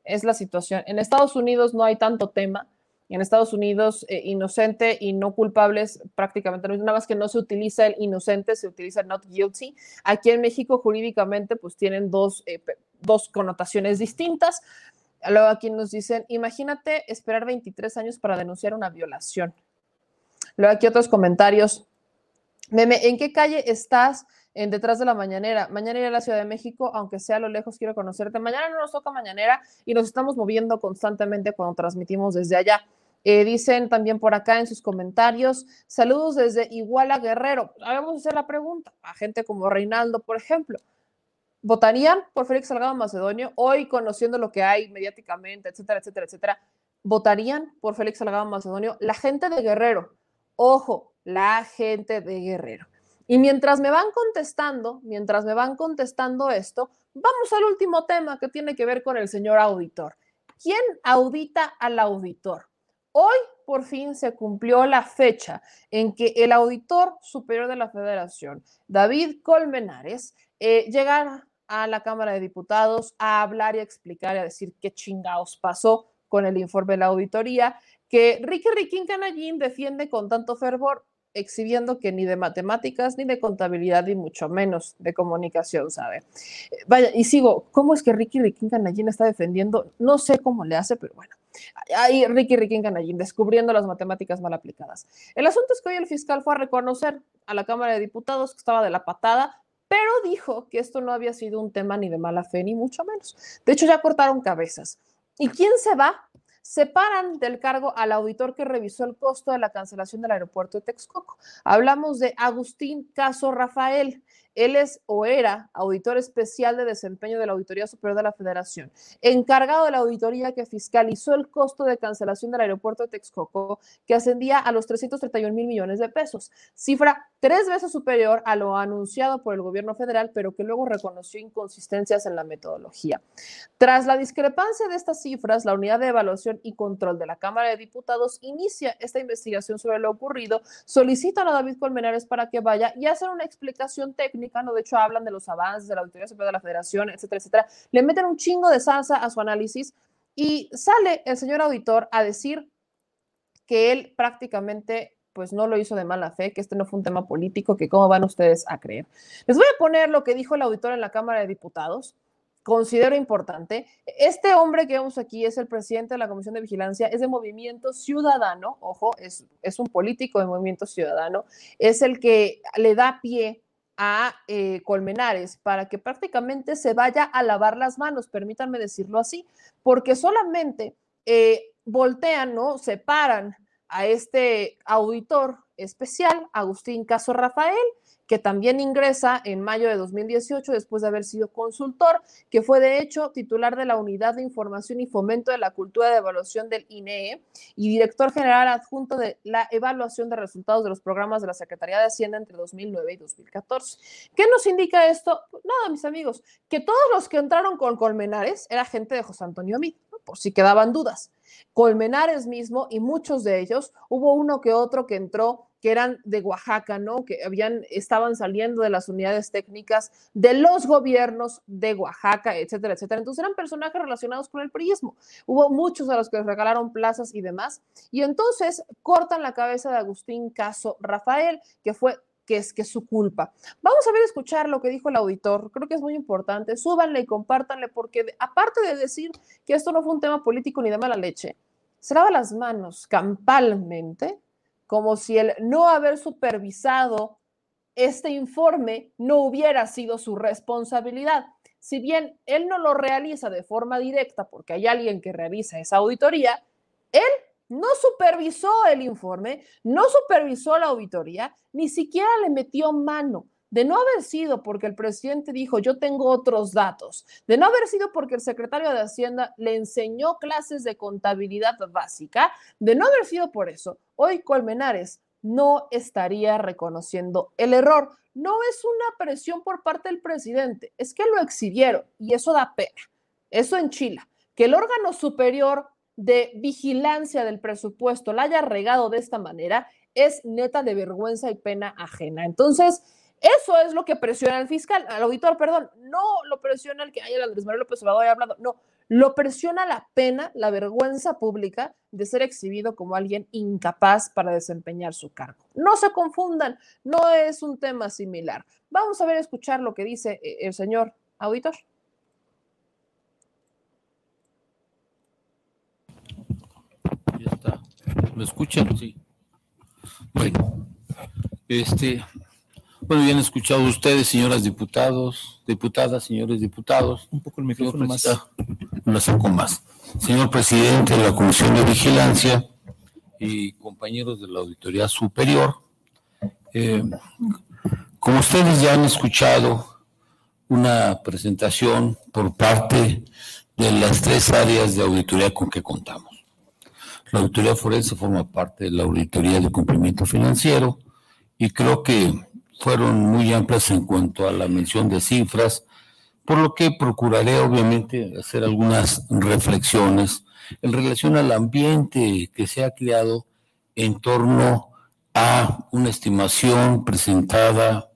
es la situación. En Estados Unidos no hay tanto tema en Estados Unidos, eh, inocente y no culpables prácticamente no nada más que no se utiliza el inocente, se utiliza el not guilty. Aquí en México, jurídicamente, pues tienen dos, eh, dos connotaciones distintas. Luego aquí nos dicen, imagínate esperar 23 años para denunciar una violación. Luego aquí otros comentarios. Meme, ¿en qué calle estás? en Detrás de la Mañanera. Mañana iré a la Ciudad de México, aunque sea a lo lejos, quiero conocerte. Mañana no nos toca Mañanera y nos estamos moviendo constantemente cuando transmitimos desde allá. Eh, dicen también por acá en sus comentarios, saludos desde Iguala Guerrero. Vamos a hacer la pregunta a gente como Reinaldo, por ejemplo. ¿Votarían por Félix Salgado Macedonio? Hoy, conociendo lo que hay mediáticamente, etcétera, etcétera, etcétera, ¿votarían por Félix Salgado Macedonio? La gente de Guerrero, ojo, la gente de Guerrero. Y mientras me van contestando, mientras me van contestando esto, vamos al último tema que tiene que ver con el señor auditor. ¿Quién audita al auditor? Hoy por fin se cumplió la fecha en que el auditor superior de la federación, David Colmenares, eh, llegara a la Cámara de Diputados a hablar y a explicar y a decir qué chingados pasó con el informe de la auditoría que Ricky Riquín Canallín defiende con tanto fervor, exhibiendo que ni de matemáticas, ni de contabilidad, ni mucho menos de comunicación sabe. Vaya, y sigo, ¿cómo es que Ricky Riquín Canallín está defendiendo? No sé cómo le hace, pero bueno, Ahí Ricky Ricky Canallín, descubriendo las matemáticas mal aplicadas. El asunto es que hoy el fiscal fue a reconocer a la Cámara de Diputados que estaba de la patada, pero dijo que esto no había sido un tema ni de mala fe, ni mucho menos. De hecho, ya cortaron cabezas. ¿Y quién se va? Separan del cargo al auditor que revisó el costo de la cancelación del aeropuerto de Texcoco. Hablamos de Agustín Caso Rafael. Él es o era auditor especial de desempeño de la Auditoría Superior de la Federación, encargado de la auditoría que fiscalizó el costo de cancelación del aeropuerto de Texcoco, que ascendía a los 331 mil millones de pesos, cifra tres veces superior a lo anunciado por el gobierno federal, pero que luego reconoció inconsistencias en la metodología. Tras la discrepancia de estas cifras, la Unidad de Evaluación y Control de la Cámara de Diputados inicia esta investigación sobre lo ocurrido, solicitan a David Colmenares para que vaya y hacer una explicación técnica, De hecho, hablan de los avances de la Auditoría Superior de la Federación, etcétera, etcétera. Le meten un chingo de salsa a su análisis y sale el señor auditor a decir que él prácticamente pues no lo hizo de mala fe, que este no fue un tema político, que cómo van ustedes a creer. Les voy a poner lo que dijo el auditor en la Cámara de Diputados. Considero importante. Este hombre que vemos aquí es el presidente de la Comisión de Vigilancia, es de Movimiento Ciudadano, ojo, es, es un político de Movimiento Ciudadano, es el que le da pie a eh, Colmenares para que prácticamente se vaya a lavar las manos, permítanme decirlo así, porque solamente eh, voltean, ¿no? Separan a este auditor especial, Agustín Caso Rafael, que también ingresa en mayo de 2018 después de haber sido consultor, que fue de hecho titular de la Unidad de Información y Fomento de la Cultura de Evaluación del INEE y director general adjunto de la evaluación de resultados de los programas de la Secretaría de Hacienda entre 2009 y 2014. ¿Qué nos indica esto? Nada, mis amigos, que todos los que entraron con Colmenares era gente de José Antonio Mid, por si quedaban dudas. Colmenares mismo y muchos de ellos, hubo uno que otro que entró que eran de Oaxaca, ¿no? Que habían, estaban saliendo de las unidades técnicas de los gobiernos de Oaxaca, etcétera, etcétera. Entonces eran personajes relacionados con el priismo. Hubo muchos a los que les regalaron plazas y demás. Y entonces cortan la cabeza de Agustín Caso Rafael, que fue que es que es su culpa. Vamos a ver, escuchar lo que dijo el auditor. Creo que es muy importante. Súbanle y compártanle, porque aparte de decir que esto no fue un tema político ni de mala leche, se lava las manos campalmente como si el no haber supervisado este informe no hubiera sido su responsabilidad. Si bien él no lo realiza de forma directa porque hay alguien que revisa esa auditoría, él no supervisó el informe, no supervisó la auditoría, ni siquiera le metió mano. De no haber sido porque el presidente dijo, yo tengo otros datos, de no haber sido porque el secretario de Hacienda le enseñó clases de contabilidad básica, de no haber sido por eso, hoy Colmenares no estaría reconociendo el error. No es una presión por parte del presidente, es que lo exhibieron y eso da pena. Eso en Chile. Que el órgano superior de vigilancia del presupuesto la haya regado de esta manera es neta de vergüenza y pena ajena. Entonces, eso es lo que presiona al fiscal, al auditor, perdón. No lo presiona el que haya el Andrés Manuel López Obrador haya hablado. No, lo presiona la pena, la vergüenza pública de ser exhibido como alguien incapaz para desempeñar su cargo. No se confundan, no es un tema similar. Vamos a ver, escuchar lo que dice eh, el señor auditor. Ya está. ¿Me escuchan? Sí. Bueno, este, bueno, ya han escuchado ustedes, señoras diputados, diputadas, señores diputados. Un poco el micrófono más. Lo acerco más. Señor presidente de la Comisión de Vigilancia y compañeros de la Auditoría Superior, eh, como ustedes ya han escuchado una presentación por parte de las tres áreas de auditoría con que contamos. La auditoría forense forma parte de la auditoría de cumplimiento financiero y creo que fueron muy amplias en cuanto a la mención de cifras, por lo que procuraré obviamente hacer algunas reflexiones en relación al ambiente que se ha creado en torno a una estimación presentada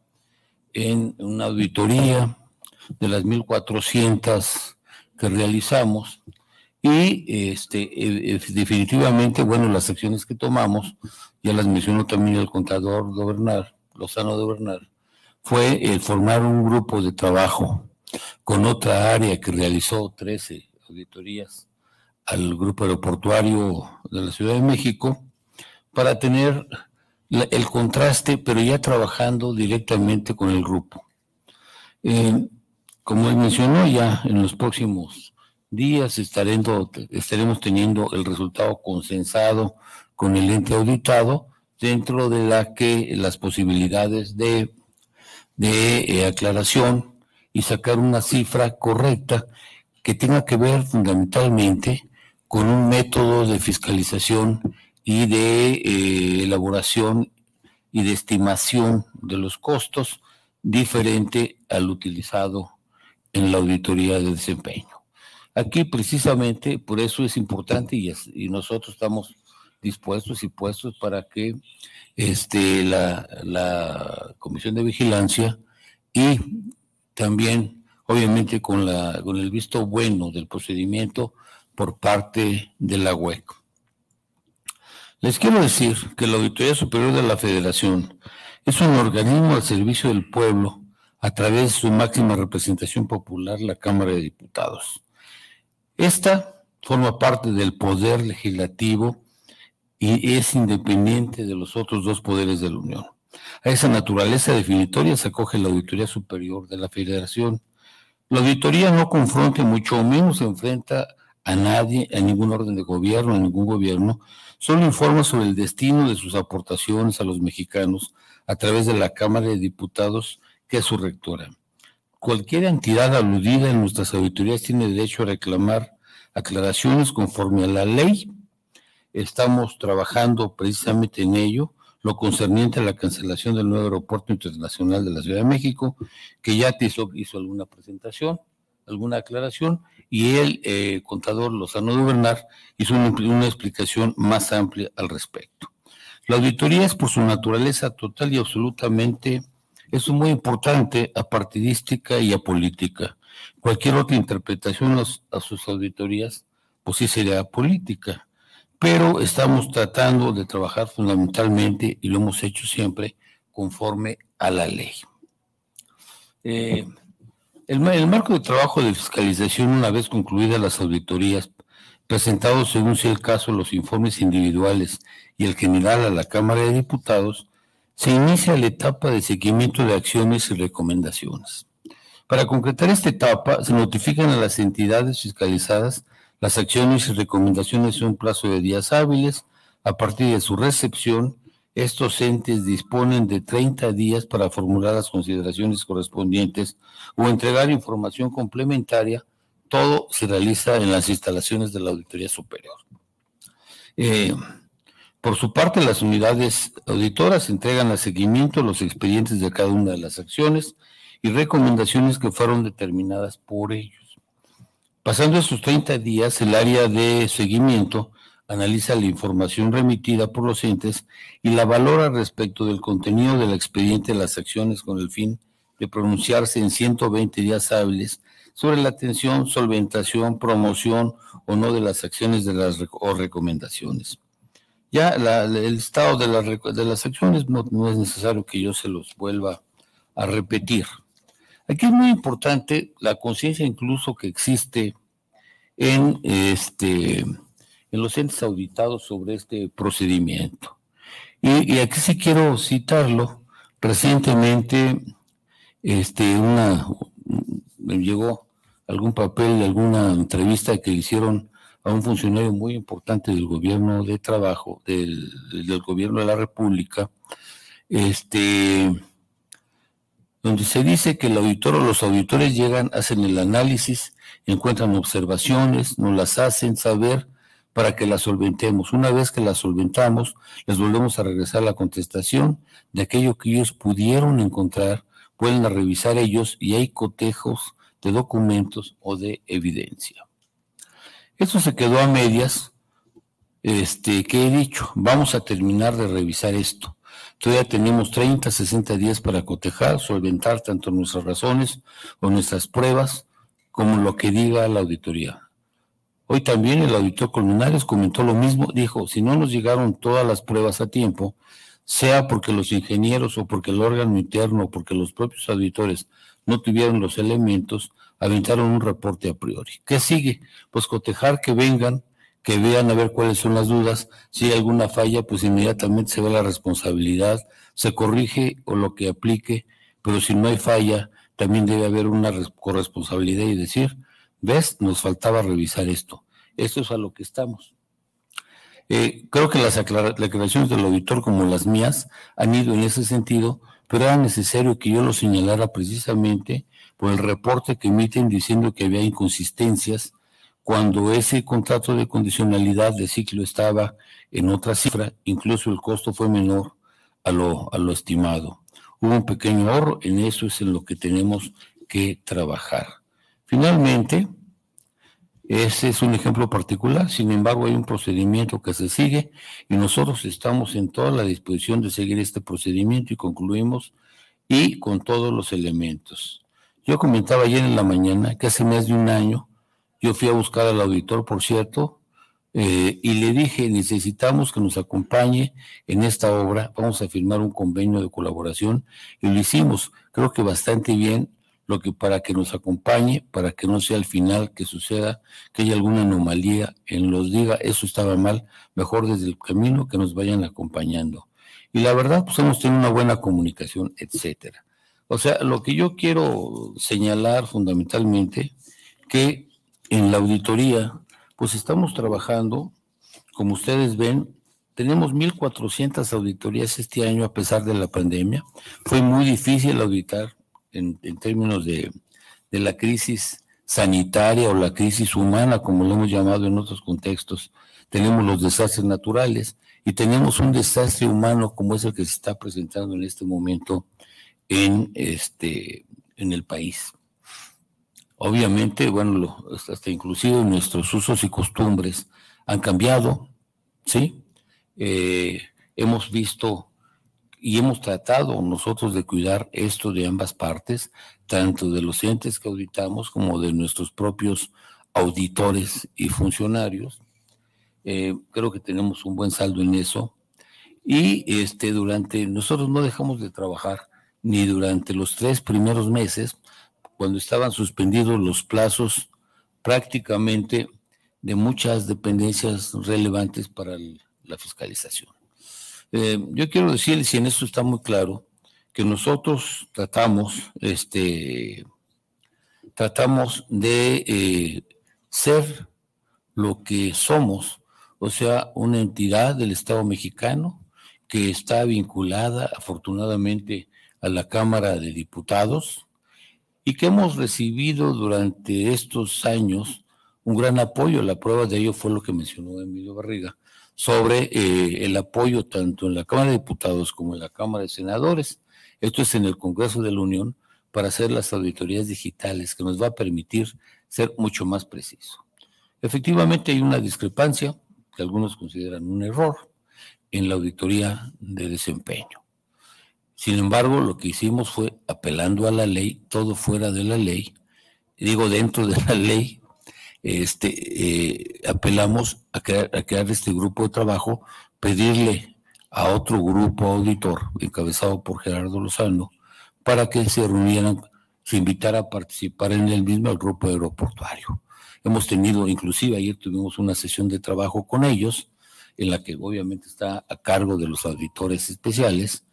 en una auditoría de las 1.400 que realizamos y este, e, e, definitivamente, bueno, las acciones que tomamos, ya las mencionó también el contador Gobernar, Lozano de Bernal, fue el formar un grupo de trabajo con otra área que realizó 13 auditorías al grupo aeroportuario de la Ciudad de México para tener el contraste, pero ya trabajando directamente con el grupo. Como él mencionó, ya en los próximos días estaremos, estaremos teniendo el resultado consensado con el ente auditado dentro de la que las posibilidades de de eh, aclaración y sacar una cifra correcta que tenga que ver fundamentalmente con un método de fiscalización y de eh, elaboración y de estimación de los costos diferente al utilizado en la auditoría de desempeño. Aquí precisamente por eso es importante y, y nosotros estamos dispuestos y puestos para que este, la, la Comisión de Vigilancia y también, obviamente, con, la, con el visto bueno del procedimiento por parte de la UEC. Les quiero decir que la Auditoría Superior de la Federación es un organismo al servicio del pueblo a través de su máxima representación popular, la Cámara de Diputados. Esta forma parte del poder legislativo y es independiente de los otros dos poderes de la Unión. A esa naturaleza definitoria se acoge la Auditoría Superior de la Federación. La auditoría no confronta mucho menos se enfrenta a nadie, a ningún orden de gobierno, a ningún gobierno, solo informa sobre el destino de sus aportaciones a los mexicanos a través de la Cámara de Diputados, que es su rectora. Cualquier entidad aludida en nuestras auditorías tiene derecho a reclamar aclaraciones conforme a la ley. Estamos trabajando precisamente en ello lo concerniente a la cancelación del nuevo aeropuerto internacional de la Ciudad de México, que ya te hizo, alguna presentación, alguna aclaración, y el eh, contador Lozano de Bernard hizo una, explicación más amplia al respecto. La auditoría es por su naturaleza total y absolutamente, es muy importante, apartidística y apolítica. Cualquier otra interpretación a sus auditorías, pues sí sería política pero estamos tratando de trabajar fundamentalmente, y lo hemos hecho siempre, conforme a la ley. Eh, el, el, marco de trabajo de fiscalización, una vez concluidas las auditorías, presentados según sea el caso los informes individuales y el general a la Cámara de Diputados, se inicia la etapa de seguimiento de acciones y recomendaciones. Para concretar esta etapa, se notifican a las entidades fiscalizadas las acciones y recomendaciones en un plazo de días hábiles. A partir de su recepción, estos entes disponen de 30 días para formular las consideraciones correspondientes o entregar información complementaria. Todo se realiza en las instalaciones de la Auditoría Superior. Eh, por su parte, las unidades auditoras entregan a seguimiento los expedientes de cada una de las acciones y recomendaciones que fueron determinadas por ellos. Pasando esos 30 días, el área de seguimiento analiza la información remitida por los entes y la valora respecto del contenido del expediente de las acciones con el fin de pronunciarse en 120 días hábiles sobre la atención, solventación, promoción o no de las acciones de las o recomendaciones. Ya el estado de, de las acciones no es necesario que yo se los vuelva a repetir. Aquí es muy importante la conciencia incluso que existe en, este, en los entes auditados sobre este procedimiento. Y, aquí sí quiero citarlo. Recientemente, este, una, me llegó algún papel de alguna entrevista que hicieron a un funcionario muy importante del gobierno de trabajo, del gobierno de la República, este, donde se dice que el auditor o los auditores llegan, hacen el análisis, encuentran observaciones, nos las hacen saber para que las solventemos. Una vez que las solventamos, les volvemos a regresar la contestación de aquello que ellos pudieron encontrar, pueden revisar ellos y hay cotejos de documentos o de evidencia. Eso se quedó a medias, este, que he dicho, vamos a terminar de revisar esto. Todavía tenemos 30, 60 días para cotejar, solventar tanto nuestras razones o nuestras pruebas como lo que diga la auditoría. Hoy también el auditor Colmenares comentó lo mismo, dijo, si no nos llegaron todas las pruebas a tiempo, sea porque los ingenieros o porque el órgano interno o porque los propios auditores no tuvieron los elementos, aventaron un reporte a priori. ¿Qué sigue? Pues cotejar que vengan que vean a ver cuáles son las dudas. Si hay alguna falla, pues inmediatamente se ve la responsabilidad, se corrige o lo que aplique, pero si no hay falla, también debe haber una corresponsabilidad y decir, ves, nos faltaba revisar esto. Esto es a lo que estamos. Eh, creo que las declaraciones del auditor, como las mías, han ido en ese sentido, pero era necesario que yo lo señalara precisamente por el reporte que emiten diciendo que había inconsistencias cuando ese contrato de condicionalidad de ciclo estaba en otra cifra, incluso el costo fue menor a lo, a lo estimado. Hubo un pequeño ahorro, en eso es en lo que tenemos que trabajar. Finalmente, ese es un ejemplo particular, sin embargo hay un procedimiento que se sigue y nosotros estamos en toda la disposición de seguir este procedimiento y concluimos y con todos los elementos. Yo comentaba ayer en la mañana que hace más de un año yo fui a buscar al auditor, por cierto, eh, y le dije, necesitamos que nos acompañe en esta obra, vamos a firmar un convenio de colaboración, y lo hicimos, creo que bastante bien, lo que para que nos acompañe, para que no sea al final que suceda, que haya alguna anomalía en los diga, eso estaba mal, mejor desde el camino que nos vayan acompañando. Y la verdad, pues hemos tenido una buena comunicación, etcétera. O sea, lo que yo quiero señalar fundamentalmente, que en la auditoría, pues estamos trabajando, como ustedes ven, tenemos 1.400 auditorías este año a pesar de la pandemia. Fue muy difícil auditar en, términos de, de, la crisis sanitaria o la crisis humana, como lo hemos llamado en otros contextos. Tenemos los desastres naturales y tenemos un desastre humano como es el que se está presentando en este momento en, este, en el país. Obviamente, bueno, hasta inclusive nuestros usos y costumbres han cambiado, ¿sí? Eh, hemos visto y hemos tratado nosotros de cuidar esto de ambas partes, tanto de los entes que auditamos como de nuestros propios auditores y funcionarios. Eh, creo que tenemos un buen saldo en eso. Y este, durante, nosotros no dejamos de trabajar ni durante los tres primeros meses cuando estaban suspendidos los plazos prácticamente de muchas dependencias relevantes para la fiscalización. Eh, yo quiero decirles, y en esto está muy claro, que nosotros tratamos, este, tratamos de eh, ser lo que somos, o sea, una entidad del Estado mexicano que está vinculada afortunadamente a la Cámara de Diputados, y que hemos recibido durante estos años un gran apoyo. La prueba de ello fue lo que mencionó Emilio Barriga sobre eh, el apoyo tanto en la Cámara de Diputados como en la Cámara de Senadores. Esto es en el Congreso de la Unión para hacer las auditorías digitales que nos va a permitir ser mucho más preciso. Efectivamente hay una discrepancia que algunos consideran un error en la auditoría de desempeño. Sin embargo, lo que hicimos fue apelando a la ley, todo fuera de la ley, digo dentro de la ley, este, eh, apelamos a crear, este grupo de trabajo, pedirle a otro grupo auditor encabezado por Gerardo Lozano para que se reunieran, se invitara a participar en el mismo el grupo aeroportuario. Hemos tenido, inclusive ayer tuvimos una sesión de trabajo con ellos, en la que obviamente está a cargo de los auditores especiales,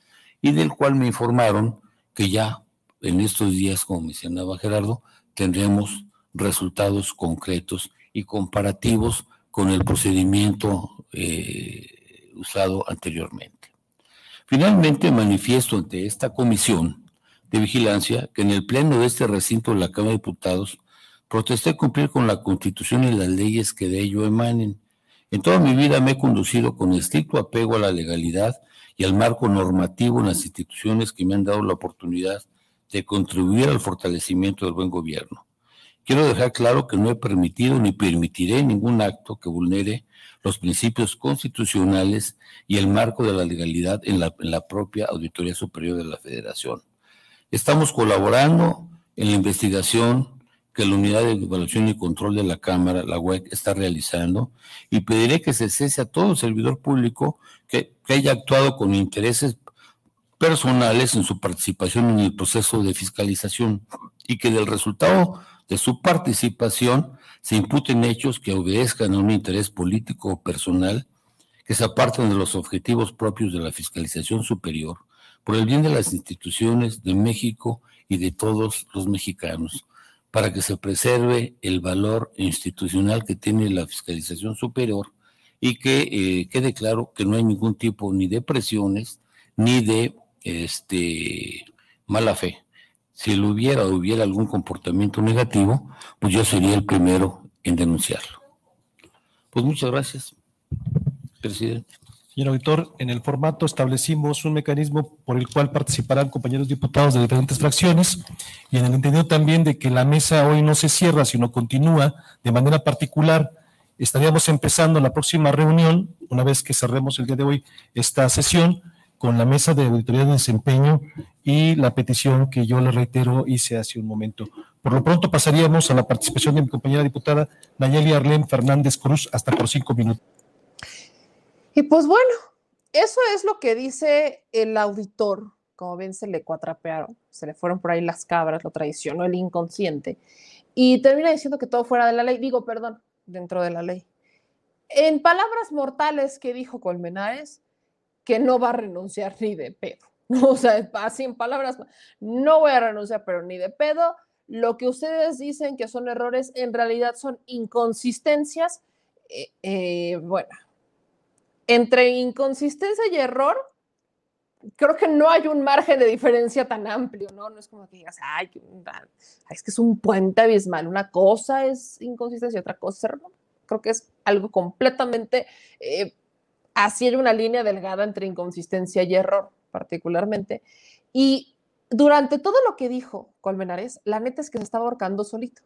y del cual me informaron que ya en estos días, como mencionaba Gerardo, tendremos resultados concretos y comparativos con el procedimiento eh, usado anteriormente. Finalmente, manifiesto ante esta comisión de vigilancia que en el pleno de este recinto de la Cámara de Diputados protesté cumplir con la Constitución y las leyes que de ello emanen. En toda mi vida me he conducido con estricto apego a la legalidad y al marco normativo en las instituciones que me han dado la oportunidad de contribuir al fortalecimiento del buen gobierno. Quiero dejar claro que no he permitido ni permitiré ningún acto que vulnere los principios constitucionales y el marco de la legalidad en la, en la propia Auditoría Superior de la Federación. Estamos colaborando en la investigación que la Unidad de Evaluación y Control de la Cámara, la UEC, está realizando y pediré que se cese a todo servidor público que, que haya actuado con intereses personales en su participación en el proceso de fiscalización y que del resultado de su participación se imputen hechos que obedezcan a un interés político o personal que se aparten de los objetivos propios de la fiscalización superior por el bien de las instituciones de México y de todos los mexicanos para que se preserve el valor institucional que tiene la fiscalización superior y que eh, quede claro que no hay ningún tipo ni de presiones ni de este, mala fe. Si lo hubiera o hubiera algún comportamiento negativo, pues yo sería el primero en denunciarlo. Pues muchas gracias, presidente. Señor auditor, en el formato establecimos un mecanismo por el cual participarán compañeros diputados de diferentes fracciones y en el entendido también de que la mesa hoy no se cierra, sino continúa de manera particular. Estaríamos empezando la próxima reunión, una vez que cerremos el día de hoy esta sesión, con la mesa de auditoría de desempeño y la petición que yo le reitero hice hace un momento. Por lo pronto pasaríamos a la participación de mi compañera diputada Nayeli Arlén Fernández Cruz hasta por cinco minutos. Pues bueno, eso es lo que dice el auditor. Como ven, se le cuatrapearon, se le fueron por ahí las cabras, lo traicionó el inconsciente. Y termina diciendo que todo fuera de la ley. Digo, perdón, dentro de la ley. En palabras mortales que dijo Colmenares, que no va a renunciar ni de pedo. (laughs) O sea, así en palabras, no voy a renunciar, pero ni de pedo. Lo que ustedes dicen que son errores, en realidad son inconsistencias. Eh, eh, bueno, entre inconsistencia y error, creo que no hay un margen de diferencia tan amplio, ¿no? No es como que digas, ay, es que es un puente abismal. Una cosa es inconsistencia y otra cosa es error. Creo que es algo completamente, eh, así hay una línea delgada entre inconsistencia y error, particularmente. Y durante todo lo que dijo Colmenares, la neta es que se estaba ahorcando solito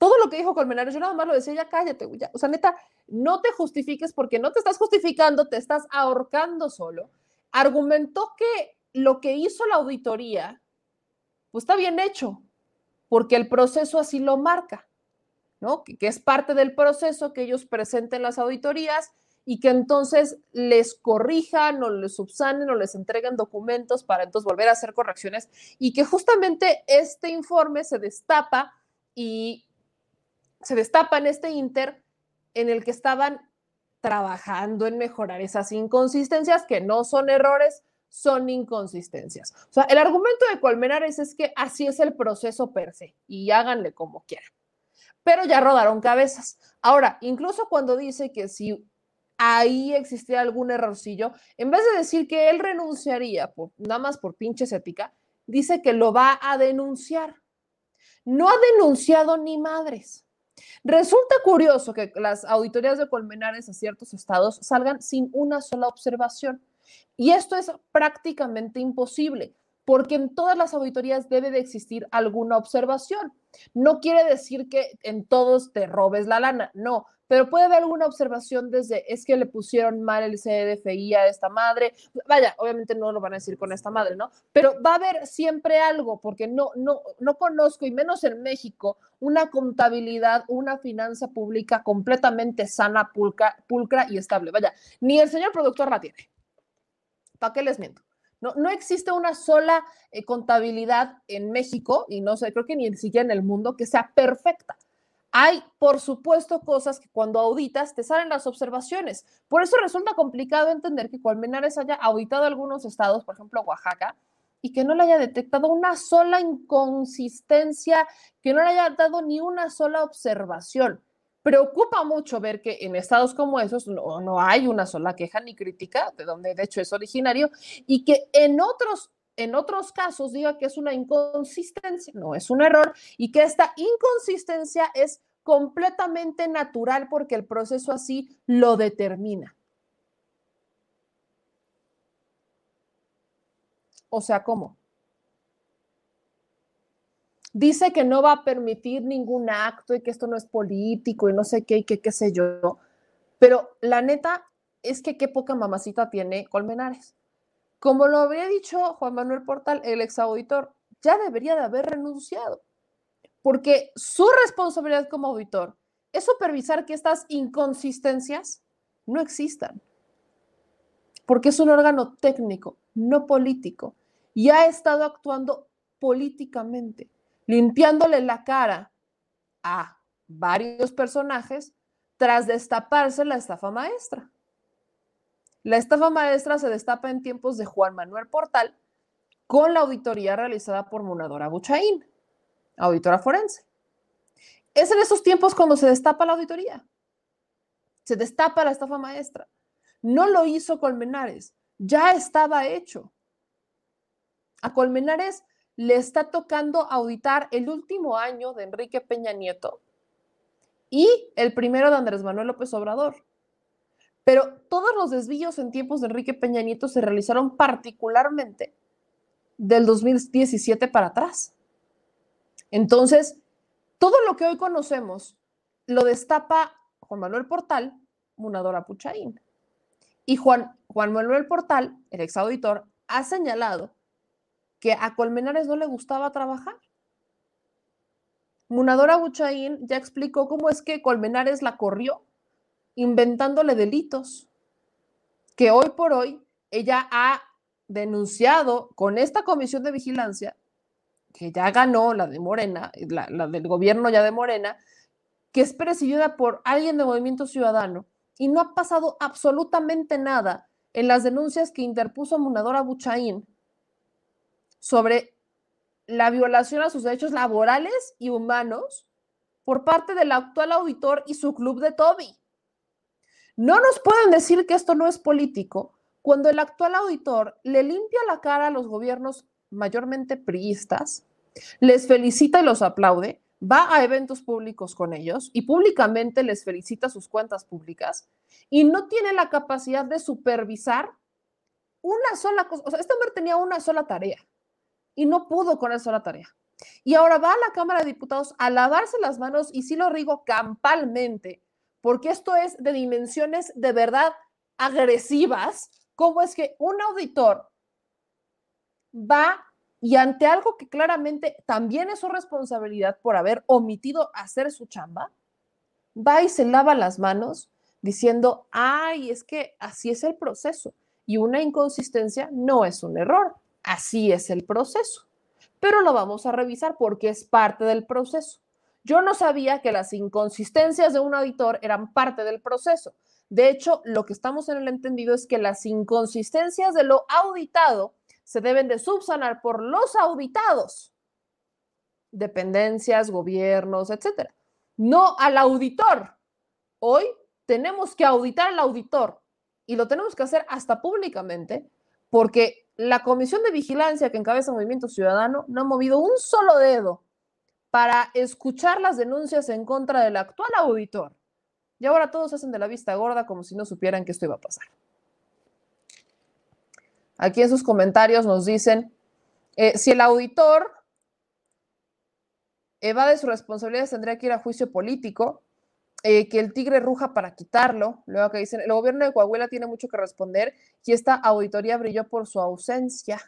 todo lo que dijo Colmenares, yo nada más lo decía, ya cállate, ya. o sea, neta, no te justifiques porque no te estás justificando, te estás ahorcando solo. Argumentó que lo que hizo la auditoría, pues está bien hecho, porque el proceso así lo marca, ¿no? Que, que es parte del proceso que ellos presenten las auditorías y que entonces les corrijan o les subsanen o les entreguen documentos para entonces volver a hacer correcciones y que justamente este informe se destapa y se destapa en este inter en el que estaban trabajando en mejorar esas inconsistencias que no son errores, son inconsistencias. O sea, el argumento de Colmenares es que así es el proceso per se y háganle como quieran. Pero ya rodaron cabezas. Ahora, incluso cuando dice que si ahí existía algún errorcillo, en vez de decir que él renunciaría por, nada más por pinches ética, dice que lo va a denunciar. No ha denunciado ni madres. Resulta curioso que las auditorías de Colmenares a ciertos estados salgan sin una sola observación. Y esto es prácticamente imposible, porque en todas las auditorías debe de existir alguna observación. No quiere decir que en todos te robes la lana, no, pero puede haber alguna observación desde es que le pusieron mal el CDFI a esta madre. Vaya, obviamente no lo van a decir con esta madre, ¿no? Pero va a haber siempre algo, porque no, no, no conozco, y menos en México, una contabilidad, una finanza pública completamente sana, pulcra, pulcra y estable. Vaya, ni el señor productor la tiene. ¿Para qué les miento? No, no existe una sola eh, contabilidad en México, y no sé, creo que ni siquiera en el mundo, que sea perfecta. Hay, por supuesto, cosas que cuando auditas te salen las observaciones. Por eso resulta complicado entender que Colmenares haya auditado algunos estados, por ejemplo, Oaxaca, y que no le haya detectado una sola inconsistencia, que no le haya dado ni una sola observación. Preocupa mucho ver que en estados como esos no, no hay una sola queja ni crítica, de donde de hecho es originario, y que en otros en otros casos diga que es una inconsistencia, no es un error, y que esta inconsistencia es completamente natural porque el proceso así lo determina. O sea, ¿cómo? Dice que no va a permitir ningún acto y que esto no es político y no sé qué y qué, qué sé yo. Pero la neta es que qué poca mamacita tiene Colmenares. Como lo habría dicho Juan Manuel Portal, el exauditor, ya debería de haber renunciado, porque su responsabilidad como auditor es supervisar que estas inconsistencias no existan, porque es un órgano técnico, no político, y ha estado actuando políticamente, limpiándole la cara a varios personajes tras destaparse la estafa maestra. La estafa maestra se destapa en tiempos de Juan Manuel Portal con la auditoría realizada por Munadora Buchaín, auditora forense. Es en esos tiempos cuando se destapa la auditoría. Se destapa la estafa maestra. No lo hizo Colmenares, ya estaba hecho. A Colmenares le está tocando auditar el último año de Enrique Peña Nieto y el primero de Andrés Manuel López Obrador. Pero todos los desvíos en tiempos de Enrique Peña Nieto se realizaron particularmente del 2017 para atrás. Entonces, todo lo que hoy conocemos lo destapa Juan Manuel Portal, Munadora Puchaín. Y Juan, Juan Manuel Portal, el exauditor, ha señalado que a Colmenares no le gustaba trabajar. Munadora Buchaín ya explicó cómo es que Colmenares la corrió, inventándole delitos, que hoy por hoy ella ha denunciado con esta comisión de vigilancia, que ya ganó la de Morena, la, del gobierno ya de Morena, que es presidida por alguien de Movimiento Ciudadano, y no ha pasado absolutamente nada en las denuncias que interpuso Munadora Buchaín sobre la violación a sus derechos laborales y humanos por parte del actual auditor y su club de Toby. No nos pueden decir que esto no es político cuando el actual auditor le limpia la cara a los gobiernos mayormente priistas, les felicita y los aplaude, va a eventos públicos con ellos y públicamente les felicita sus cuentas públicas y no tiene la capacidad de supervisar una sola cosa. O sea, este hombre tenía una sola tarea y no pudo con esa sola tarea. Y ahora va a la Cámara de Diputados a lavarse las manos y sí lo digo campalmente, porque esto es de dimensiones de verdad agresivas, cómo es que un auditor va y ante algo que claramente también es su responsabilidad por haber omitido hacer su chamba, va y se lava las manos diciendo, ay, es que así es el proceso y una inconsistencia no es un error, así es el proceso. Pero lo vamos a revisar porque es parte del proceso. Yo no sabía que las inconsistencias de un auditor eran parte del proceso. De hecho, lo que estamos en el entendido es que las inconsistencias de lo auditado se deben de subsanar por los auditados, dependencias, gobiernos, etcétera, no al auditor. Hoy tenemos que auditar al auditor y lo tenemos que hacer hasta públicamente porque la comisión de vigilancia que encabeza Movimiento Ciudadano no ha movido un solo dedo para escuchar las denuncias en contra del actual auditor. Y ahora todos hacen de la vista gorda como si no supieran que esto iba a pasar. Aquí en sus comentarios nos dicen, eh, si el auditor evade sus responsabilidades, tendría que ir a juicio político, eh, que el tigre ruja para quitarlo. Luego que dicen, el gobierno de Coahuila tiene mucho que responder y esta auditoría brilló por su ausencia.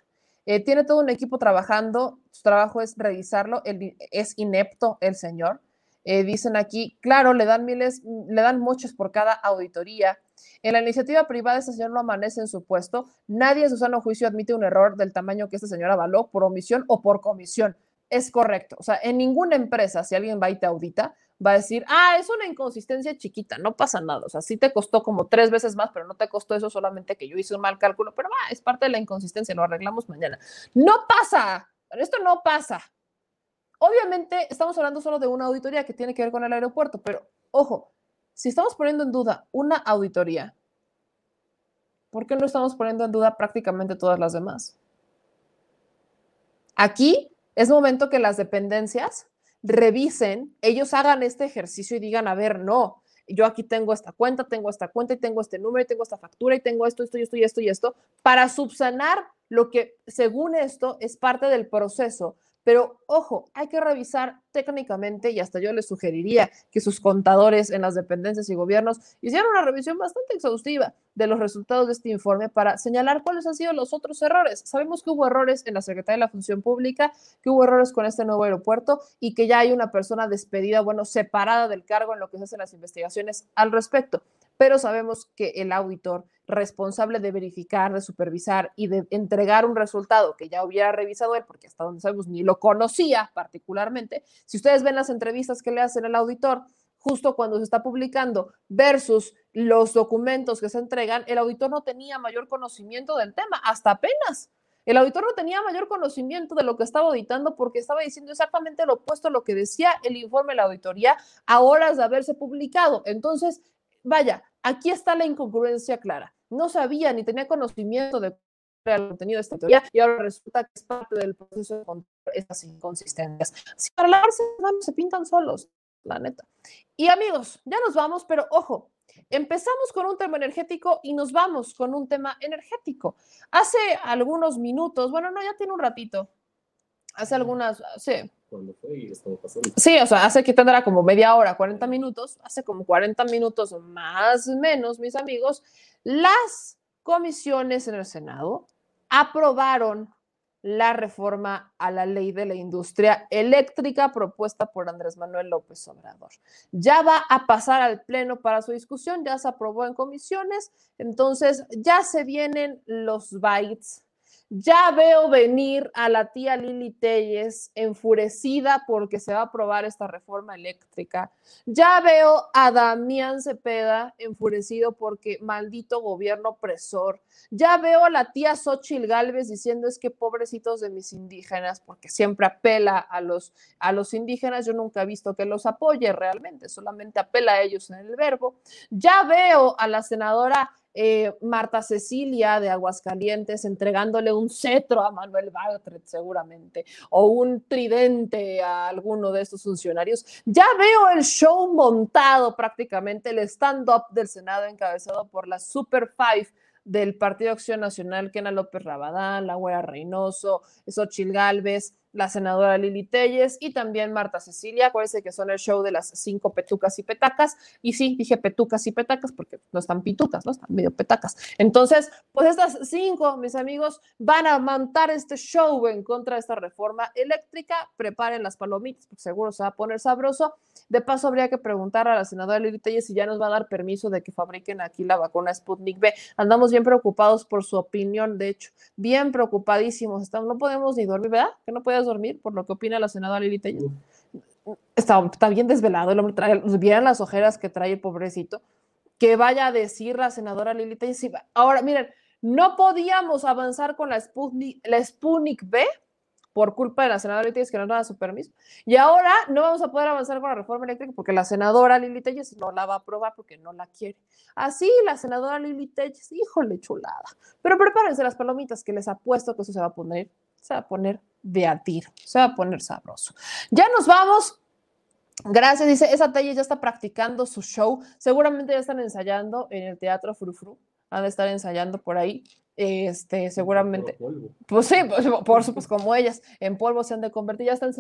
Eh, tiene todo un equipo trabajando, su trabajo es revisarlo, es inepto el señor. dicen aquí, claro, le dan miles, le dan muchos por cada auditoría. En la iniciativa privada, este señor no amanece en su puesto. Nadie en su sano juicio admite un error del tamaño que este señor avaló por omisión o por comisión. Es correcto. O sea, en ninguna empresa, si alguien va y te audita, va a decir, ah, es una inconsistencia chiquita, no pasa nada. O sea, sí te costó como tres veces más, pero no te costó eso solamente que yo hice un mal cálculo, pero va, es parte de la inconsistencia, lo arreglamos mañana. No pasa, esto no pasa. Obviamente estamos hablando solo de una auditoría que tiene que ver con el aeropuerto, pero ojo, si estamos poniendo en duda una auditoría, ¿por qué no estamos poniendo en duda prácticamente todas las demás? Aquí es momento que las dependencias revisen, ellos hagan este ejercicio y digan, a ver, no, yo aquí tengo esta cuenta, tengo esta cuenta y tengo este número y tengo esta factura y tengo esto, esto y esto y esto y esto, para subsanar lo que según esto es parte del proceso pero ojo, hay que revisar técnicamente y hasta yo les sugeriría que sus contadores en las dependencias y gobiernos hicieran una revisión bastante exhaustiva de los resultados de este informe para señalar cuáles han sido los otros errores. Sabemos que hubo errores en la Secretaría de la Función Pública, que hubo errores con este nuevo aeropuerto y que ya hay una persona despedida, bueno, separada del cargo en lo que se hacen las investigaciones al respecto. Pero sabemos que el auditor responsable de verificar, de supervisar y de entregar un resultado que ya hubiera revisado él, porque hasta donde sabemos ni lo conocía particularmente. Si ustedes ven las entrevistas que le hacen al auditor, justo cuando se está publicando versus los documentos que se entregan, el auditor no tenía mayor conocimiento del tema, hasta apenas. El auditor no tenía mayor conocimiento de lo que estaba auditando porque estaba diciendo exactamente lo opuesto a lo que decía el informe de la auditoría a horas de haberse publicado. Entonces, vaya, aquí está la incongruencia clara. No sabía ni tenía conocimiento de el contenido de esta teoría y ahora resulta que es parte del proceso de control estas inconsistencias. Si para lavarse las manos se pintan solos, la neta. Y amigos, ya nos vamos, pero ojo, empezamos con un tema energético y nos vamos con un tema energético. Hace algunos minutos, bueno, no, ya tiene un ratito, hace algunas, sí. ¿Cuándo fue y estaba pasando? Sí, o sea, hace que tendrá como media hora, 40 minutos, hace como 40 minutos más o menos, mis amigos, las comisiones en el Senado aprobaron la reforma a la ley de la industria eléctrica propuesta por Andrés Manuel López Obrador. Ya va a pasar al Pleno para su discusión, ya se aprobó en comisiones, entonces ya se vienen los bytes ya veo venir a la tía Lili Telles enfurecida porque se va a aprobar esta reforma eléctrica. Ya veo a Damián Cepeda enfurecido porque maldito gobierno opresor. Ya veo a la tía Xochil Gálvez diciendo es que pobrecitos de mis indígenas, porque siempre apela a los, a los indígenas. Yo nunca he visto que los apoye realmente, solamente apela a ellos en el verbo. Ya veo a la senadora eh, Marta Cecilia de Aguascalientes entregándole un cetro a Manuel Bartlett seguramente, o un tridente a alguno de estos funcionarios. Ya veo el show montado prácticamente, el stand-up del Senado encabezado por la Super Five del Partido Acción Nacional, Kena López Rabadán, La Güera Reynoso, Xochil Gálvez, la senadora Lili Telles y también Marta Cecilia. Acuérdense que son el show de las cinco petucas y petacas. Y sí, dije petucas y petacas porque no están pitucas, ¿no? Están medio petacas. Entonces, pues estas cinco, mis amigos, van a montar este show en contra de esta reforma eléctrica. Preparen las palomitas porque seguro se va a poner sabroso. De paso, habría que preguntar a la senadora Lili Telles si ya nos va a dar permiso de que fabriquen aquí la vacuna Sputnik B. Andamos bien preocupados por su opinión, de hecho, bien preocupadísimos. Estamos, no podemos ni dormir, ¿verdad? Que no puedes dormir por lo que opina la senadora Lili Telles. Está, está, bien desvelado, el hombre trae, vieran las ojeras que trae el pobrecito. Que vaya a decir la senadora Lili Telles. Ahora, miren, no podíamos avanzar con la Sputnik, la Sputnik B por culpa de la senadora Lili Telles que no nos da su permiso. Y ahora no vamos a poder avanzar con la reforma eléctrica porque la senadora Lili Telles no la va a aprobar porque no la quiere. Así la senadora Lili Telles, híjole, chulada. Pero prepárense las palomitas que les apuesto que eso se va a poner, se va a poner de a tiro, se va a poner sabroso. Ya nos vamos. Gracias, dice, esa talla ya está practicando su show. Seguramente ya están ensayando en el Teatro Frufru. Han de estar ensayando por ahí. Este, seguramente. Pues sí, pues, por supuesto, como ellas, en polvo se han de convertir, ya están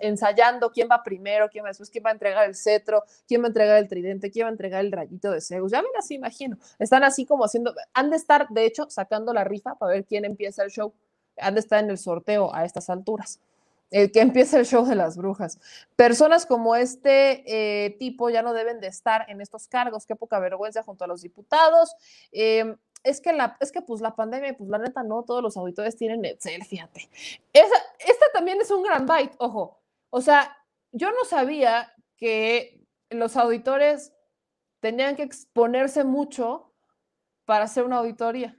ensayando quién va primero, quién va después, quién va a entregar el cetro, quién va a entregar el tridente, quién va a entregar el rayito de Zeus. Ya me las imagino. Están así como haciendo, han de estar, de hecho, sacando la rifa para ver quién empieza el show. Han de estar en el sorteo a estas alturas. El que empieza el show de las brujas. Personas como este eh, tipo ya no deben de estar en estos cargos. Qué poca vergüenza junto a los diputados. Eh, es que la, es que pues la pandemia, pues la neta no, todos los auditores tienen Excel, fíjate. Esa, esta también es un gran byte, ojo. O sea, yo no sabía que los auditores tenían que exponerse mucho para hacer una auditoría.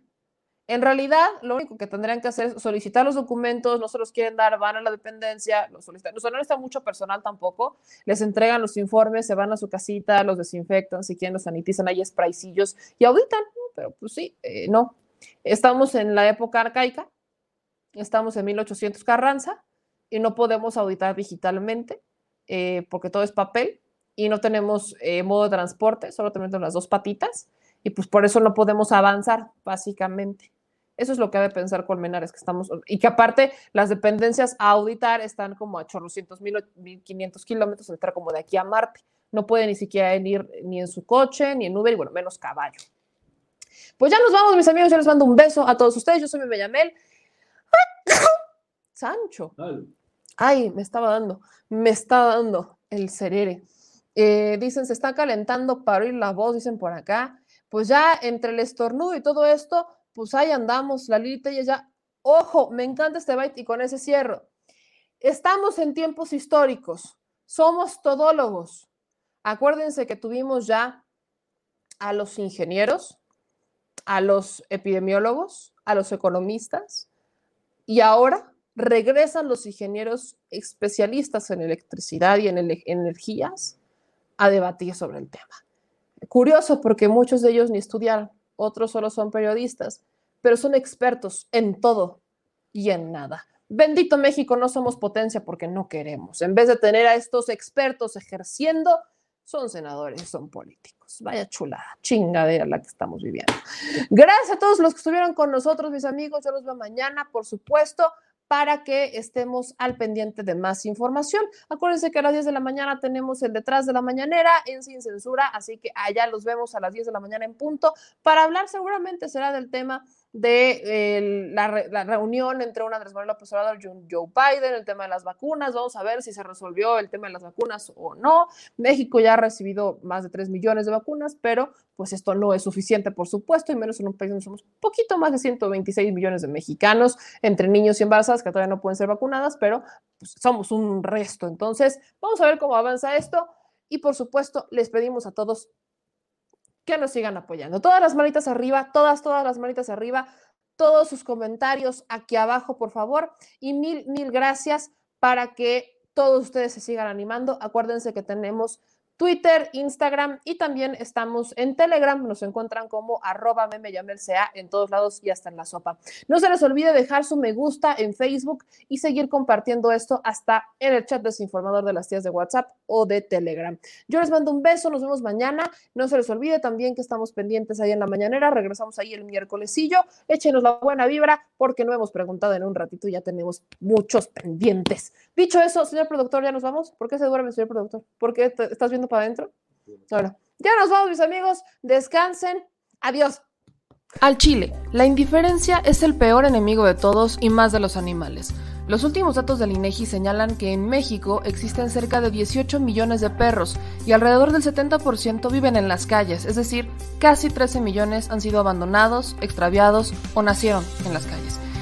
En realidad, lo único que tendrían que hacer es solicitar los documentos, no se los quieren dar, van a la dependencia, los solicitan. O sea, no está mucho personal tampoco, les entregan los informes, se van a su casita, los desinfectan, si quieren los sanitizan, hay spraycillos y auditan, pero pues sí, eh, no. Estamos en la época arcaica, estamos en 1800 Carranza y no podemos auditar digitalmente eh, porque todo es papel y no tenemos eh, modo de transporte, solo tenemos las dos patitas y pues por eso no podemos avanzar, básicamente. Eso es lo que ha de pensar Colmenares, que estamos, y que aparte las dependencias a auditar están como a chorrocientos mil, mil quinientos kilómetros, entrar como de aquí a Marte. No puede ni siquiera ir ni en su coche, ni en Uber, y bueno, menos caballo. Pues ya nos vamos, mis amigos. Yo les mando un beso a todos ustedes. Yo soy mi Bellamel. (coughs) Sancho. Ay, me estaba dando, me está dando el cerere. Eh, dicen, se está calentando para oír la voz, dicen por acá. Pues ya entre el estornudo y todo esto, pues ahí andamos, la Lilita y ya. Ojo, me encanta este byte y con ese cierro. Estamos en tiempos históricos, somos todólogos. Acuérdense que tuvimos ya a los ingenieros, a los epidemiólogos, a los economistas y ahora regresan los ingenieros especialistas en electricidad y en energías a debatir sobre el tema. Curioso porque muchos de ellos ni estudiaron, otros solo son periodistas, pero son expertos en todo y en nada. Bendito México, no somos potencia porque no queremos. En vez de tener a estos expertos ejerciendo, son senadores, son políticos. Vaya chulada, chingadera la que estamos viviendo. Gracias a todos los que estuvieron con nosotros, mis amigos. Yo los veo mañana, por supuesto para que estemos al pendiente de más información. Acuérdense que a las 10 de la mañana tenemos el detrás de la mañanera en Sin Censura, así que allá los vemos a las 10 de la mañana en punto para hablar seguramente será del tema de la, la, reunión entre un Andrés Manuel López Obrador y un Joe Biden, el tema de las vacunas. Vamos a ver si se resolvió el tema de las vacunas o no. México ya ha recibido más de 3 millones de vacunas, pero pues esto no es suficiente, por supuesto, y menos en un país donde somos poquito más de 126 millones de mexicanos, entre niños y embarazadas que todavía no pueden ser vacunadas, pero pues, somos un resto. Entonces, vamos a ver cómo avanza esto. Y por supuesto, les pedimos a todos que nos sigan apoyando. Todas las manitas arriba, todas, todas las manitas arriba, todos sus comentarios aquí abajo, por favor. Y mil, mil gracias para que todos ustedes se sigan animando. Acuérdense que tenemos Twitter, Instagram y también estamos en Telegram. Nos encuentran como arroba meme en todos lados y hasta en la sopa. No se les olvide dejar su me gusta en Facebook y seguir compartiendo esto hasta en el chat desinformador de las tías de WhatsApp o de Telegram. Yo les mando un beso, nos vemos mañana. No se les olvide también que estamos pendientes ahí en la mañanera. Regresamos ahí el miércolesillo. Échenos la buena vibra porque no hemos preguntado en un ratito y ya tenemos muchos pendientes. Dicho eso, señor productor, ya nos vamos. ¿Por qué se duerme, señor productor? ¿Por qué estás viendo para adentro. Bueno, ya nos vamos, mis amigos. Descansen. Adiós. Al Chile, la indiferencia es el peor enemigo de todos y más de los animales. Los últimos datos del INEGI señalan que en México existen cerca de 18 millones de perros y alrededor del 70% viven en las calles, es decir, casi 13 millones han sido abandonados, extraviados o nacieron en las calles.